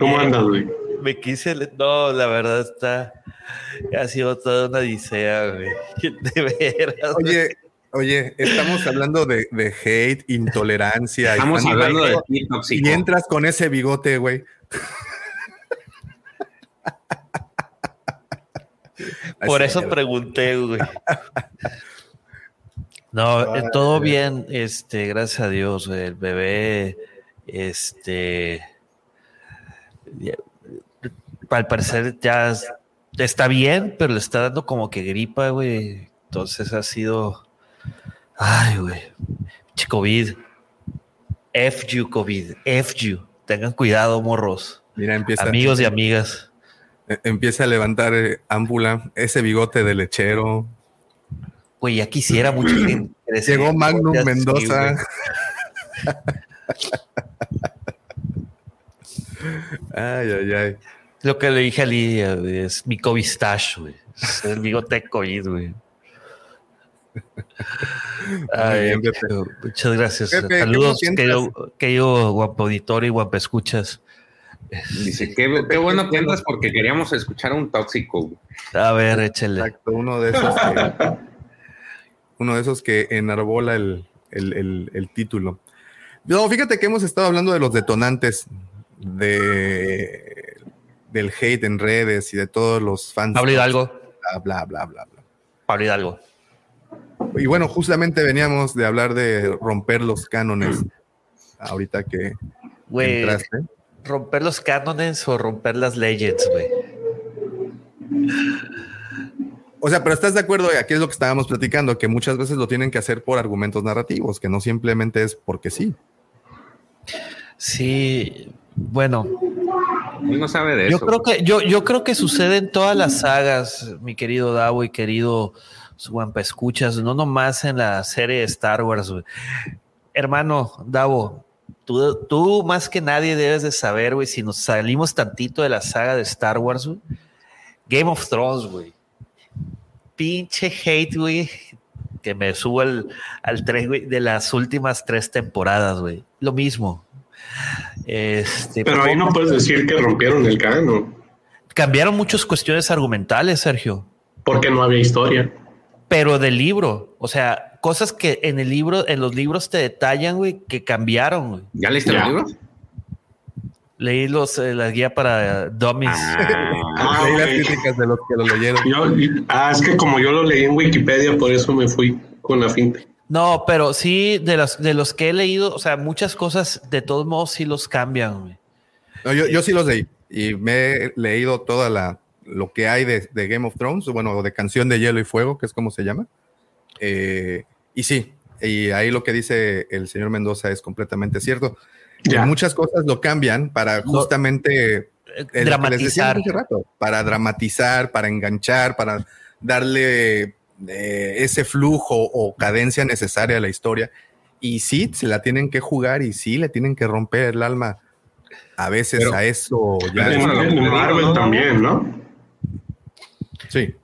¿Cómo andas, güey? Me quise. No, la verdad está. Ha sido toda una odisea, güey. De veras. Oye, oye, estamos hablando de, de hate, intolerancia. y Estamos hablando de ti, tóxico. Y entras con ese bigote, güey. Por eso pregunté, güey. No, eh, todo bien, este, gracias a Dios, güey. El bebé, este, al parecer ya es- está bien, pero le está dando como que gripa, güey. Entonces ha sido, ay, güey, COVID, F you COVID, F you. Tengan cuidado, morros, Mira, empieza, amigos y amigas. eh, empieza a levantar eh, ámpula, ese bigote de lechero. Güey, ya quisiera mucho Llegó Magnum así, Mendoza. ay, ay, ay. Lo que le dije a Lidia güey, es mi COVID stash, güey. Es el bigote COVID, güey. Ay, bien, Pepe. muchas gracias. Pepe, ¿qué Saludos, querido, querido guapo auditorio y guapo escuchas. Dice, qué, qué bueno que andas porque queríamos escuchar a un tóxico. güey. A ver, échale. Exacto, uno de esos que, uno de esos que enarbola el, el- el- el título. No, fíjate que hemos estado hablando de los detonantes de del hate en redes y de todos los fans. Pablo Hidalgo. Bla, bla, bla, bla, bla. Pablo Hidalgo. Y bueno, justamente veníamos de hablar de romper los cánones. Ahorita que entraste. romper los cánones o romper las leyes, güey. O sea, pero estás de acuerdo, aquí es lo que estábamos platicando, que muchas veces lo tienen que hacer por argumentos narrativos, que no simplemente es porque sí. Sí, bueno, Él no sabe de Yo eso. creo que yo, yo creo que sucede en todas las sagas, mi querido Davo y querido Guampa Escuchas, no nomás en la serie de Star Wars. Hermano Davo, tú, tú más que nadie debes de saber, güey, si nos salimos tantito de la saga de Star Wars, Game of Thrones, güey. Pinche hate, güey, que me subo al, al güey, de las últimas tres temporadas, güey. Lo mismo. Este, Pero ahí no puedes decir que rompieron el canon, cambiaron muchas cuestiones argumentales, Sergio, porque no había historia. pero del libro, o sea, cosas que en el libro, en los libros te detallan, güey, que cambiaron, güey. ¿Ya leíste Ya. el libro? Leí los, eh, la guía para dummies. Ah, Ah, Leí las ok. críticas de los que lo leyeron. Yo, ah, es que como yo lo leí en Wikipedia, por eso me fui con la finta. No, pero sí, de los, de los que he leído, o sea, muchas cosas de todos modos sí los cambian. No, yo, yo sí los leí y me he leído toda la lo que hay de, de Game of Thrones, bueno, de Canción de Hielo y Fuego, que es como se llama. Eh, y sí, y ahí lo que dice el señor Mendoza es completamente cierto. Ya. Muchas cosas lo cambian para justamente Eh, dramatizar. hace rato, para dramatizar, para enganchar, para darle eh, ese flujo o cadencia necesaria a la historia. Y sí, se la tienen que jugar y sí le tienen que romper el alma a veces Pero- a eso. Ya En, es Marvel ¿no? también, ¿no? sí.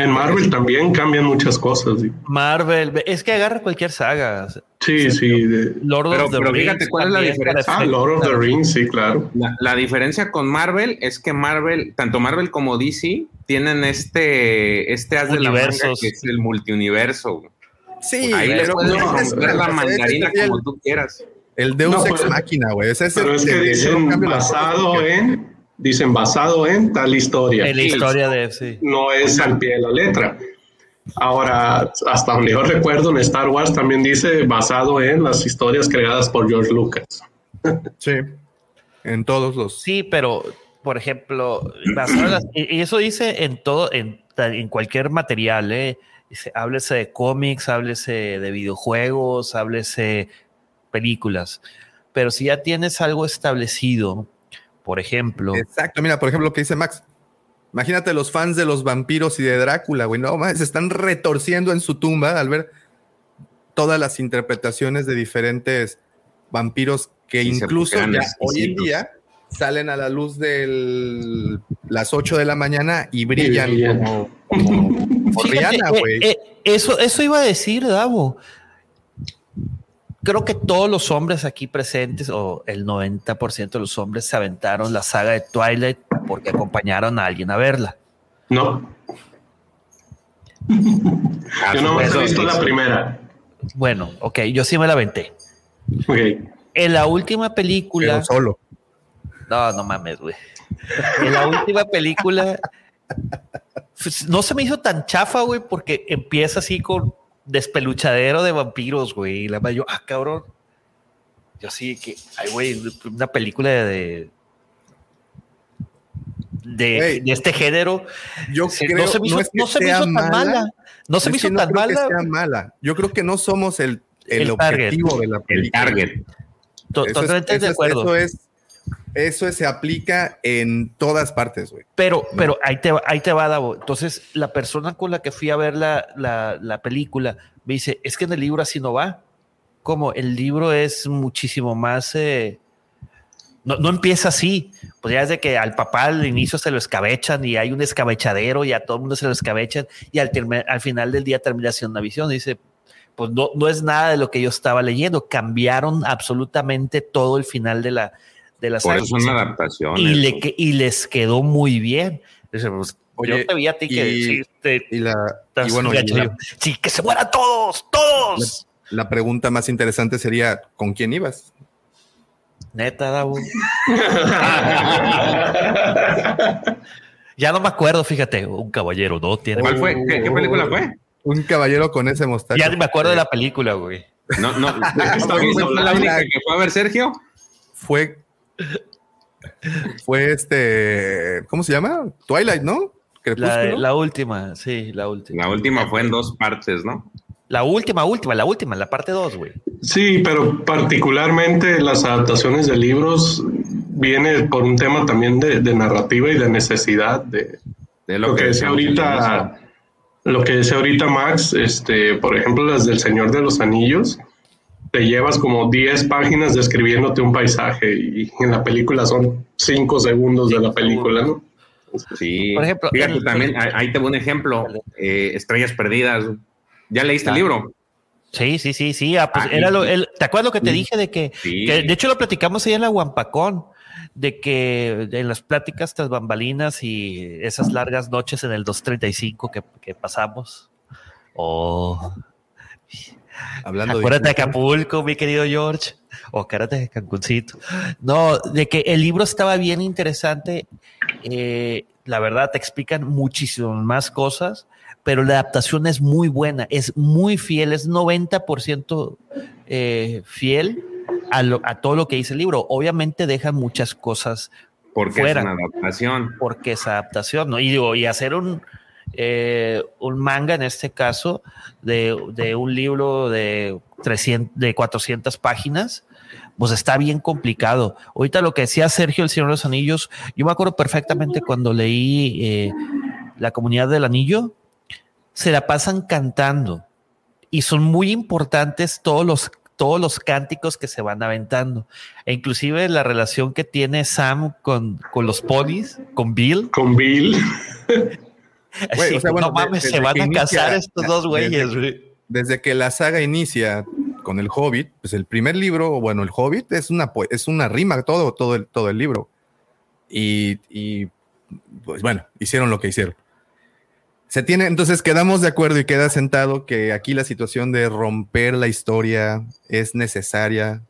En Marvel también cambian muchas cosas. sí. Marvel, es que agarra cualquier saga. Sí, sí. de- Lord Pero- of the pero Rings. fíjate, ¿cuál es la diferencia? Ah, Lord of the. Rings, sí, claro. La, la diferencia con Marvel es que Marvel, tanto Marvel como DC, tienen este, este haz de la manga que es el multiuniverso. Sí, Ahí le pero puedes no, romper la mandarina el- como tú quieras. El Deus No, Ex pero- Máquina, güey. Ese Pero es que de- dicen basado en, dicen basado en tal historia. En la historia de sí. No es al pie de la letra. Ahora, hasta donde yo recuerdo, en Star Wars también dice basado en las historias creadas por George Lucas. Sí. En todos los. Sí, pero por ejemplo, las- y eso dice en todo, en, en cualquier material, ¿eh? Dice, háblese de cómics, háblese de videojuegos, háblese películas. Pero si ya tienes algo establecido, por ejemplo, Exacto. Mira, por ejemplo, lo que dice Max. Imagínate los fans de los vampiros y de Drácula, güey. No, más se están retorciendo en su tumba al ver todas las interpretaciones de diferentes vampiros que Y incluso ya hoy en día salen a la luz de las 8 de la mañana y brillan, como, como, Rihanna, eh, güey. Eh, eso, eso iba a decir, Davo. Creo que todos los hombres aquí presentes, o el 90% de los hombres, se aventaron la saga de Twilight porque acompañaron a alguien a verla. No. yo no he visto la primera. Bueno, ok, yo sí me la aventé. Ok. En la última película. Pero solo. No, no mames, güey. En la última película pues, no se me hizo tan chafa, güey, porque empieza así con despeluchadero de vampiros, güey. Y la yo, ah, cabrón. Yo sí que, ay, güey, una película de, de, de, este género. Yo creo, no se me hizo, no se me hizo tan mala. No se me hizo tan mala. mala. Yo creo que no somos el, el, objetivo de la película. El target. Totalmente de acuerdo. Eso es eso se aplica en todas partes, güey. Pero, pero ahí te, ahí te va, Davo. Entonces, la persona con la que fui a ver la, la, película me dice, es que en el libro así no va. Como el libro es muchísimo más... Eh, no, no, empieza así. Pues ya es de que al papá al inicio se lo escabechan y hay un escabechadero y a todo el mundo se lo escabechan y al, al final del día termina siendo una visión. dice, pues no, no es nada de lo que yo estaba leyendo. Cambiaron absolutamente todo el final de la, de las Por eso son adaptaciones. Y, le, y les quedó muy bien. Pues, yo te vi a ti que y, y la, y bueno, sí, que se mueran todos, todos. La, pregunta más interesante sería: ¿con quién ibas? Neta, Dabu. ya no me acuerdo, fíjate, un caballero, ¿no? Tiene... ¿Cuál fue? ¿Qué, película fue? Un caballero con ese mostacho. Ya ni me acuerdo de la película, güey. No, no, la única que fue a ver Sergio? Fue fue este, ¿cómo se llama? Twilight, ¿no? La, última, sí, la última. La última fue en dos partes, ¿no? La última, última, la última, la parte dos, güey. Sí, pero particularmente las adaptaciones de libros viene por un tema también de, narrativa y de necesidad de, lo, que, decía ahorita, lo que decía ahorita Max, este, por ejemplo, las del Señor de los Anillos te llevas como 10 páginas describiéndote un paisaje y en la película son 5 segundos de la película, ¿no? Sí, por ejemplo, fíjate también, ahí te un ejemplo, eh, Estrellas Perdidas. ¿Ya leíste el libro? Sí, sí, sí, sí. Ah, pues ah, era lo, ¿Te acuerdas lo que te dije de que, de hecho lo platicamos ahí en la Huampacón, de que en las pláticas tras bambalinas y esas largas noches en el 235 que, que pasamos, o Hablando Acuérdate de, Acapulco, mi querido George. O acuérdate de Cancuncito. No, de que el libro estaba bien interesante. Eh, la verdad, te explican muchísimas más cosas, pero la adaptación es muy buena, es muy fiel, es 90% eh, fiel a, a, todo lo que dice el libro. Obviamente dejan muchas cosas porque fuera. es una adaptación. Porque es adaptación, ¿no? Y digo, y hacer un, eh, un manga en este caso de, un libro de, 300, de 400 páginas, pues está bien complicado. Ahorita lo que decía Sergio, el Señor de los Anillos, yo me acuerdo perfectamente cuando leí eh, La Comunidad del Anillo, se la pasan cantando y son muy importantes todos los todos los cánticos que se van aventando. E inclusive la relación que tiene Sam con, con los ponis, con Bill. Con Bill. no mames, se van a casar estos dos güeyes, desde, que la saga inicia con el Hobbit, pues el primer libro, bueno, el Hobbit es una, es una rima, todo, todo, el, todo el libro. Y, y, pues bueno, hicieron lo que hicieron. Se tiene, entonces quedamos de acuerdo y queda sentado que aquí la situación de romper la historia es necesaria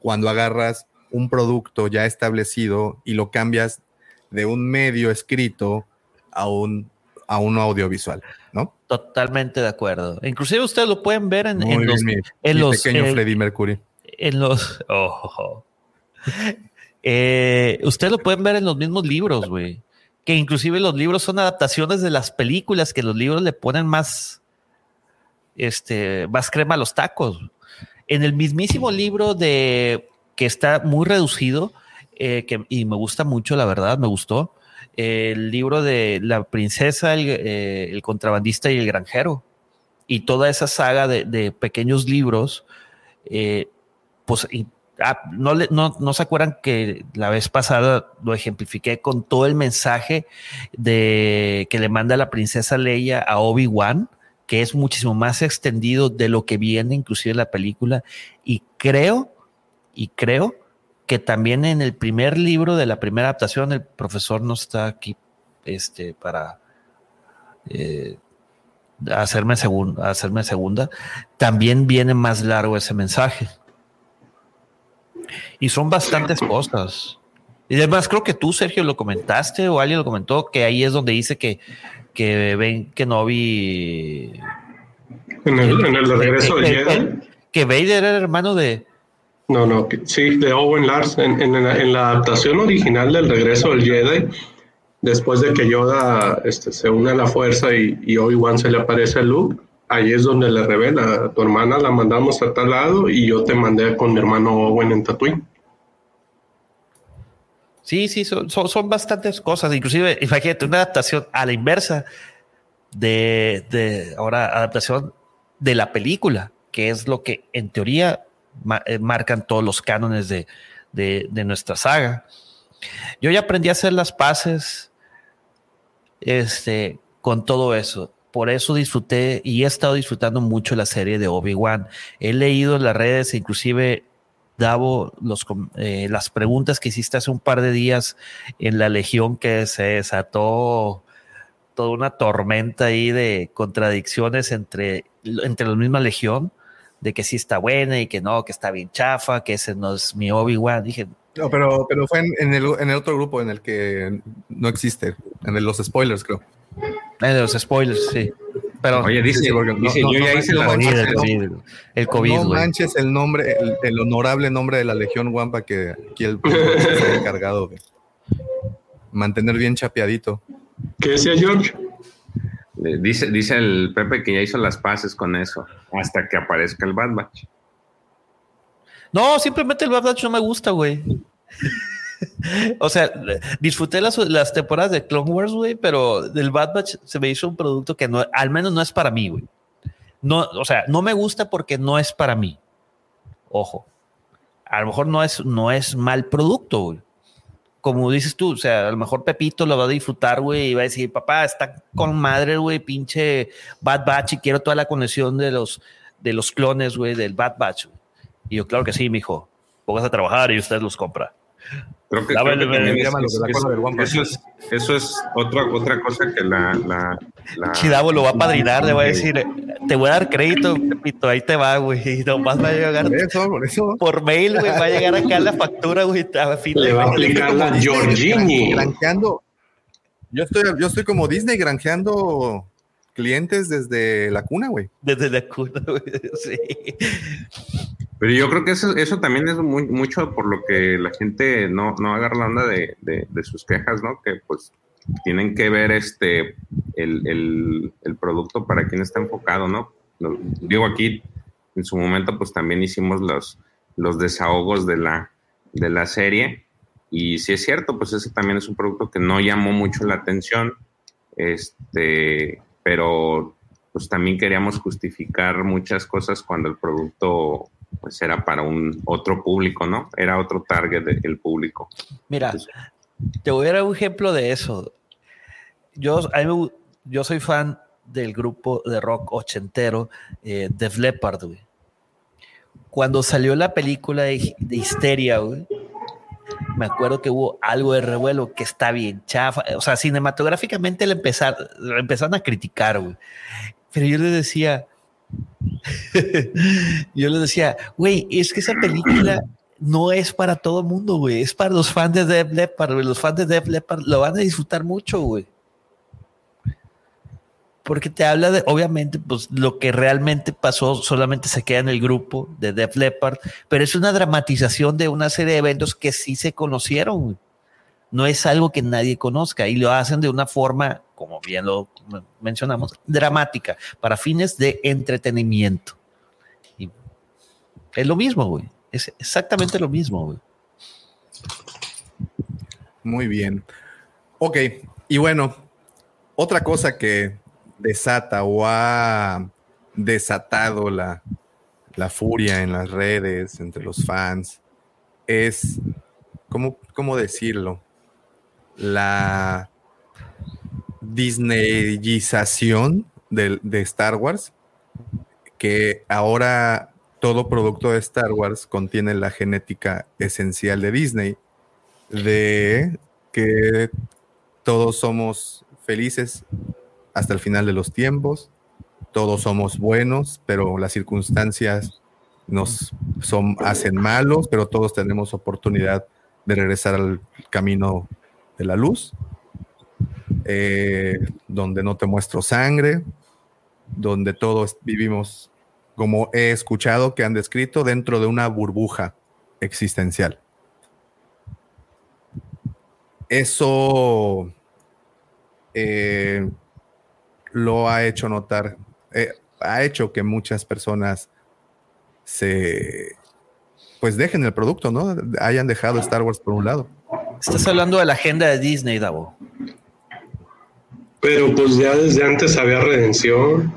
cuando agarras un producto ya establecido y lo cambias de un medio escrito a un a un audiovisual, ¿no? Totalmente de acuerdo. Inclusive ustedes lo pueden ver en, los, en los pequeño eh, Freddie Mercury. En los oh, eh, ustedes lo pueden ver en los mismos libros, güey. Que inclusive los libros son adaptaciones de las películas, que los libros le ponen más, este, más crema a los tacos. En el mismísimo libro de que está muy reducido, eh, que, y me gusta mucho, la verdad, me gustó el libro de La princesa, eh, el, contrabandista y el granjero. Y toda esa saga de, pequeños libros, eh, pues ah, no, le, no, no, se acuerdan que la vez pasada lo ejemplifiqué con todo el mensaje de que le manda la princesa Leia a Obi-Wan, que es muchísimo más extendido de lo que viene inclusive en la película. Y creo, y creo que también en el primer libro de la primera adaptación, el profesor no está aquí este, para eh, hacerme, hacerme segunda, también viene más largo ese mensaje. Y son bastantes cosas. Y además creo que tú, Sergio, lo comentaste o alguien lo comentó, que ahí es donde dice que, que ven que no vi... En el, en el regreso de Jedi. Que Vader era hermano de... No, no, sí, de Owen Lars. En, la adaptación original del regreso del Jedi, después de que Yoda este, se une a la fuerza y, y Obi-Wan se le aparece a Luke, ahí es donde le revela, a tu hermana la mandamos a tal lado y yo te mandé con mi hermano Owen en Tatooine. Sí, sí, son, son, bastantes cosas. Inclusive, imagínate, una adaptación a la inversa de, ahora adaptación de la película, que es lo que en teoría eh, marcan todos los cánones de, de, nuestra saga. Yo ya aprendí a hacer las paces este, con todo eso por eso disfruté y he estado disfrutando mucho la serie de Obi-Wan. He leído en las redes, inclusive Davo, los, eh, las preguntas que hiciste hace un par de días en la Legión que se desató toda una tormenta ahí de contradicciones entre, entre la misma Legión, de que sí está buena y que no, que está bien chafa, que ese no es mi Obi-Wan. Dije, no, pero, pero fue en, el, en, el, otro grupo en el que no existe, en los spoilers, creo. De los spoilers, sí. Pero, Oye, dice, yo ya hice la COVID, el COVID. No manches el nombre, el, honorable nombre de la Legión Wampa que aquí el se ha encargado de mantener bien chapeadito. ¿Qué decía George? Dice, dice el Pepe que ya hizo las paces con eso, hasta que aparezca el Bad Batch. No, simplemente el Bad Batch no me gusta, güey o sea, disfruté las, las, temporadas de Clone Wars, güey, pero del Bad Batch se me hizo un producto que no, al menos no es para mí, güey. No, o sea, no me gusta porque no es para mí. Ojo. A lo mejor no es, no es mal producto, güey. Como dices tú, o sea, a lo mejor Pepito lo va a disfrutar, güey, y va a decir, papá, está con madre, güey, pinche Bad Batch y quiero toda la conexión de los, de los clones, güey, del Bad Batch. Y yo, claro que sí, mijo. Pongas a trabajar y usted los compra. Creo que, eso, es, otra, otra cosa que la, la, Chidavo lo va a padrinar, le va a decir, te voy a dar crédito, Pepito, ahí te va, güey. Y nomás va a llegar por, eso, por, eso. por mail, güey, va a llegar acá la factura, güey. A fin le va a aplicar la Giorgini. Granjeando. Yo estoy, yo estoy como Disney granjeando clientes desde la cuna, güey. Desde la cuna, güey, sí. Pero yo creo que eso, eso también es mucho por lo que la gente no, no agarra la onda de, de, sus quejas, ¿no? Que pues tienen que ver este el, el, el, producto para quien está enfocado, ¿no? Digo aquí, en su momento, pues también hicimos los, los desahogos de la, de la serie. Y si es cierto, pues ese también es un producto que no llamó mucho la atención. Este, pero pues también queríamos justificar muchas cosas cuando el producto pues era para un otro público, ¿no? Era otro target del público. Mira, te voy a dar un ejemplo de eso. Yo, yo soy fan del grupo de rock ochentero eh, Def Leppard, güey. Cuando salió la película de, Histeria, güey, me acuerdo que hubo algo de revuelo que está bien chafa. O sea, cinematográficamente le empezaron, le empezaron a criticar, güey. Pero yo le decía, yo les decía, güey, es que esa película no es para todo el mundo, güey. Es para los fans de Def Leppard, Los fans de Def Leppard lo van a disfrutar mucho, güey. Porque te habla de, obviamente, pues lo que realmente pasó solamente se queda en el grupo de Def Leppard, pero es una dramatización de una serie de eventos que sí se conocieron. No es algo que nadie conozca y lo hacen de una forma como bien lo mencionamos, dramática, para fines de entretenimiento. Y es lo mismo, güey. Es exactamente lo mismo, güey. Muy bien. Ok, y bueno, otra cosa que desata o ha desatado la, la furia en las redes, entre los fans, es, ¿cómo, cómo decirlo? La Disneyización de, Star Wars, que ahora todo producto de Star Wars contiene la genética esencial de Disney, de que todos somos felices hasta el final de los tiempos, todos somos buenos, pero las circunstancias nos son, hacen malos, pero todos tenemos oportunidad de regresar al camino de la luz, eh, donde no te muestro sangre, donde todos vivimos, como he escuchado que han descrito, dentro de una burbuja existencial. Eso eh, lo ha hecho notar, eh, ha hecho que muchas personas se pues dejen el producto, ¿no? Hayan dejado Star Wars por un lado. Estás hablando de la agenda de Disney, Davo. Pero pues ya desde antes había redención.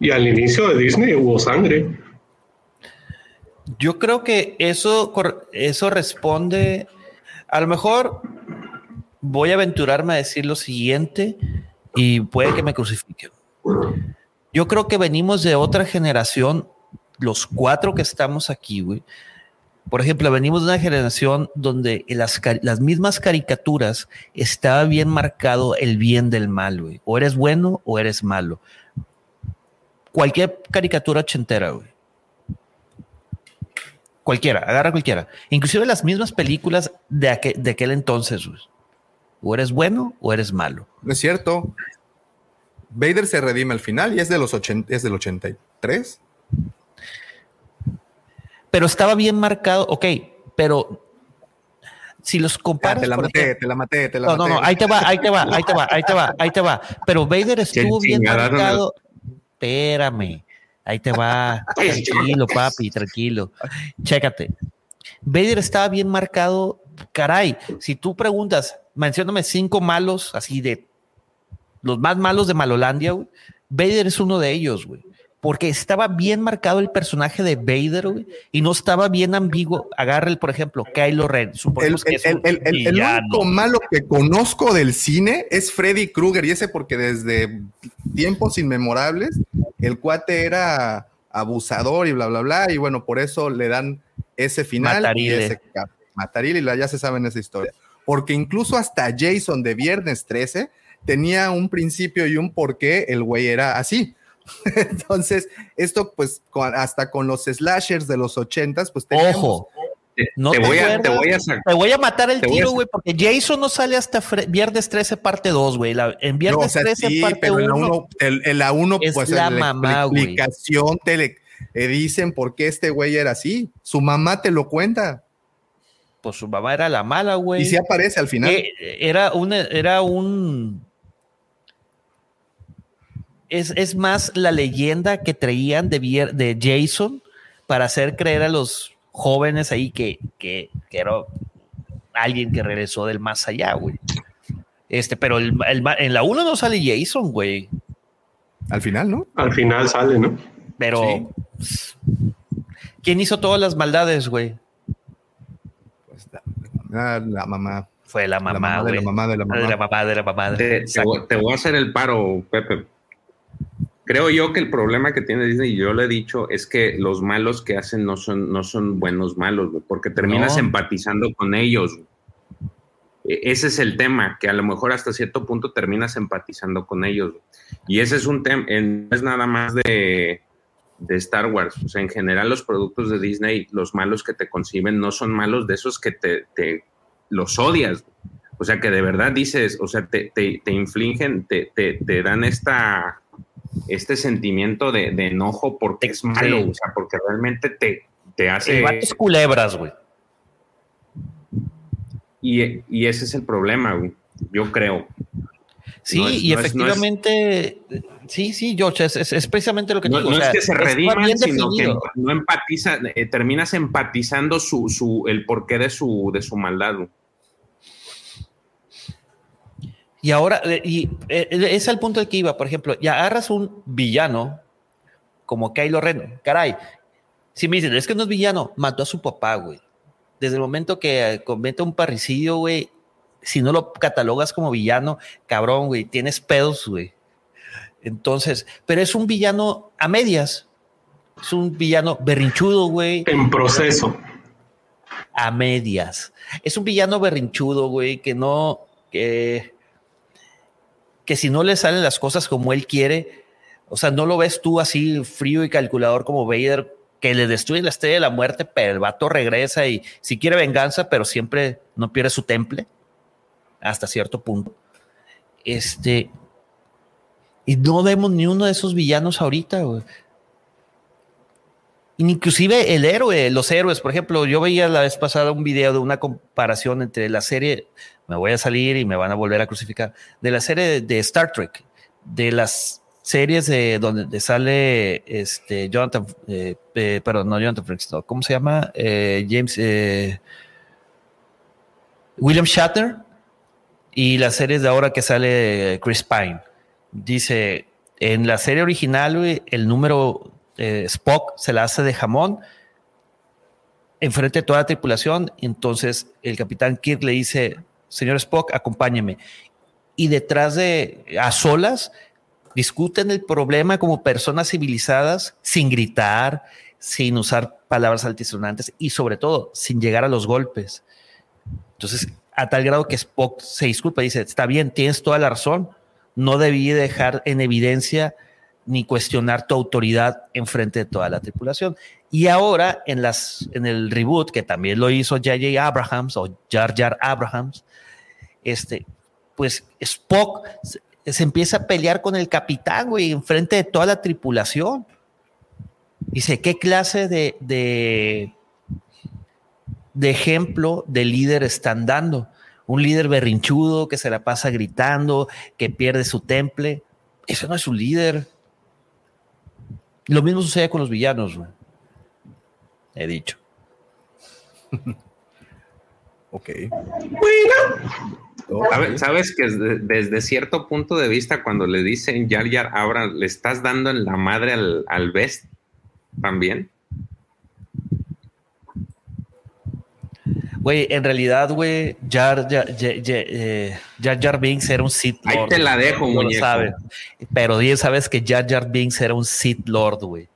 Y al inicio de Disney hubo sangre. Yo creo que eso, eso responde, a lo mejor voy a aventurarme a decir lo siguiente y puede que me crucifiquen. Yo creo que venimos de otra generación los cuatro que estamos aquí, güey, por ejemplo, venimos de una generación donde las, las mismas caricaturas estaba bien marcado el bien del mal, güey. O eres bueno o eres malo. Cualquier caricatura ochentera, güey. Cualquiera, agarra cualquiera. Inclusive las mismas películas de, aquel, de aquel entonces, güey. O eres bueno o eres malo. No es cierto. Vader se redime al final y es, de los es del 83 pero estaba bien marcado, ok, pero si los comparas. te la maté, te la maté, te la no, maté. No, no, ahí te va, ahí te va, ahí te va, ahí te va, ahí te va. Pero Vader estuvo bien marcado. Espérame, ahí te va. Tranquilo, papi, tranquilo. Chécate. Vader estaba bien marcado. Caray, si tú preguntas, mencióname cinco malos, así de los más malos de Malolandia, güey. Vader es uno de ellos, güey porque estaba bien marcado el personaje de Vader y no estaba bien ambiguo. Agarra el, por ejemplo, Kylo Ren. El, que el, único malo que conozco del cine es Freddy Krueger y ese porque desde tiempos inmemorables el cuate era abusador y bla, bla, bla. Y bueno, por eso le dan ese final. Matarile. Y y ya se saben esa historia. Porque incluso hasta Jason de Viernes 13 tenía un principio y un porqué el güey era así Entonces, esto pues hasta con los slashers de los ochentas, pues Ojo. No te, voy a, te, voy a, te, voy a, matar el tiro, güey, porque Jason no sale hasta Viernes 13 parte 2, güey. En Viernes 13 parte 1. En la 1, pues la, mamá, explicación te le eh, dicen por qué este güey era así. Su mamá te lo cuenta. Pues su mamá era la mala, güey. Y si aparece al final. Eh, era un, era un es, más la leyenda que traían de, de Jason para hacer creer a los jóvenes ahí que, que, era alguien que regresó del más allá, güey. Este, pero el, en la 1 no sale Jason, güey. Al final, ¿no? Al final sale, ¿no? Pero, ¿quién hizo todas las maldades, güey? Pues la, mamá. Fue la mamá, güey. La mamá de la mamá de la mamá. De la mamá, te, te, voy a hacer el paro, Pepe. Creo yo que el problema que tiene Disney, y yo lo he dicho, es que los malos que hacen no son, no son buenos malos, porque terminas empatizando con ellos. E, ese es el tema, que a lo mejor hasta cierto punto terminas empatizando con ellos. Y ese es un tema, no es nada más de, de Star Wars. O sea, en general los productos de Disney, los malos que te conciben no son malos de esos que te, te los odias. O sea, que de verdad dices, o sea, te, te, te infligen, te, te, dan esta este sentimiento de, enojo porque es malo, o sea, porque realmente te, te hace. Es culebras, güey. Y, ese es el problema, güey. Yo creo. Sí, y efectivamente, sí, sí, George, es, precisamente lo que no, digo. No es que se rediman, sino que no empatiza, eh, terminas empatizando su, su, el porqué de su, de su maldad. Güey. Y ahora, eh, y eh, es al punto de que iba, por ejemplo, ya agarras un villano como Kylo Ren, caray. Si me dicen, es que no es villano, mató a su papá, güey. desde el momento que comete un parricidio, güey, si no lo catalogas como villano, cabrón, güey, tienes pedos, güey. Entonces, pero es un villano a medias. Es un villano berrinchudo, güey. En proceso. A medias. Es un villano berrinchudo, güey, que no, que, que si no le salen las cosas como él quiere, o sea, no lo ves tú así frío y calculador como Vader, que le destruye la estrella de la muerte, pero el vato regresa y si quiere venganza, pero siempre no pierde su temple hasta cierto punto. Este, y no vemos ni uno de esos villanos ahorita. Inclusive el héroe, los héroes, por ejemplo, yo veía la vez pasada un video de una comparación entre la serie, me voy a salir y me van a volver a crucificar, de la serie de, Star Trek, de las series de donde sale este Jonathan, eh, eh, perdón, no Jonathan Frakes, ¿cómo se llama? Eh, James William Shatner y las series de ahora que sale Chris Pine. Dice, en la serie original, el número eh, Spock se la hace de jamón enfrente de toda la tripulación. Entonces el capitán Kirk le dice, señor Spock, acompáñeme. Y detrás de, a solas, discuten el problema como personas civilizadas, sin gritar, sin usar palabras altisonantes y sobre todo sin llegar a los golpes. Entonces, a tal grado que Spock se disculpa, dice, está bien, tienes toda la razón, no debí dejar en evidencia ni cuestionar tu autoridad en frente de toda la tripulación. Y ahora en, el reboot, que también lo hizo J.J. Abrahams o Jar Jar Abrahams, este, pues Spock se, empieza a pelear con el capitán, güey, en frente de toda la tripulación. Dice, ¿qué clase de, ejemplo de líder están dando? Un líder berrinchudo que se la pasa gritando, que pierde su temple. Eso no es un líder. Lo mismo sucede con los villanos, He dicho. ok. ¿Sabes, que desde, cierto punto de vista, cuando le dicen Yar Yar Abra, le estás dando en la madre al, al Best también? Güey, en realidad, güey, Jar Jar, Jar, Jar, Binks era un Sith Lord. Ahí te la dejo, no muñeco. Sabes. Pero sabes que Jar Jar Binks era un Sith Lord, güey.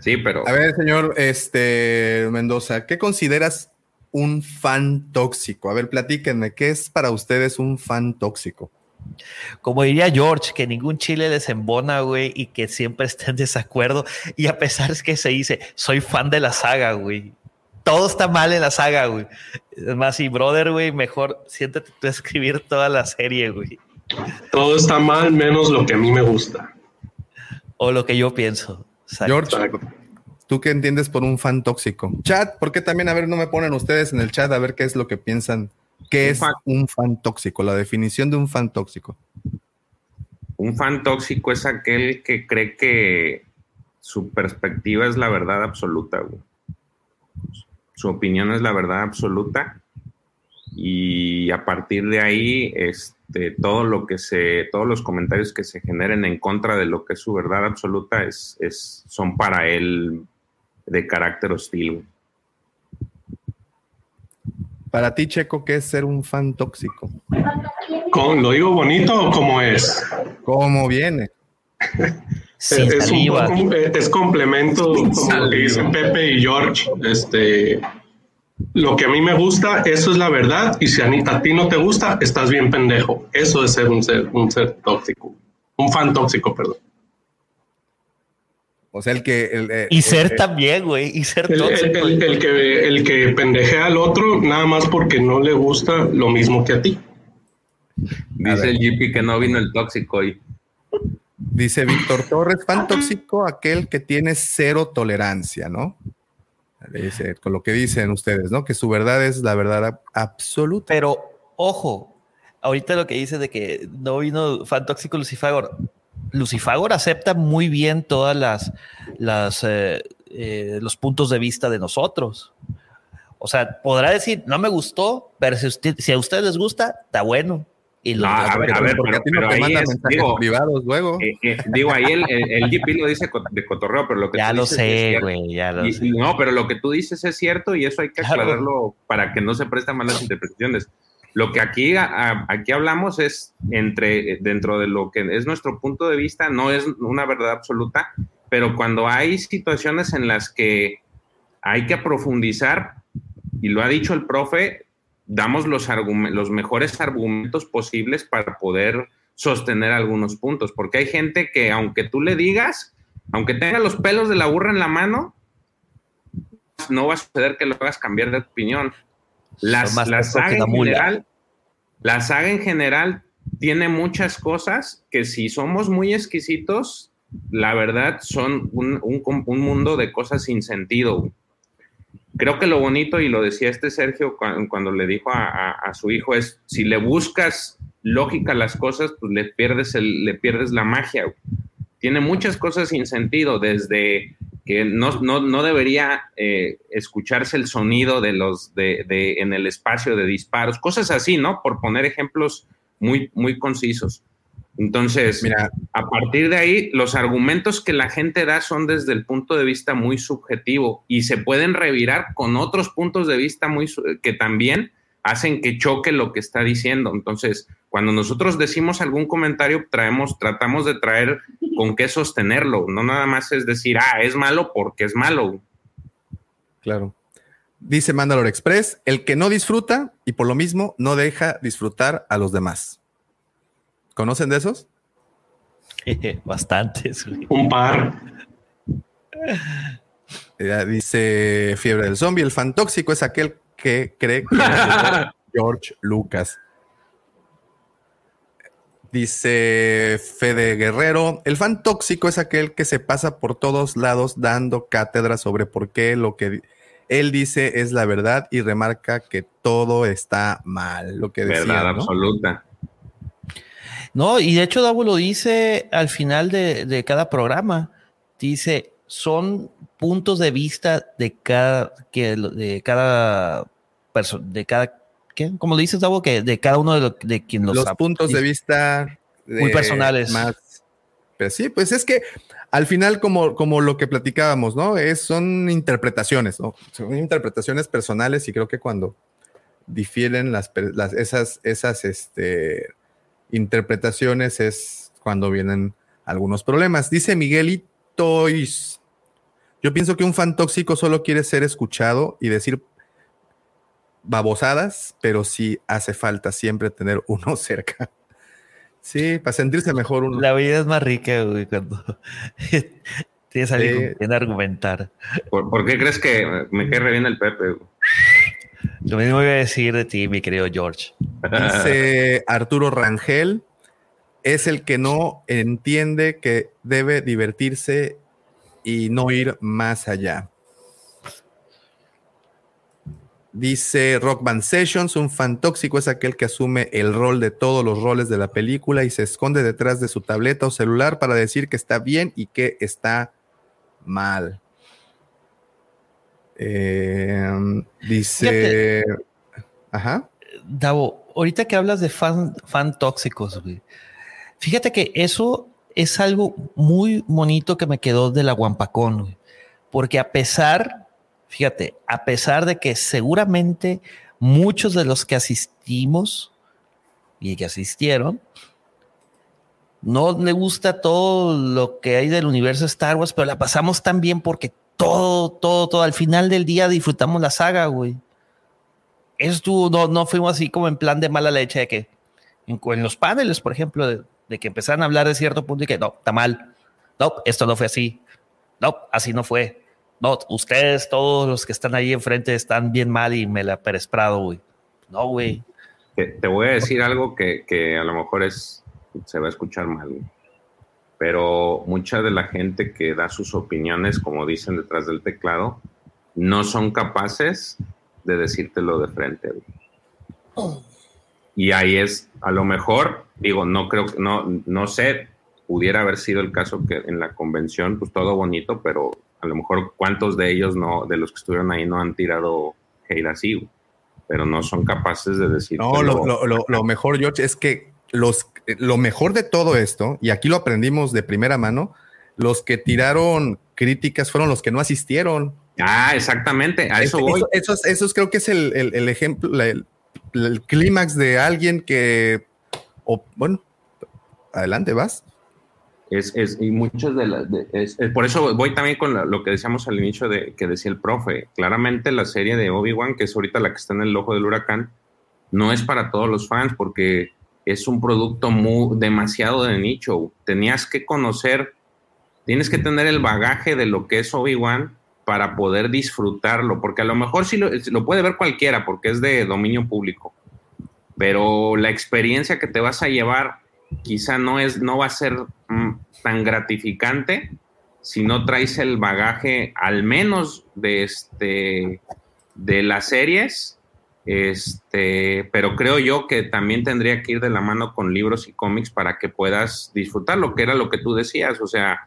Sí, pero. A ver, señor este, Mendoza, ¿qué consideras un fan tóxico? A ver, platíquenme, ¿qué es para ustedes un fan tóxico? Como diría George, que ningún chile les embona, güey, y que siempre estén en desacuerdo. Y a pesar es que se dice, soy fan de la saga, güey todo está mal en la saga, güey. Es más, y brother, güey, mejor siéntate tú a escribir toda la serie, güey. Todo está mal menos lo que a mí me gusta. O lo que yo pienso. George, ¿tú qué entiendes por un fan tóxico? Chat, ¿por qué también, a ver, no me ponen ustedes en el chat a ver qué es lo que piensan? ¿Qué es un fan tóxico? La definición de un fan tóxico. Un fan tóxico es aquel que cree que su perspectiva es la verdad absoluta, güey su opinión es la verdad absoluta y a partir de ahí este, todo lo que se todos los comentarios que se generen en contra de lo que es su verdad absoluta es, es son para él de carácter hostil. Para ti, Checo, ¿qué es ser un fan tóxico? ¿Lo digo bonito o cómo es? ¿Cómo viene? es, un es, complemento, como lo que dicen Pepe y George. Este, lo que a mí me gusta, eso es la verdad. Y si a, ti no te gusta, estás bien pendejo. Eso es ser un ser, un ser tóxico. Un fan tóxico, perdón. O sea, el que. Eh, y ser también, güey. Y ser tóxico. El, que, el que pendejea al otro nada más porque no le gusta lo mismo que a ti. Dice el GP que no vino el tóxico y. Dice Víctor Torres, fan tóxico, aquel que tiene cero tolerancia, ¿no? Con lo que dicen ustedes, ¿no? Que su verdad es la verdad absoluta. Pero, ojo, ahorita lo que dice de que no vino fan tóxico Lucifagor. Lucifagor acepta muy bien todas las, eh, eh, los puntos de vista de nosotros. O sea, podrá decir, no me gustó, pero si, si a ustedes les gusta, está bueno. Y No, a ver, a ver, pero, pero ahí mandan es, mensajes digo, privados luego. eh, eh, digo, ahí el, el, el GP lo dice de cotorreo, pero lo que ya tú lo dices es sé, güey, ya lo Y- sé. no, pero lo que tú dices es cierto y eso hay que Claro. aclararlo para que no se presten malas interpretaciones. Lo que aquí, a- aquí hablamos es entre dentro de lo que es nuestro punto de vista, no es una verdad absoluta, pero cuando hay situaciones en las que hay que profundizar, y lo ha dicho el profe, damos los, los mejores argumentos posibles para poder sostener algunos puntos, porque hay gente que aunque tú le digas, aunque tenga los pelos de la burra en la mano, no va a suceder que lo hagas cambiar de opinión. Las, la saga en general, la saga en general tiene muchas cosas que si somos muy exquisitos, la verdad son un, un- un mundo de cosas sin sentido. Creo que lo bonito, y lo decía este Sergio cu- cuando, le dijo a, su hijo, es si le buscas lógica a las cosas, pues le pierdes, el, le pierdes la magia. Tiene muchas cosas sin sentido, desde que no, no, no debería eh, escucharse el sonido de los de, de- en el espacio de disparos, cosas así, ¿no? Por poner ejemplos muy, muy concisos. Entonces, Mira, a partir de ahí, los argumentos que la gente da son desde el punto de vista muy subjetivo y se pueden revirar con otros puntos de vista muy que también hacen que choque lo que está diciendo. Entonces, cuando nosotros decimos algún comentario, traemos, tratamos de traer con qué sostenerlo. No nada más es decir, ah, es malo porque es malo. claro. Dice Mandalore Express, el que no disfruta y por lo mismo no deja disfrutar a los demás. ¿Conocen de esos? Bastantes, güey. Un par. Dice Fiebre del Zombie, el fan tóxico es aquel que cree que es George Lucas. Dice Fede Guerrero, el fan tóxico es aquel que se pasa por todos lados dando cátedra sobre por qué lo que él dice es la verdad y remarca que todo está mal, lo que decía, Verdad ¿no? absoluta. No, y de hecho Davo lo dice al final de, de cada programa. Dice, son puntos de vista de cada, que, de cada persona, de cada, ¿qué? Como dices, Davo, que de cada uno de, lo- de quien los, los puntos de vista Muy personales. Más, pero sí, pues es que al final, como, como lo que platicábamos, ¿no? Es, son interpretaciones, ¿no? Son interpretaciones personales y creo que cuando difieren las, las esas, esas este, interpretaciones es cuando vienen algunos problemas. Dice Miguelitois. Yo pienso que un fan tóxico solo quiere ser escuchado y decir babosadas, pero sí hace falta siempre tener uno cerca. Sí, para sentirse mejor uno. La vida es más rica, güey, cuando tienes alguien Sí. con quien argumentar. ¿Por, por qué crees que me cae re bien el Pepe? güey? Lo mismo voy a decir de ti, mi querido George. Dice Arturo Rangel, es el que no entiende que debe divertirse y no ir más allá. Dice Rock Band Sessions, un fan tóxico es aquel que asume el rol de todos los roles de la película y se esconde detrás de su tableta o celular para decir que está bien y que está mal. Eh, dice... Ajá. Davo, ahorita que hablas de fan, fan tóxicos, güey, fíjate que eso es algo muy bonito que me quedó de la Guampacón, güey, porque a pesar, fíjate, a pesar de que seguramente muchos de los que asistimos y que asistieron, no le gusta todo lo que hay del universo Star Wars, pero la pasamos tan bien porque todo, todo, todo, al final del día disfrutamos la saga, güey estuvo, no, no fuimos así como en plan de mala leche de que en, los paneles, por ejemplo, de, que empezaron a hablar de cierto punto y que no, está mal. No, esto no fue así. No, así no fue. No, ustedes, todos los que están ahí enfrente, están bien mal y me la Pérez Prado, güey. No, güey. Te, te, voy a decir algo que, que, a lo mejor es, se va a escuchar mal, güey. Pero mucha de la gente que da sus opiniones, como dicen detrás del teclado, no son capaces de decírtelo de frente. Y ahí es, a lo mejor, digo, no creo que, no, no sé, pudiera haber sido el caso que en la convención, pues todo bonito, pero a lo mejor cuántos de ellos no, de los que estuvieron ahí no han tirado hate así, pero no son capaces de decir. No, lo, lo, lo, lo, mejor, George, es que los, lo mejor de todo esto, y aquí lo aprendimos de primera mano, los que tiraron críticas fueron los que no asistieron. Ah, exactamente, a eso, voy. Eso, eso, creo que es el, el, ejemplo, el, clímax de alguien que, o, bueno, adelante, vas. Es, es, y muchos de las, por eso voy también con lo que decíamos al inicio de que decía el profe, claramente la serie de Obi-Wan, que es ahorita la que está en el ojo del huracán, no es para todos los fans porque es un producto muy, demasiado de nicho. Tenías que conocer, tienes que tener el bagaje de lo que es Obi-Wan para poder disfrutarlo, porque a lo mejor sí lo, lo, puede ver cualquiera porque es de dominio público, pero la experiencia que te vas a llevar quizá no, es, no va a ser mm, tan gratificante si no traes el bagaje al menos de, este, de las series este, pero creo yo que también tendría que ir de la mano con libros y cómics para que puedas disfrutar lo que era lo que tú decías. O sea,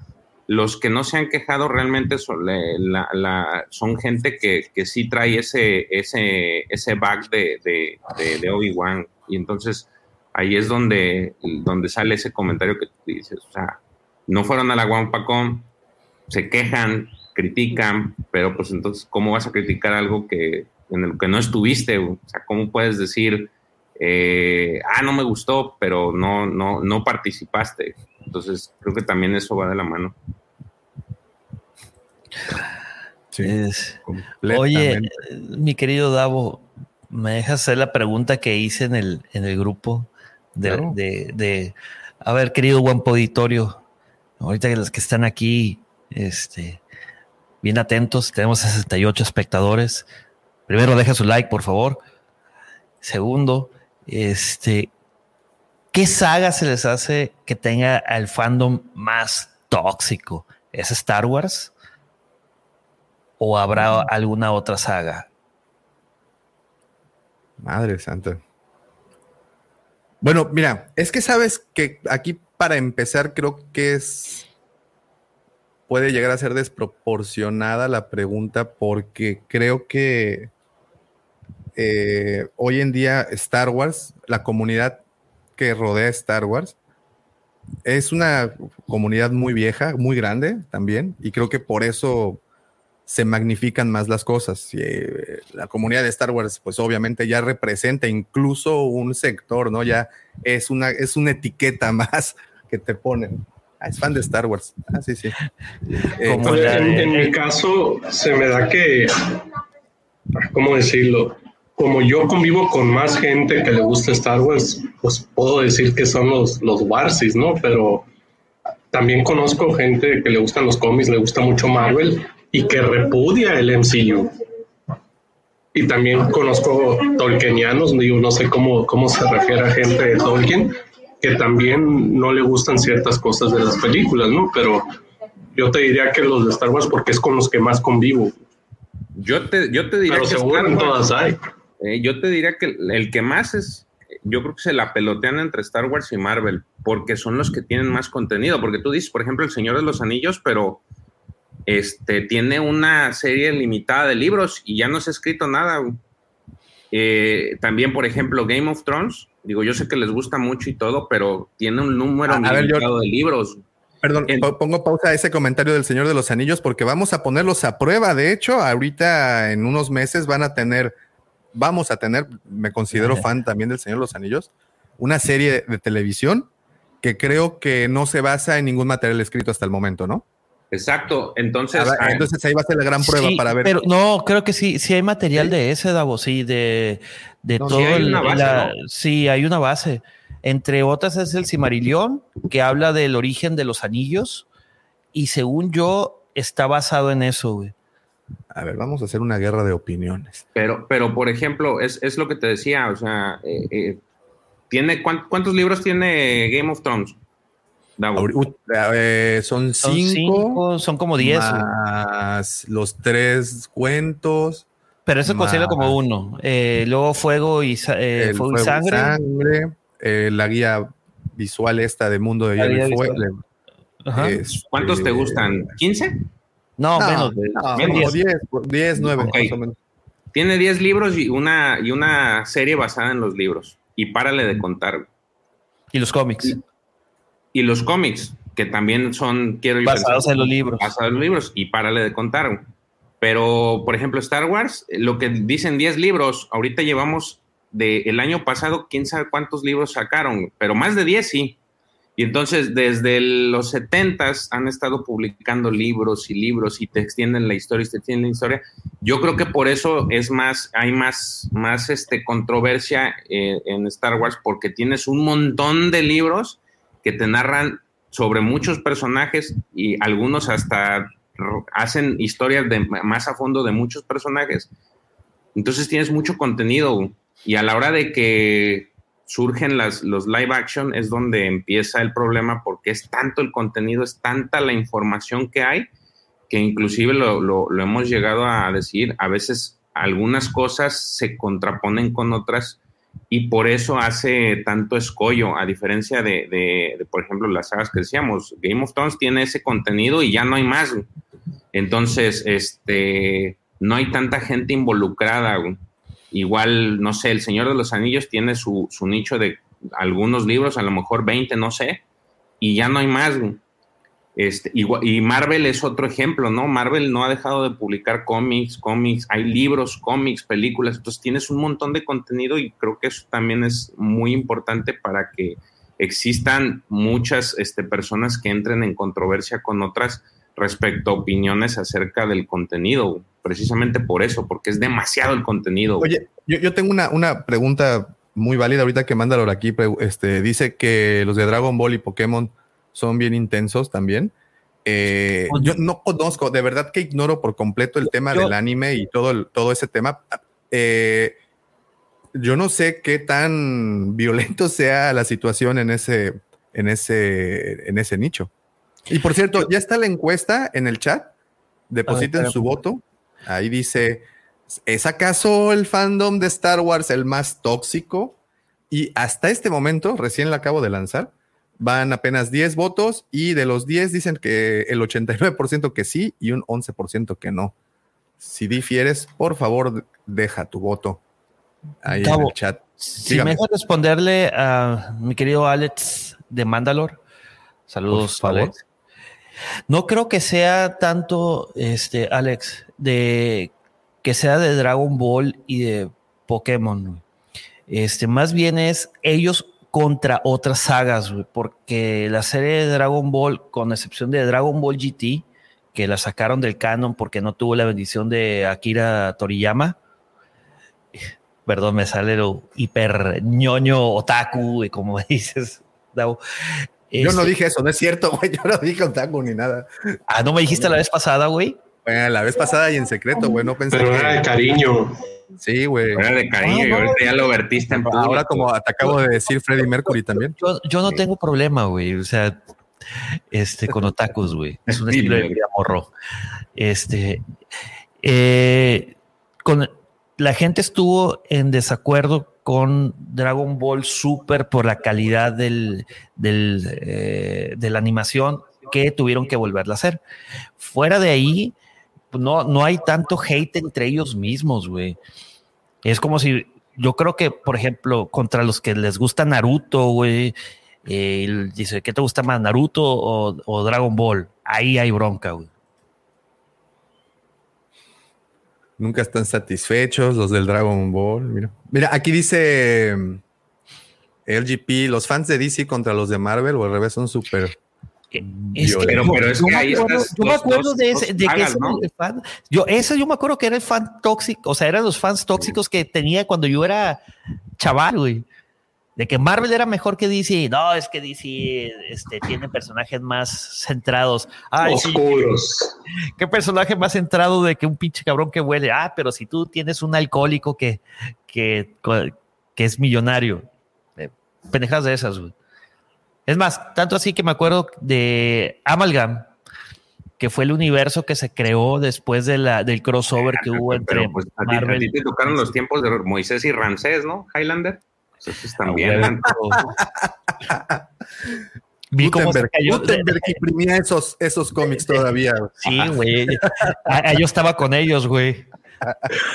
los que no se han quejado realmente son, la, son gente que, que, sí trae ese, ese, ese bag de, de, de, Obi-Wan. Y entonces ahí es donde, donde sale ese comentario que tú dices. O sea, no fueron a la Wampacom, se quejan, critican, pero pues entonces, ¿cómo vas a criticar algo que en el que no estuviste. O sea, ¿cómo puedes decir, eh, ah, no me gustó, pero no, no, no participaste? Entonces, creo que también eso va de la mano. Sí, oye, mi querido Davo, ¿me dejas hacer la pregunta que hice en el, en el grupo? De, de, a ver, querido Guampo Auditorio, ahorita que los que están aquí, este, bien atentos, tenemos 68 espectadores. Primero, deja su like, por favor. Segundo, este, ¿qué saga se les hace que tenga el fandom más tóxico? ¿Es Star Wars? ¿O habrá alguna otra saga? Madre santa. Bueno, mira, es que sabes que aquí para empezar creo que es puede llegar a ser desproporcionada la pregunta porque creo que eh, hoy en día Star Wars, la comunidad que rodea Star Wars, es una comunidad muy vieja, muy grande también, y creo que por eso se magnifican más las cosas. Eh, la comunidad de Star Wars, pues obviamente ya representa incluso un sector, ¿no? Ya es una, es una etiqueta más que te ponen. Ah, es fan de Star Wars. Ah, sí, sí. Eh, en, mi caso, se me da que, ¿cómo decirlo? Como yo convivo con más gente que le gusta Star Wars, pues puedo decir que son los, los Warsis, ¿no? Pero también conozco gente que le gustan los cómics, le gusta mucho Marvel y que repudia el MCU. Y también conozco tolkienianos, digo, no sé cómo, cómo se refiere a gente de Tolkien, que también no le gustan ciertas cosas de las películas, ¿no? Pero yo te diría que los de Star Wars porque es con los que más convivo. Yo te, yo te diría Pero que seguro en todas hay. Eh, yo te diría que el que más es, yo creo que se la pelotean entre Star Wars y Marvel, porque son los que tienen más contenido. Porque tú dices, por ejemplo, El Señor de los Anillos, pero este, tiene una serie limitada de libros y ya no se ha escrito nada. Eh, también, por ejemplo, Game of Thrones, digo, yo sé que les gusta mucho y todo, pero tiene un número limitado de libros. Perdón, pongo pausa a ese comentario del Señor de los Anillos porque vamos a ponerlos a prueba. De hecho, ahorita en unos meses van a tener vamos a tener, me considero fan también del Señor de los Anillos, una serie de televisión que creo que no se basa en ningún material escrito hasta el momento, ¿no? Exacto, entonces... Ah, entonces ahí va a ser la gran prueba para ver. Pero no, creo que sí, sí hay material de ese, Davo, sí, de, de todo. Sí hay, base, sí, hay una base. Entre otras es el Cimarillón, que habla del origen de los anillos, y según yo, está basado en eso, güey. A ver, vamos a hacer una guerra de opiniones. Pero, pero por ejemplo, es, es lo que te decía, o sea, eh, eh, tiene ¿cuántos libros tiene Game of Thrones? Eh, son, cinco, son como diez. Más los tres cuentos. Pero eso considera como uno. luego Fuego y, fuego, y Sangre. la guía visual esta de Mundo de Hielo y Fuego. ¿Cuántos te gustan? ¿15? No, menos. De, no, 10, 10, 9 más o menos. Tiene 10 libros y una, y una serie basada en los libros. Y párale de contar. Y los cómics. Y, los cómics, que también son, quiero Basados en los libros. Basados en los libros, y párale de contar. Pero, por ejemplo, Star Wars, lo que dicen 10 libros, ahorita llevamos del año pasado, quién sabe cuántos libros sacaron, pero más de 10 sí. Y entonces desde los 70 han estado publicando libros y libros y te extienden la historia y te extienden la historia. Yo creo que por eso es más, hay más, más este, controversia eh, en Star Wars porque tienes un montón de libros que te narran sobre muchos personajes y algunos hasta hacen historias de, más a fondo de muchos personajes. Entonces tienes mucho contenido y a la hora de que surgen las, los live action es donde empieza el problema porque es tanto el contenido, es tanta la información que hay, que inclusive lo, lo, hemos llegado a decir, a veces algunas cosas se contraponen con otras y por eso hace tanto escollo, a diferencia de, de, por ejemplo, las sagas que decíamos, Game of Thrones tiene ese contenido y ya no hay más. Entonces, este, no hay tanta gente involucrada. Igual, no sé, El Señor de los Anillos tiene su, nicho de algunos libros, a lo mejor 20, no sé, y ya no hay más. Este, y, Marvel es otro ejemplo, ¿no? Marvel no ha dejado de publicar cómics, cómics, hay libros, cómics, películas, entonces tienes un montón de contenido y creo que eso también es muy importante para que existan muchas este, personas que entren en controversia con otras respecto a opiniones acerca del contenido, precisamente por eso, porque es demasiado el contenido. Oye, yo, tengo una, una, pregunta muy válida ahorita que Mándalo aquí, este, dice que los de Dragon Ball y Pokémon son bien intensos también. Eh, yo no conozco, de verdad que ignoro por completo el tema del anime y todo, todo ese tema. Eh, yo no sé qué tan violento sea la situación en ese, en ese, en ese nicho. Y por cierto, ya está la encuesta en el chat. Depositen su voto. Ahí dice, ¿es acaso el fandom de Star Wars el más tóxico? Y hasta este momento, recién la acabo de lanzar, van apenas 10 votos y de los 10 dicen que el 89% que sí y un 11% que no. Si difieres, por favor, deja tu voto ahí en el chat. Si me dejas responderle a mi querido Alex de Mandalore. Saludos, Alex. No creo que sea tanto, este, Alex, de que sea de Dragon Ball y de Pokémon. Este, más bien es ellos contra otras sagas, porque la serie de Dragon Ball, con excepción de Dragon Ball GT, que la sacaron del canon porque no tuvo la bendición de Akira Toriyama. Perdón, me sale lo hiper ñoño otaku, como dices, yo no este dije eso, no es cierto, güey. Yo no dije otaku ni nada. Ah, ¿no me dijiste la vez pasada, güey? Bueno, la vez pasada y en secreto, güey. No pensé. Pero era de cariño. Sí, güey. Era de cariño y ahorita ya lo vertiste en público. Ahora, como te acabo de decir Freddie Mercury también. Yo, no tengo problema, güey. O sea, este, con otakus, güey. Es un estilo de vida morro. Este, eh, con, la gente estuvo en desacuerdo con Dragon Ball Super por la calidad eh, de la animación que tuvieron que volverla a hacer. Fuera de ahí, no, no hay tanto hate entre ellos mismos, güey. Es como si, yo creo que, por ejemplo, contra los que les gusta Naruto, güey, eh, dice, ¿qué te gusta más, Naruto o, o Dragon Ball? Ahí hay bronca, güey. Nunca están satisfechos los del Dragon Ball. Mira, mira aquí dice mm, LGP, los fans de DC contra los de Marvel o al revés son súper... Eh, pero, es que ahí estás, yo me acuerdo de, ese, de que ese fan, yo ese yo me acuerdo que era el fan tóxico, o sea, eran los fans tóxicos que tenía cuando yo era chaval, güey de que Marvel era mejor que DC. No, es que DC este, tiene personajes más centrados. Oscuros. ¿Qué personaje más centrado de que un pinche cabrón que huele? Ah, pero si tú tienes un alcohólico que, que, que es millonario. Eh, pendejas de esas, güey. Es más, tanto así que me acuerdo de Amalgam, que fue el universo que se creó después de la, del crossover que hubo entre. Pues, Marvel. a ti te tocaron los tiempos de Moisés y Ramsés, ¿no? Highlander. Entonces también. Vi cómo se cayó. Gutenberg imprimía esos, esos cómics todavía. Sí, güey. Ah, yo estaba con ellos, güey.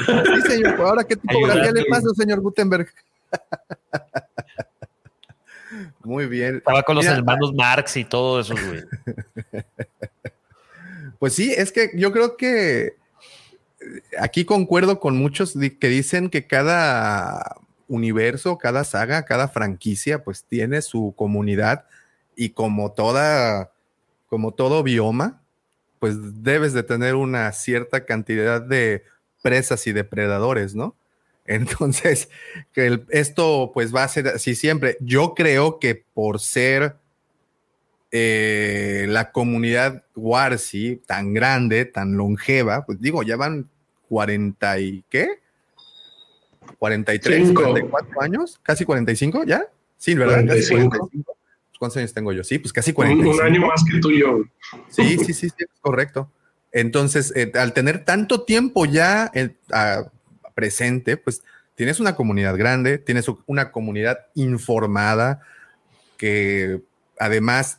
Sí, señor. Ahora, ¿qué tipografía le pasa, señor Gutenberg? Muy bien. Estaba con los hermanos Marx y todo eso, güey. Pues sí, es que yo creo que aquí concuerdo con muchos que dicen que cada universo, cada saga, cada franquicia, pues tiene su comunidad y como toda, como todo bioma, pues debes de tener una cierta cantidad de presas y depredadores, ¿no? Entonces, que esto pues va a ser así siempre. Yo creo que por ser eh, la comunidad Warsi tan grande, tan longeva, pues digo, ya van 40 y qué? 43, 44 años, casi 45 ya. Sí, ¿verdad? Casi 45. ¿Cuántos años tengo yo? Sí, pues casi 45. Un, año más que tú y yo. Sí, sí, sí, sí, correcto. Entonces, eh, al tener tanto tiempo ya eh, presente, pues tienes una comunidad grande, tienes una comunidad informada que además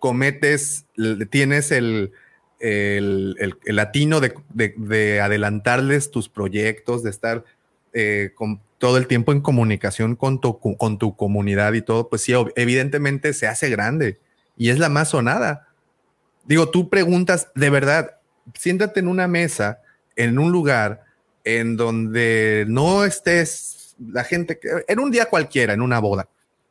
cometes, tienes el, el, latino de, adelantarles tus proyectos, de estar eh, con todo el tiempo en comunicación con tu, con tu comunidad y todo, pues sí, evidentemente se hace grande y es la más sonada. Digo, tú preguntas, de verdad, siéntate en una mesa, en un lugar en donde no estés la gente, en un día cualquiera, en una boda,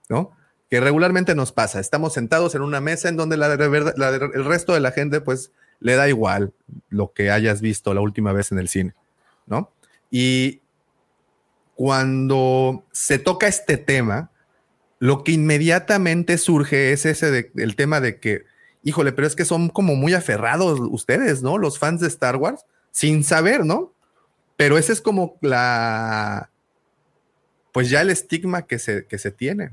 ¿no? Que regularmente nos pasa. Estamos sentados en una mesa en donde la, el resto de la gente, pues, le da igual lo que hayas visto la última vez en el cine, ¿no? Y cuando se toca este tema, lo que inmediatamente surge es ese de, el tema de que, híjole, pero es que son como muy aferrados ustedes, ¿no? Los fans de Star Wars, sin saber, ¿no? Pero ese es como la, pues ya el estigma que se, que se tiene.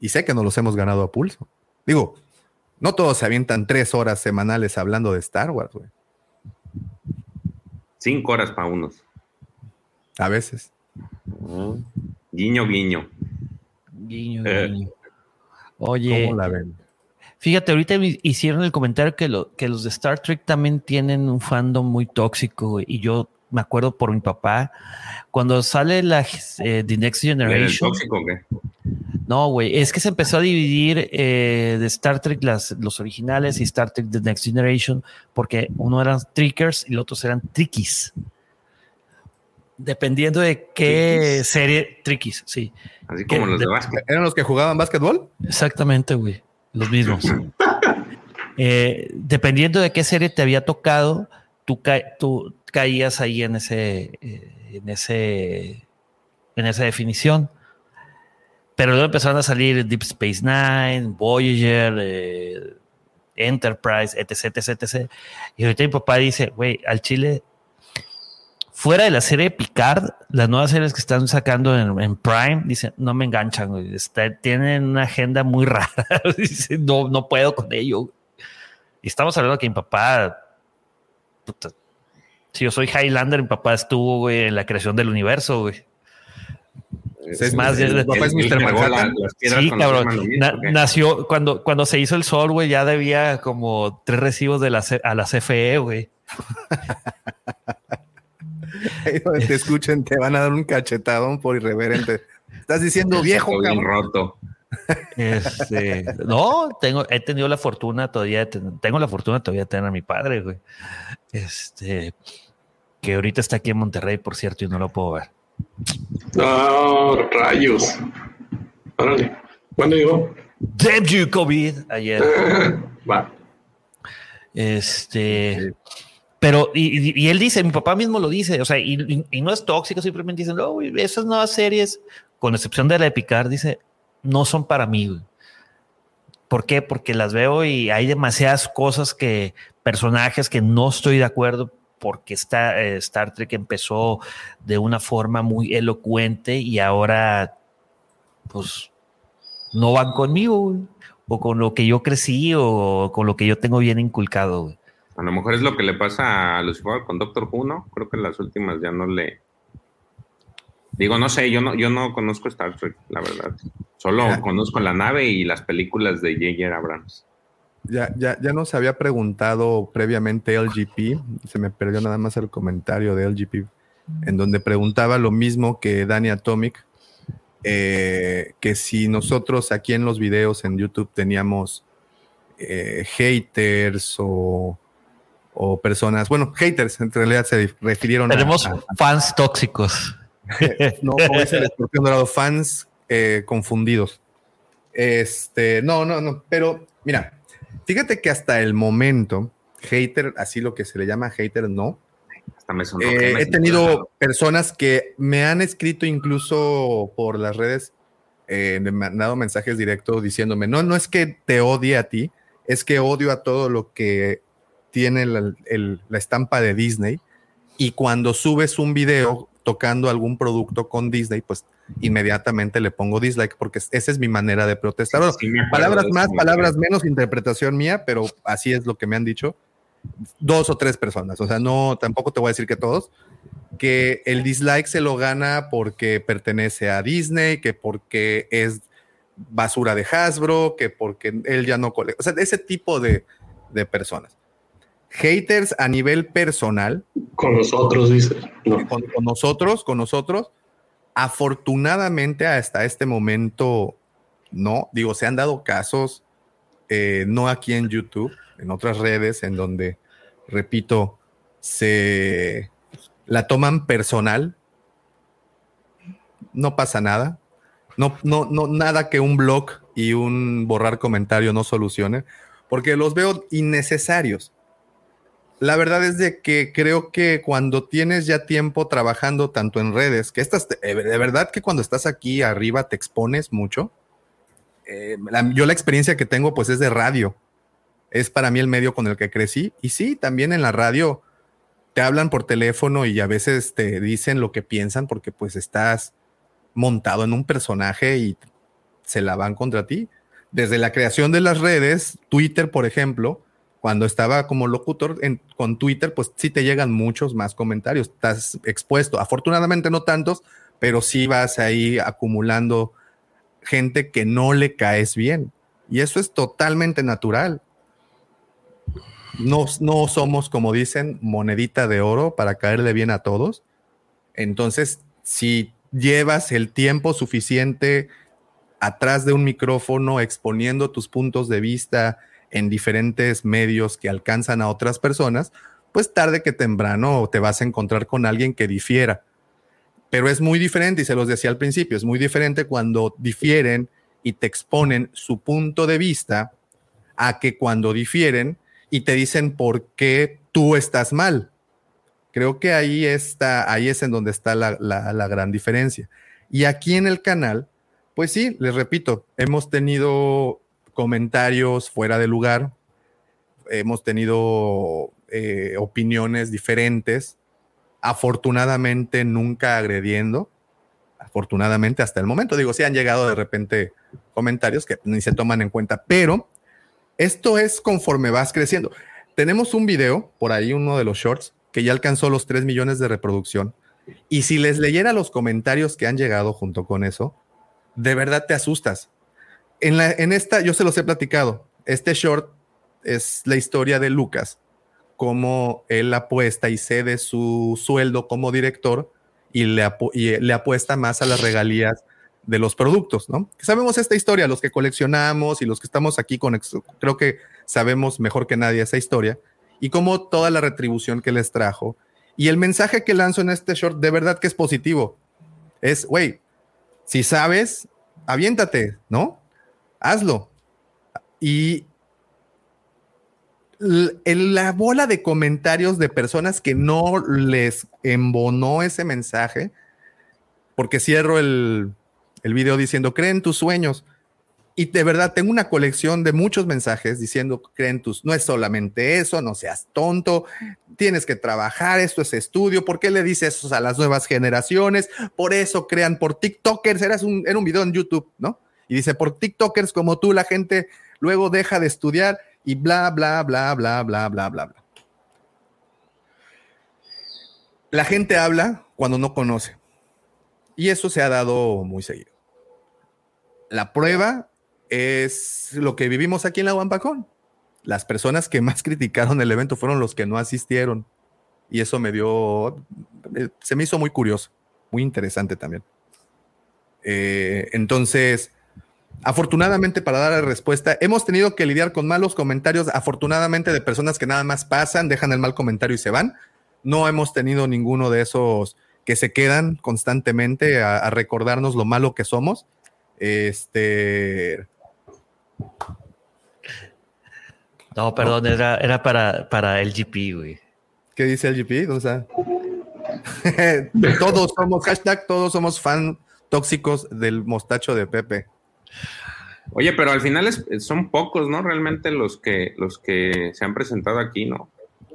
Y sé que no los hemos ganado a pulso. Digo, no todos se avientan tres horas semanales hablando de Star Wars, güey. Cinco horas para unos. A veces. Guiño, guiño. Guiño, eh. guiño. Oye. ¿Cómo la ven? Fíjate, ahorita hicieron el comentario que, lo, que los de Star Trek también tienen un fandom muy tóxico, y yo me acuerdo por mi papá, cuando sale la eh, The Next Generation. tóxico qué? No, güey, es que se empezó a dividir eh, de Star Trek las, los originales y Star Trek The Next Generation, porque uno eran Trickers y los otros eran Trickies. Dependiendo de qué serie, Trickies, sí. Así como los de, básquet. ¿Eran los que jugaban básquetbol? Exactamente, güey, los mismos. Eh, dependiendo de qué serie te había tocado, tú, tú caías ahí en ese, eh, en ese, en esa definición. Pero luego empezaron a salir Deep Space Nine, Voyager, eh, Enterprise, etc, etc, etc. Y ahorita mi papá dice, güey, al Chile, fuera de la serie Picard, las nuevas series que están sacando en, Prime, dice, no me enganchan, güey. tienen una agenda muy rara. dice, no, no puedo con ello. Y estamos hablando que mi papá, si yo soy Highlander, mi papá estuvo, en la creación del universo, güey. Es más, papá es Mr. Manhattan. Sí, cabrón. nació cuando, cuando se hizo el sol, güey, ya debía como tres recibos de la, a la CFE, güey. Ahí donde te escuchen, te van a dar un cachetadón por irreverente. Estás diciendo viejo, cabrón. roto. Este, no, tengo, he tenido la fortuna todavía, tengo la fortuna todavía de tener a mi padre, güey. Este, que ahorita está aquí en Monterrey, por cierto, y no lo puedo ver. No, rayos. Órale. ¿Cuándo llegó? Debut COVID ayer. Va. Este. Pero, y, él dice, mi papá mismo lo dice, o sea, y, no es tóxico, simplemente dicen, no, esas nuevas series, con excepción de la de Picard, dice, no son para mí. ¿Por qué? Porque las veo y hay demasiadas cosas que, personajes que no estoy de acuerdo porque está, eh, Star Trek empezó de una forma muy elocuente y ahora, pues, no van conmigo, o con lo que yo crecí, o con lo que yo tengo bien inculcado. A lo mejor es lo que le pasa a Lucifer con Doctor Who, ¿no? Creo que las últimas ya no le, Digo, no sé, yo no, yo no conozco Star Trek, la verdad. Solo conozco la nave y las películas de J.J. Abrams. Ya, ya, ya nos había preguntado previamente LGP, se me perdió nada más el comentario de LGP, en donde preguntaba lo mismo que Danny Atomic, eh, que si nosotros aquí en los videos en YouTube teníamos eh, haters o, personas, bueno, haters en realidad se refirieron Tenemos fans tóxicos. no, como dice el escorpión dorado, fans eh, confundidos. Este, no, no, no, pero mira, fíjate que hasta el momento, hater, así lo que se le llama hater, no, eh, he tenido personas que me han escrito incluso por las redes, eh, me han dado mensajes directos diciéndome, no, no es que te odie a ti, es que odio a todo lo que tiene la, la estampa de Disney y cuando subes un video tocando algún producto con Disney, pues inmediatamente le pongo dislike porque esa es mi manera de protestar. palabras más, palabras menos, interpretación mía, pero así es lo que me han dicho dos o tres personas, o sea, no, tampoco te voy a decir que todos, que el dislike se lo gana porque pertenece a Disney, que porque es basura de Hasbro, que porque él ya no colecciona, o sea, ese tipo de, personas. Haters a nivel personal. Con nosotros, dice. Con, nosotros, con nosotros. Afortunadamente hasta este momento, no. Digo, se han dado casos, eh, no aquí en YouTube, en otras redes en donde, repito, se la toman personal, no pasa nada. No, no, no, nada que un blog y un borrar comentario no solucione, porque los veo innecesarios. La verdad es de que creo que cuando tienes ya tiempo trabajando tanto en redes, que estas, de verdad que cuando estás aquí arriba te expones mucho. Eh, yo la experiencia que tengo pues es de radio es para mí el medio con el que crecí. Y sí, también en la radio te hablan por teléfono y a veces te dicen lo que piensan porque pues estás montado en un personaje y se la van contra ti. Desde la creación de las redes, Twitter, por ejemplo, cuando estaba como locutor con Twitter, pues sí te llegan muchos más comentarios, estás expuesto. Afortunadamente no tantos, pero sí vas ahí acumulando gente que no le caes bien. Y eso es totalmente natural no, no somos, como dicen, monedita de oro para caerle bien a todos. Entonces, si llevas el tiempo suficiente atrás de un micrófono exponiendo tus puntos de vista en diferentes medios que alcanzan a otras personas, pues tarde que temprano te vas a encontrar con alguien que difiera. Pero es muy diferente, y se los decía al principio, es muy diferente cuando difieren y te exponen su punto de vista a que cuando difieren y te dicen por qué tú estás mal. Creo que ahí está, ahí es en donde está la, la, gran diferencia. Y aquí en el canal, pues sí, les repito, hemos tenido comentarios fuera de lugar, hemos tenido eh, opiniones diferentes, afortunadamente nunca agrediendo, afortunadamente hasta el momento, digo, sí han llegado de repente comentarios que ni se toman en cuenta, pero esto es conforme vas creciendo. Tenemos un video, por ahí uno de los shorts, que ya alcanzó los 3 millones de reproducción. Y si les leyera los comentarios que han llegado junto con eso, de verdad te asustas. En, esta, yo se los he platicado. Este short es la historia de Lucas, cómo él apuesta y cede su sueldo como director y le, le apuesta más a las regalías de los productos, ¿no? Sabemos esta historia, los que coleccionamos y los que estamos aquí con, creo que sabemos mejor que nadie esa historia y cómo toda la retribución que les trajo. Y el mensaje que lanzo en este short de verdad que es positivo. Es, güey, si sabes, aviéntate, ¿no? Hazlo. Y la bola de comentarios de personas que no les embonó ese mensaje, porque cierro el, el video diciendo, creen tus sueños. Y de verdad, tengo una colección de muchos mensajes diciendo, creen tus, no es solamente eso, no seas tonto, tienes que trabajar, esto es estudio, ¿por qué le dices eso a las nuevas generaciones? Por eso crean por TikTokers, era un, era un video en YouTube, ¿no? Y dice, por TikTokers como tú, la gente luego deja de estudiar y bla, bla, bla, bla, bla, bla, bla, bla. La gente habla cuando no conoce. Y eso se ha dado muy seguido. La prueba es lo que vivimos aquí en la Wampacón. Las personas que más criticaron el evento fueron los que no asistieron. Y eso me dio, eh, se me hizo muy curioso, muy interesante también. Eh, entonces, afortunadamente para dar la respuesta, hemos tenido que lidiar con malos comentarios, afortunadamente de personas que nada más pasan, dejan el mal comentario y se van. No hemos tenido ninguno de esos que se quedan constantemente a, a recordarnos lo malo que somos. Este. No, perdón, era, era para, para el GP, güey. ¿Qué dice el GP? O sea, todos somos, hashtag, todos somos fan tóxicos del mostacho de Pepe. Oye, pero al final es- son pocos, ¿no? Realmente los que, los que se han presentado aquí, ¿no?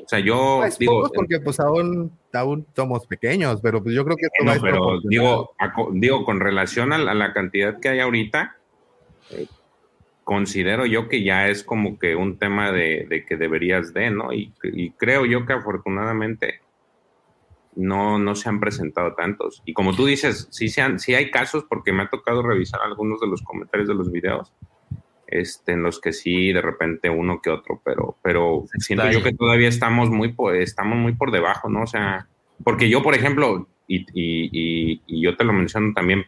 O sea, yo Pues digo, pocos porque pues aún, aún somos pequeños, pero pues yo creo que no, pero digo, a digo, con relación a la, a la cantidad que hay ahorita, eh, considero yo que ya es como que un tema de, de que deberías de, ¿no? Y, y creo yo que afortunadamente no, no se han presentado tantos. Y como tú dices, sí, se han, sí hay casos, porque me ha tocado revisar algunos de los comentarios de los videos, este, en los que sí, de repente uno que otro, pero, pero siento yo que todavía estamos muy, por, estamos muy por debajo, ¿no? O sea, porque yo, por ejemplo, y, y- y- y yo te lo menciono también,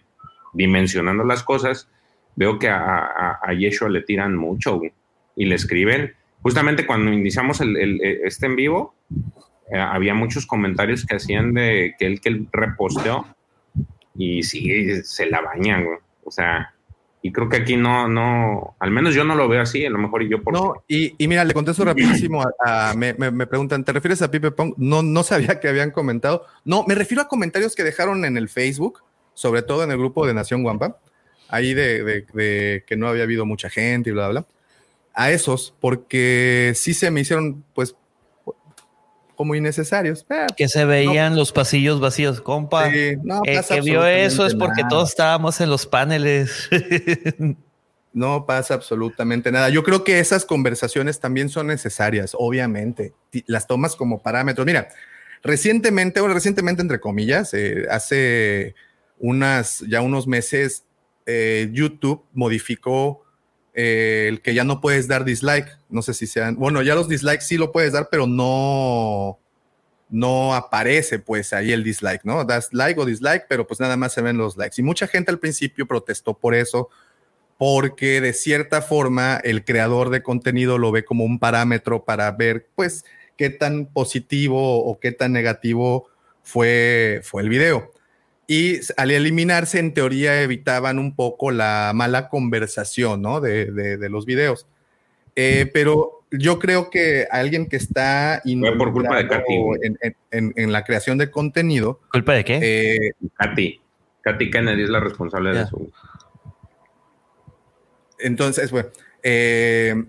dimensionando las cosas, veo que a, a, a Yeshua le tiran mucho y le escriben. Justamente cuando iniciamos el, el- este en vivo, eh, había muchos comentarios que hacían de que él que él reposteó y sí, se la bañan, güey. O sea, y creo que aquí no, no, al menos yo no lo veo así, a lo mejor yo por... No, y, y mira, le contesto rapidísimo a, a- me, me- me preguntan, ¿te refieres a Pipe Pong? No, no sabía que habían comentado. No, me refiero a comentarios que dejaron en el Facebook, sobre todo en el grupo de Nación Guampa, ahí de, de- de que no había habido mucha gente y bla, bla, bla. A esos, porque sí se me hicieron, pues, como innecesarios. Eh, Que se veían los pasillos vacíos, compa. sí, no El que vio eso es porque nada. todos estábamos en los paneles. No pasa absolutamente nada. Yo creo que esas conversaciones también son necesarias, obviamente. Las tomas como parámetros. Mira, recientemente, bueno, recientemente entre comillas, eh, hace unas, ya unos meses, eh, YouTube modificó eh, el que ya no puedes dar dislike. No sé si sean, bueno, ya los dislikes sí lo puedes dar, pero no, no aparece pues ahí el dislike, ¿no? Das like o dislike, pero pues nada más se ven los likes. Y mucha gente al principio protestó por eso porque de cierta forma el creador de contenido lo ve como un parámetro para ver, pues, qué tan positivo o qué tan negativo fue, fue el video. Y al eliminarse, en teoría, evitaban un poco la mala conversación, ¿no? De, de- de los videos. Eh, pero yo creo que alguien que está por culpa de Katy, en, en- en- en la creación de contenido, ¿Culpa de qué? eh, Katy, Katy Kennedy es la responsable de Ya. eso. Entonces, bueno, eh,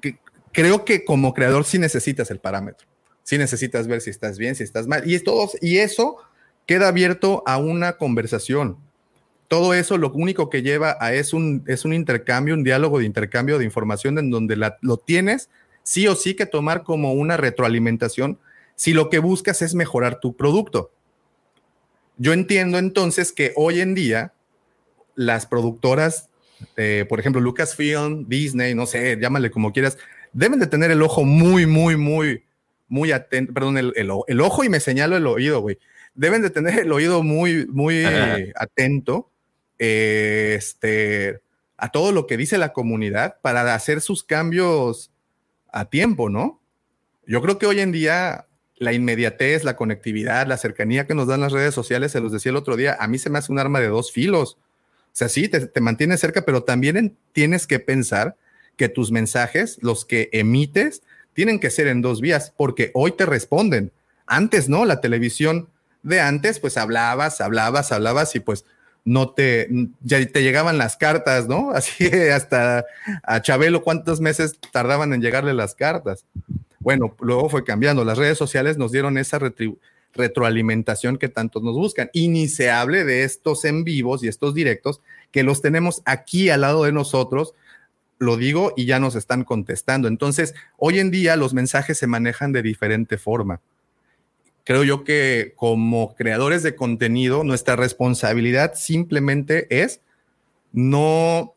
que- creo que como creador sí necesitas el parámetro. Sí necesitas ver si estás bien, si estás mal. Y, es todo, y eso queda abierto a una conversación. Todo eso lo único que lleva a es un, es un intercambio, un diálogo de intercambio de información en donde lo tienes sí o sí que tomar como una retroalimentación si lo que buscas es mejorar tu producto. Yo entiendo entonces que hoy en día las productoras, eh, por ejemplo, Lucasfilm, Disney, no sé, llámale como quieras, deben de tener el ojo muy, muy, muy, muy atento, perdón, el, el el ojo y me señalo el oído, güey. Deben de tener el oído muy, muy Ajá. atento eh, este, a todo lo que dice la comunidad para hacer sus cambios a tiempo, ¿no? Yo creo que hoy en día la inmediatez, la conectividad, la cercanía que nos dan las redes sociales, se los decía el otro día, a mí se me hace un arma de dos filos. O sea, sí, te, te mantiene cerca, pero también en- tienes que pensar que tus mensajes, los que emites, tienen que ser en dos vías, porque hoy te responden. Antes, ¿no? La televisión de antes, pues hablabas, hablabas, hablabas y pues no te, ya te llegaban las cartas, ¿no? Así hasta a Chabelo, ¿cuántos meses tardaban en llegarle las cartas? Bueno, luego fue cambiando. Las redes sociales nos dieron esa retroalimentación que tantos nos buscan. Y ni se hable de estos en vivos y estos directos que los tenemos aquí al lado de nosotros. Lo digo y ya nos están contestando. Entonces, hoy en día los mensajes se manejan de diferente forma. Creo yo que como creadores de contenido, nuestra responsabilidad simplemente es no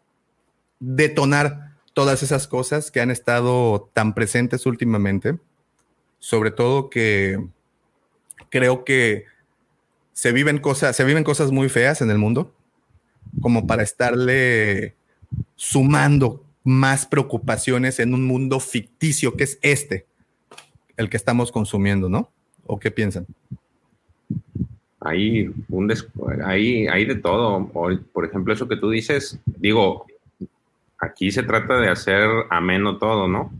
detonar todas esas cosas que han estado tan presentes últimamente. Sobre todo que creo que se viven cosas, se viven cosas muy feas en el mundo, como para estarle sumando más preocupaciones en un mundo ficticio que es este, el que estamos consumiendo, ¿no? ¿O qué piensan? Hay, un hay, hay de todo. Por ejemplo, eso que tú dices, digo, aquí se trata de hacer ameno todo, ¿no?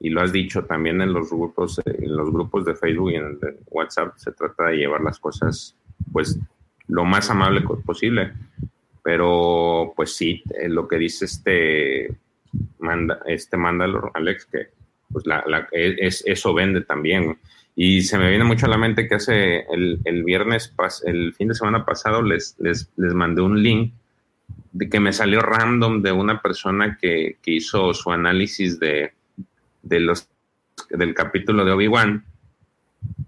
Y lo has dicho también en los grupos, en los grupos de Facebook y en el de WhatsApp, se trata de llevar las cosas, pues, lo más amable posible. Pero, pues sí, eh, lo que dice este, manda, este Mandalor, Alex, que pues la, es, eso vende también. Y se me viene mucho a la mente que hace el, el viernes, el fin de semana pasado, les, les, les mandé un link de que me salió random de una persona que, que hizo su análisis de, de los, del capítulo de Obi-Wan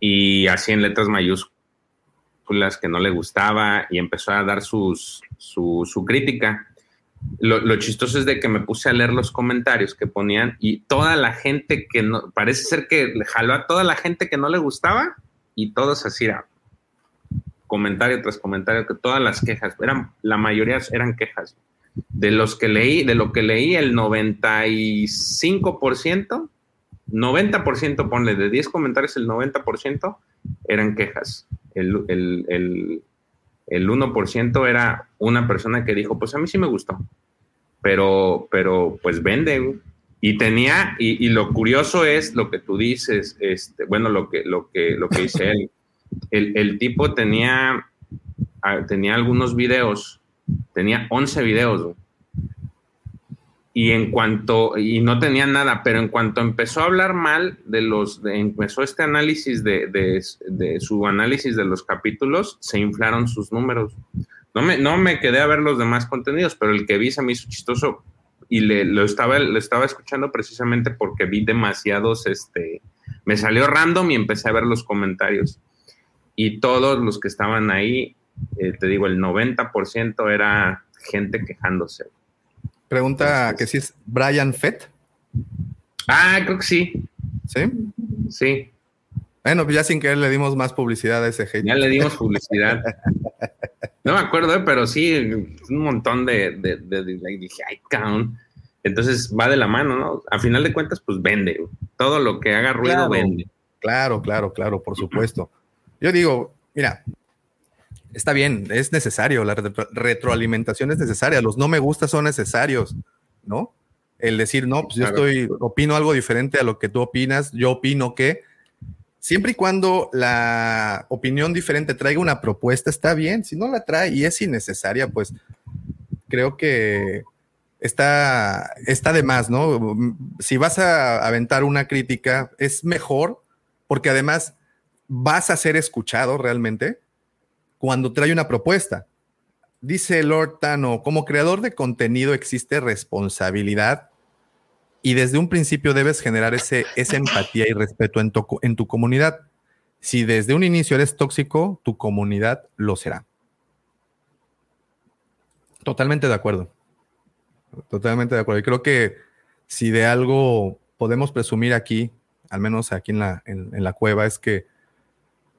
y así en letras mayúsculas que no le gustaba y empezó a dar sus, su, su crítica. Lo, chistoso es de que me puse a leer los comentarios que ponían y toda la gente que no, parece ser que jaló a toda la gente que no le gustaba y todos así era comentario tras comentario que todas las quejas, eran, la mayoría eran quejas. De los que leí, de lo que leí, el 95%, 90%, ponle, de 10 comentarios, el 90% eran quejas. El, el, el 1% era una persona que dijo, pues a mí sí me gustó, pero, pero pues vende. Y tenía, y, lo curioso es lo que tú dices, este, bueno, lo que, lo que, lo que dice él, el, el tipo tenía, ah, tenía algunos videos, tenía 11 videos, y en cuanto, y no tenía nada, pero en cuanto empezó a hablar mal de los, empezó este análisis de, de, su análisis de los capítulos, se inflaron sus números. No me, no me quedé a ver los demás contenidos, pero el que vi se me hizo chistoso y le, lo, estaba, lo estaba escuchando precisamente porque vi demasiados, este, me salió random y empecé a ver los comentarios. Y todos los que estaban ahí, eh, te digo, el 90% era gente quejándose. Pregunta que si es Brian Fett. Ah, creo que sí. ¿Sí? Sí. Bueno, pues ya sin querer le dimos más publicidad a ese hate. Ya le dimos publicidad. no me acuerdo, ¿eh? pero sí, un montón de, de, de, dije, ay. Entonces va de la mano, ¿no? A final de cuentas, pues vende. Todo lo que haga ruido claro, vende. Claro, claro, claro, por supuesto. Yo digo, mira, está bien, es necesario, la retro retroalimentación es necesaria, los no me gusta son necesarios, ¿no? El decir, no, pues yo estoy, opino algo diferente a lo que tú opinas, yo opino que, siempre y cuando la opinión diferente traiga una propuesta, está bien, si no la trae y es innecesaria, pues creo que está, está de más, ¿no? Si vas a aventar una crítica, es mejor, porque además vas a ser escuchado realmente cuando trae una propuesta. Dice Lord Tano, como creador de contenido existe responsabilidad y desde un principio debes generar ese, esa empatía y respeto en tu, en tu comunidad. Si desde un inicio eres tóxico, tu comunidad lo será. Totalmente de acuerdo. Totalmente de acuerdo. Y creo que si de algo podemos presumir aquí, al menos aquí en la, en, en la cueva, es que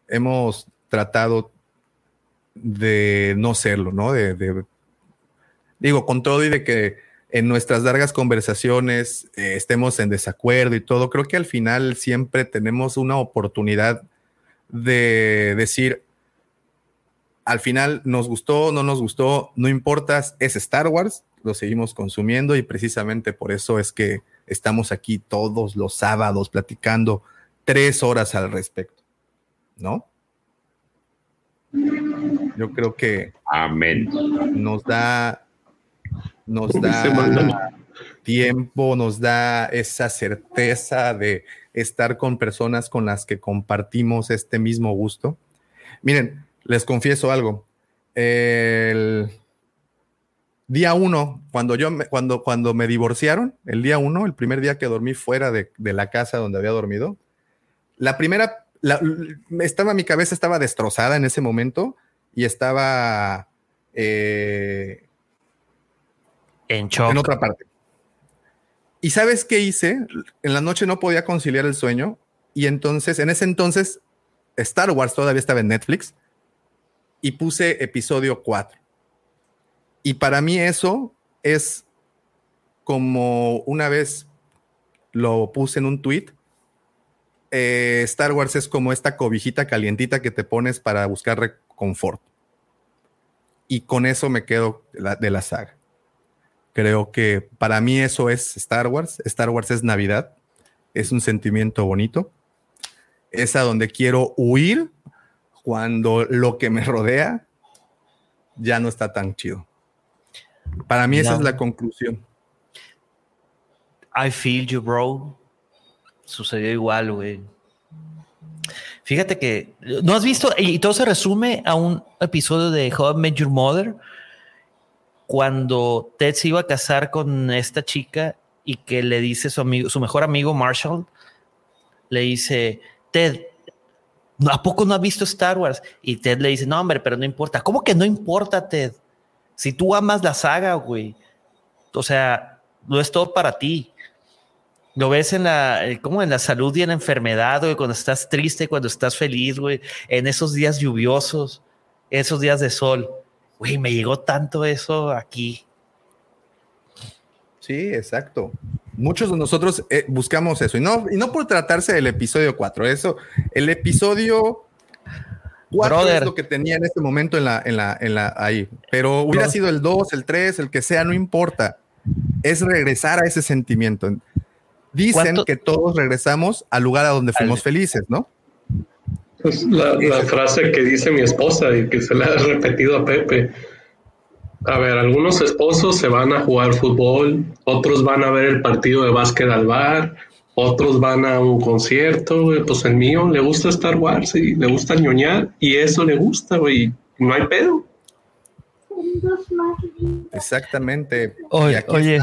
hemos tratado de no serlo, ¿no? De, digo, con todo y de que en nuestras largas conversaciones eh, estemos en desacuerdo y todo, creo que al final siempre tenemos una oportunidad de decir, al final nos gustó, no nos gustó, no importa, es Star Wars, lo seguimos consumiendo y precisamente por eso es que estamos aquí todos los sábados platicando tres horas al respecto, ¿no? Yo creo que Amén. nos da, nos da tiempo, nos da esa certeza de estar con personas con las que compartimos este mismo gusto. Miren, les confieso algo. El día uno, cuando yo me, cuando, cuando me divorciaron, el día uno, el primer día que dormí fuera de, de la casa donde había dormido, la primera la, estaba, mi cabeza estaba destrozada en ese momento y estaba eh, en shock. En otra parte. ¿Y sabes qué hice? En la noche no podía conciliar el sueño y entonces, en ese entonces, Star Wars todavía estaba en Netflix y puse episodio 4. Y para mí eso es como una vez lo puse en un tweet. Eh, Star Wars es como esta cobijita calientita que te pones para buscar confort. Y con eso me quedo de la saga. Creo que para mí eso es Star Wars. Star Wars es Navidad. Es un sentimiento bonito. Es a donde quiero huir cuando lo que me rodea ya no está tan chido. Para mí esa es la conclusión. I feel you, bro. Sucedió igual, güey. Fíjate que no has visto, y todo se resume a un episodio de How I Met Your Mother, cuando Ted se iba a casar con esta chica y que le dice su amigo, su mejor amigo Marshall, le dice, Ted, ¿a poco no has visto Star Wars? Y Ted le dice, no, hombre, pero no importa. ¿Cómo que no importa, Ted? Si tú amas la saga, güey. O sea, no es todo para ti. Lo ves en la, eh, como en la salud y en la enfermedad, güey, cuando estás triste, cuando estás feliz, güey, en esos días lluviosos, esos días de sol. Güey, me llegó tanto eso aquí. Sí, exacto. Muchos de nosotros eh, buscamos eso, y no, y no por tratarse del episodio 4, eso, el episodio 4 es lo que tenía en este momento en la, en la, en la, ahí, pero hubiera sido el 2, el 3, el que sea, no importa, es regresar a ese sentimiento. Dicen que todos regresamos al lugar a donde fuimos felices, ¿no? Pues la, la frase que dice mi esposa y que se la ha repetido a Pepe a ver, algunos esposos se van a jugar fútbol, otros van a ver el partido de básquet al bar, otros van a un concierto, Pues el mío le gusta Star Wars y le gusta ñoñar y eso le gusta, güey. No hay pedo. Exactamente. Oye, oye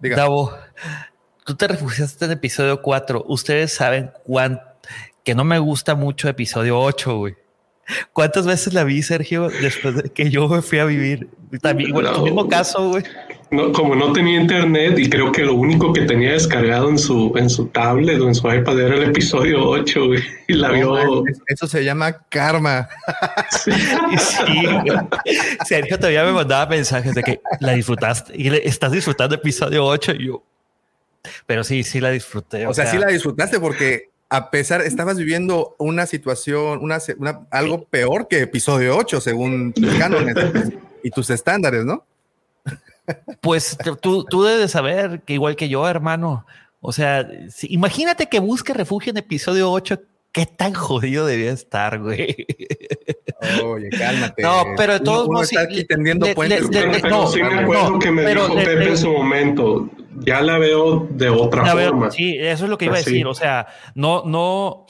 Davo, tú te refugiaste en episodio 4. Ustedes saben cuánto que no me gusta mucho episodio 8, güey. ¿Cuántas veces la vi, Sergio, después de que yo me fui a vivir? También, bueno, el mismo caso, güey. No, como no tenía internet y creo que lo único que tenía descargado en su, en su tablet o en su iPad era el episodio 8, güey. Y la vio. Eso se llama karma. Sí, Sergio todavía me mandaba mensajes de que la disfrutaste y estás disfrutando episodio 8 y yo. Pero sí, sí la disfruté. O, sea, sí la disfrutaste porque a pesar, estabas viviendo una situación, una, algo peor que episodio 8, según tus cánones y tus estándares, ¿no? Pues tú, tú debes saber que igual que yo, hermano. O sea, imagínate que busque refugio en episodio 8. ¿Qué tan jodido debía estar, güey? Oye, cálmate. No, pero de todos modos. Está aquí tendiendo puentes. no, sí me acuerdo que me dijo Pepe en su momento ya la veo de otra forma. sí, eso es lo que iba a decir. O sea, no, no,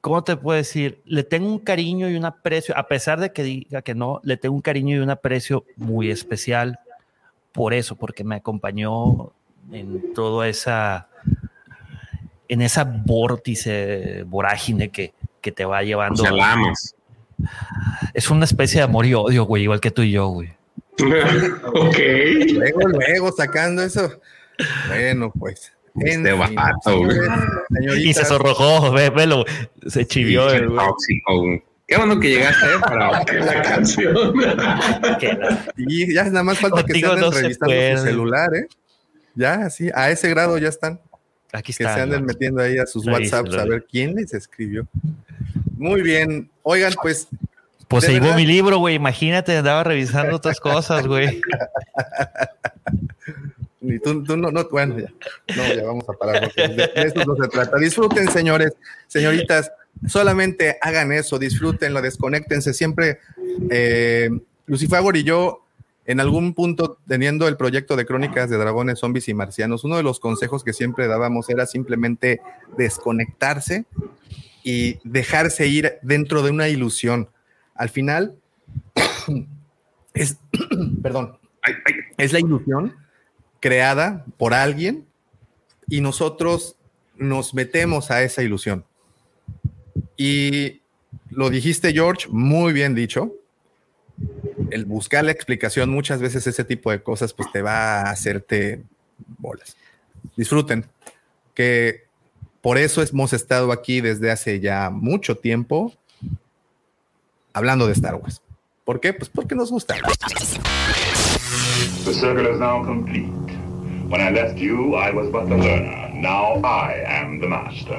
¿cómo te puedo decir? Le tengo un cariño y un aprecio, a pesar de que diga que no, le tengo un cariño y un aprecio muy especial por eso, porque me acompañó en toda esa, en esa vórtice, vorágine que, que te va llevando. O sea, Es una especie de amor y odio, güey, igual que tú y yo, güey. ok. Luego, luego, sacando eso. Bueno, pues. Este vato, Y se sonrojó, ve, velo, se chivió. el tóxico, Qué bueno que llegaste ¿eh? para la canción. y ya nada más falta que se anden revisando su celular, ¿eh? Ya, sí, a ese grado ya están. Aquí está. Que se anden metiendo ahí a sus WhatsApps a ver quién les escribió. Muy bien. Oigan, pues. Pues se llevó mi libro, güey. Imagínate, andaba revisando otras cosas, güey. Ni tú, tú no, no, bueno, ya, no, ya vamos a parar, porque de, eso no se trata. Disfruten, señores, señoritas, solamente hagan eso, disfrútenlo, desconéctense. Siempre, eh, Lucifagor y yo, en algún punto, teniendo el proyecto de crónicas de dragones, zombies y marcianos, uno de los consejos que siempre dábamos era simplemente desconectarse y dejarse ir dentro de una ilusión. Al final, es, perdón, es la ilusión creada por alguien y nosotros nos metemos a esa ilusión. Y lo dijiste, George, muy bien dicho. El buscar la explicación, muchas veces ese tipo de cosas, pues te va a hacerte bolas. Disfruten, que por eso hemos estado aquí desde hace ya mucho tiempo hablando de Star Wars. ¿Por qué? Pues porque nos gusta. The circle is now. When I left you, I was but the learner. Now I am the master.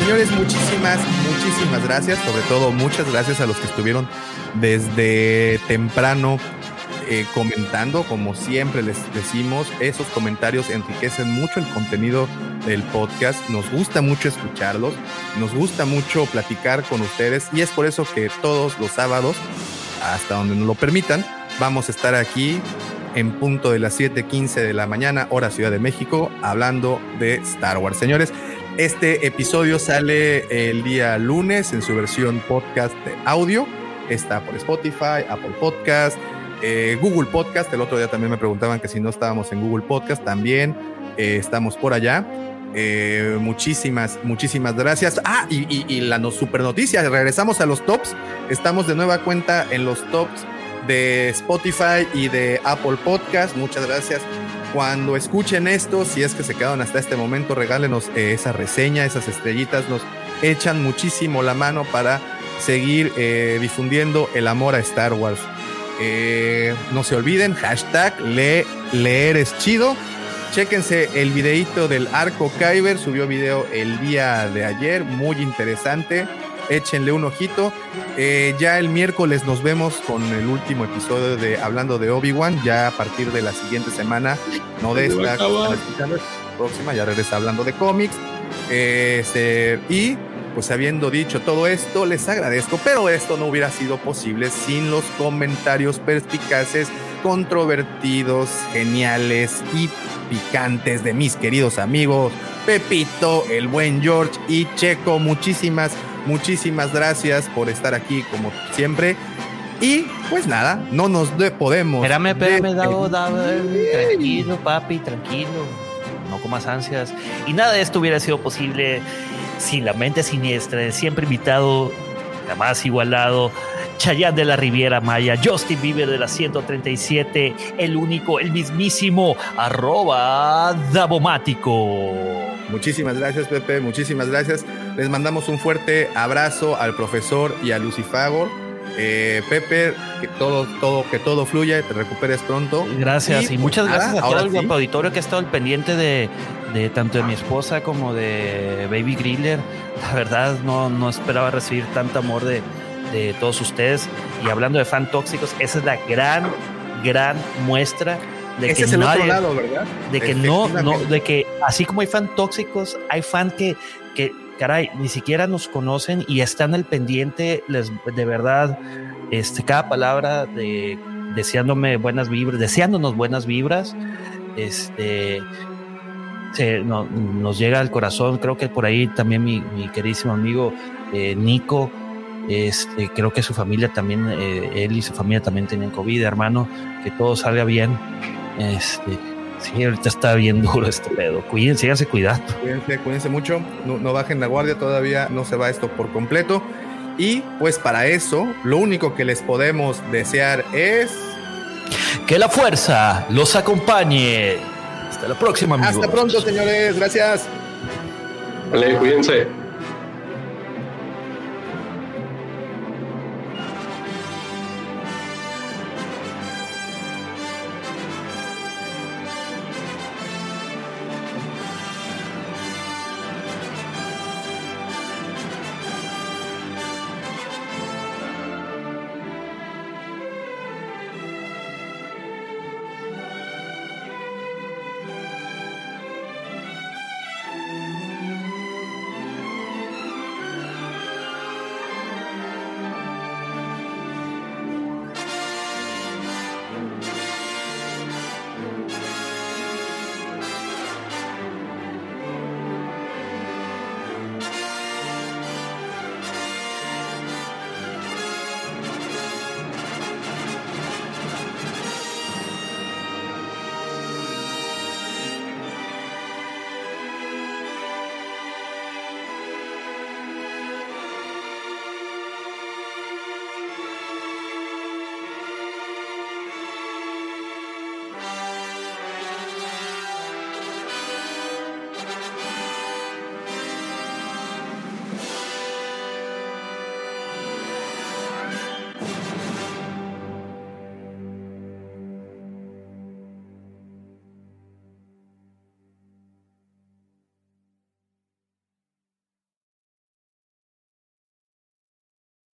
Señores, muchísimas, muchísimas gracias. Sobre todo, muchas gracias a los que estuvieron desde temprano eh, comentando. Como siempre les decimos, esos comentarios enriquecen mucho el contenido del podcast. Nos gusta mucho escucharlos. Nos gusta mucho platicar con ustedes. Y es por eso que todos los sábados, hasta donde nos lo permitan, vamos a estar aquí en punto de las 7:15 de la mañana, hora Ciudad de México, hablando de Star Wars. Señores, este episodio sale el día lunes en su versión podcast de audio. Está por Spotify, Apple Podcast, eh, Google Podcast. El otro día también me preguntaban que si no estábamos en Google Podcast, también eh, estamos por allá. Eh, muchísimas, muchísimas gracias. Ah, y, y, la super noticia, regresamos a los tops. Estamos de nueva cuenta en los tops de Spotify y de Apple Podcast. Muchas gracias. Cuando escuchen esto, si es que se quedaron hasta este momento, regálenos esa reseña, esas estrellitas, nos echan muchísimo la mano para seguir difundiendo el amor a Star Wars. Eh, no se olviden, hashtag le, leer es chido. Chéquense el videito del Arco Kyber, subió video el día de ayer, muy interesante échenle un ojito. Eh, ya el miércoles nos vemos con el último episodio de Hablando de Obi-Wan, ya a partir de la siguiente semana, no de esta, próxima, ya regresa hablando de cómics. Eh, este, y pues habiendo dicho todo esto, les agradezco, pero esto no hubiera sido posible sin los comentarios perspicaces, controvertidos, geniales y picantes de mis queridos amigos Pepito, el buen George y Checo. Muchísimas, muchísimas gracias por estar aquí como siempre. Y pues nada, no nos de podemos. Espérame, espérame, Davo, Davo, tranquilo, papi, tranquilo. No comas ansias. Y nada de esto hubiera sido posible sin la mente siniestra, el siempre invitado, la más igualado, Chayanne de la Riviera Maya, Justin Bieber de la 137, el único, el mismísimo, arroba Davomático. Muchísimas gracias, Pepe. Muchísimas gracias. Les mandamos un fuerte abrazo al profesor y a Lucifagor. Eh, Pepe, que todo, todo, que todo fluya te recuperes pronto. Gracias y, y muchas gracias a todo el sí. auditorio que ha estado al pendiente de, de, tanto de mi esposa como de Baby Griller. La verdad, no, no esperaba recibir tanto amor de, de todos ustedes. Y hablando de fan tóxicos, esa es la gran, gran muestra de Ese que es el no otro hay- lado, ¿verdad? de que no, no, de que así como hay fan tóxicos, hay fan que, que, caray, ni siquiera nos conocen y están al pendiente, les, de verdad, este, cada palabra de deseándome buenas vibras, deseándonos buenas vibras, este, se- no- nos llega al corazón, creo que por ahí también mi, mi queridísimo amigo eh, Nico, este, creo que su familia también, eh, él y su familia también tenían COVID, hermano, que todo salga bien. Este, sí, ahorita está bien duro este pedo. Cuídense, síganse cuidando. Cuídense, cuídense mucho, no, no bajen la guardia, todavía no se va esto por completo. Y pues para eso, lo único que les podemos desear es... Que la fuerza los acompañe. Hasta la próxima, amigos. Hasta pronto, señores. Gracias. Vale, cuídense.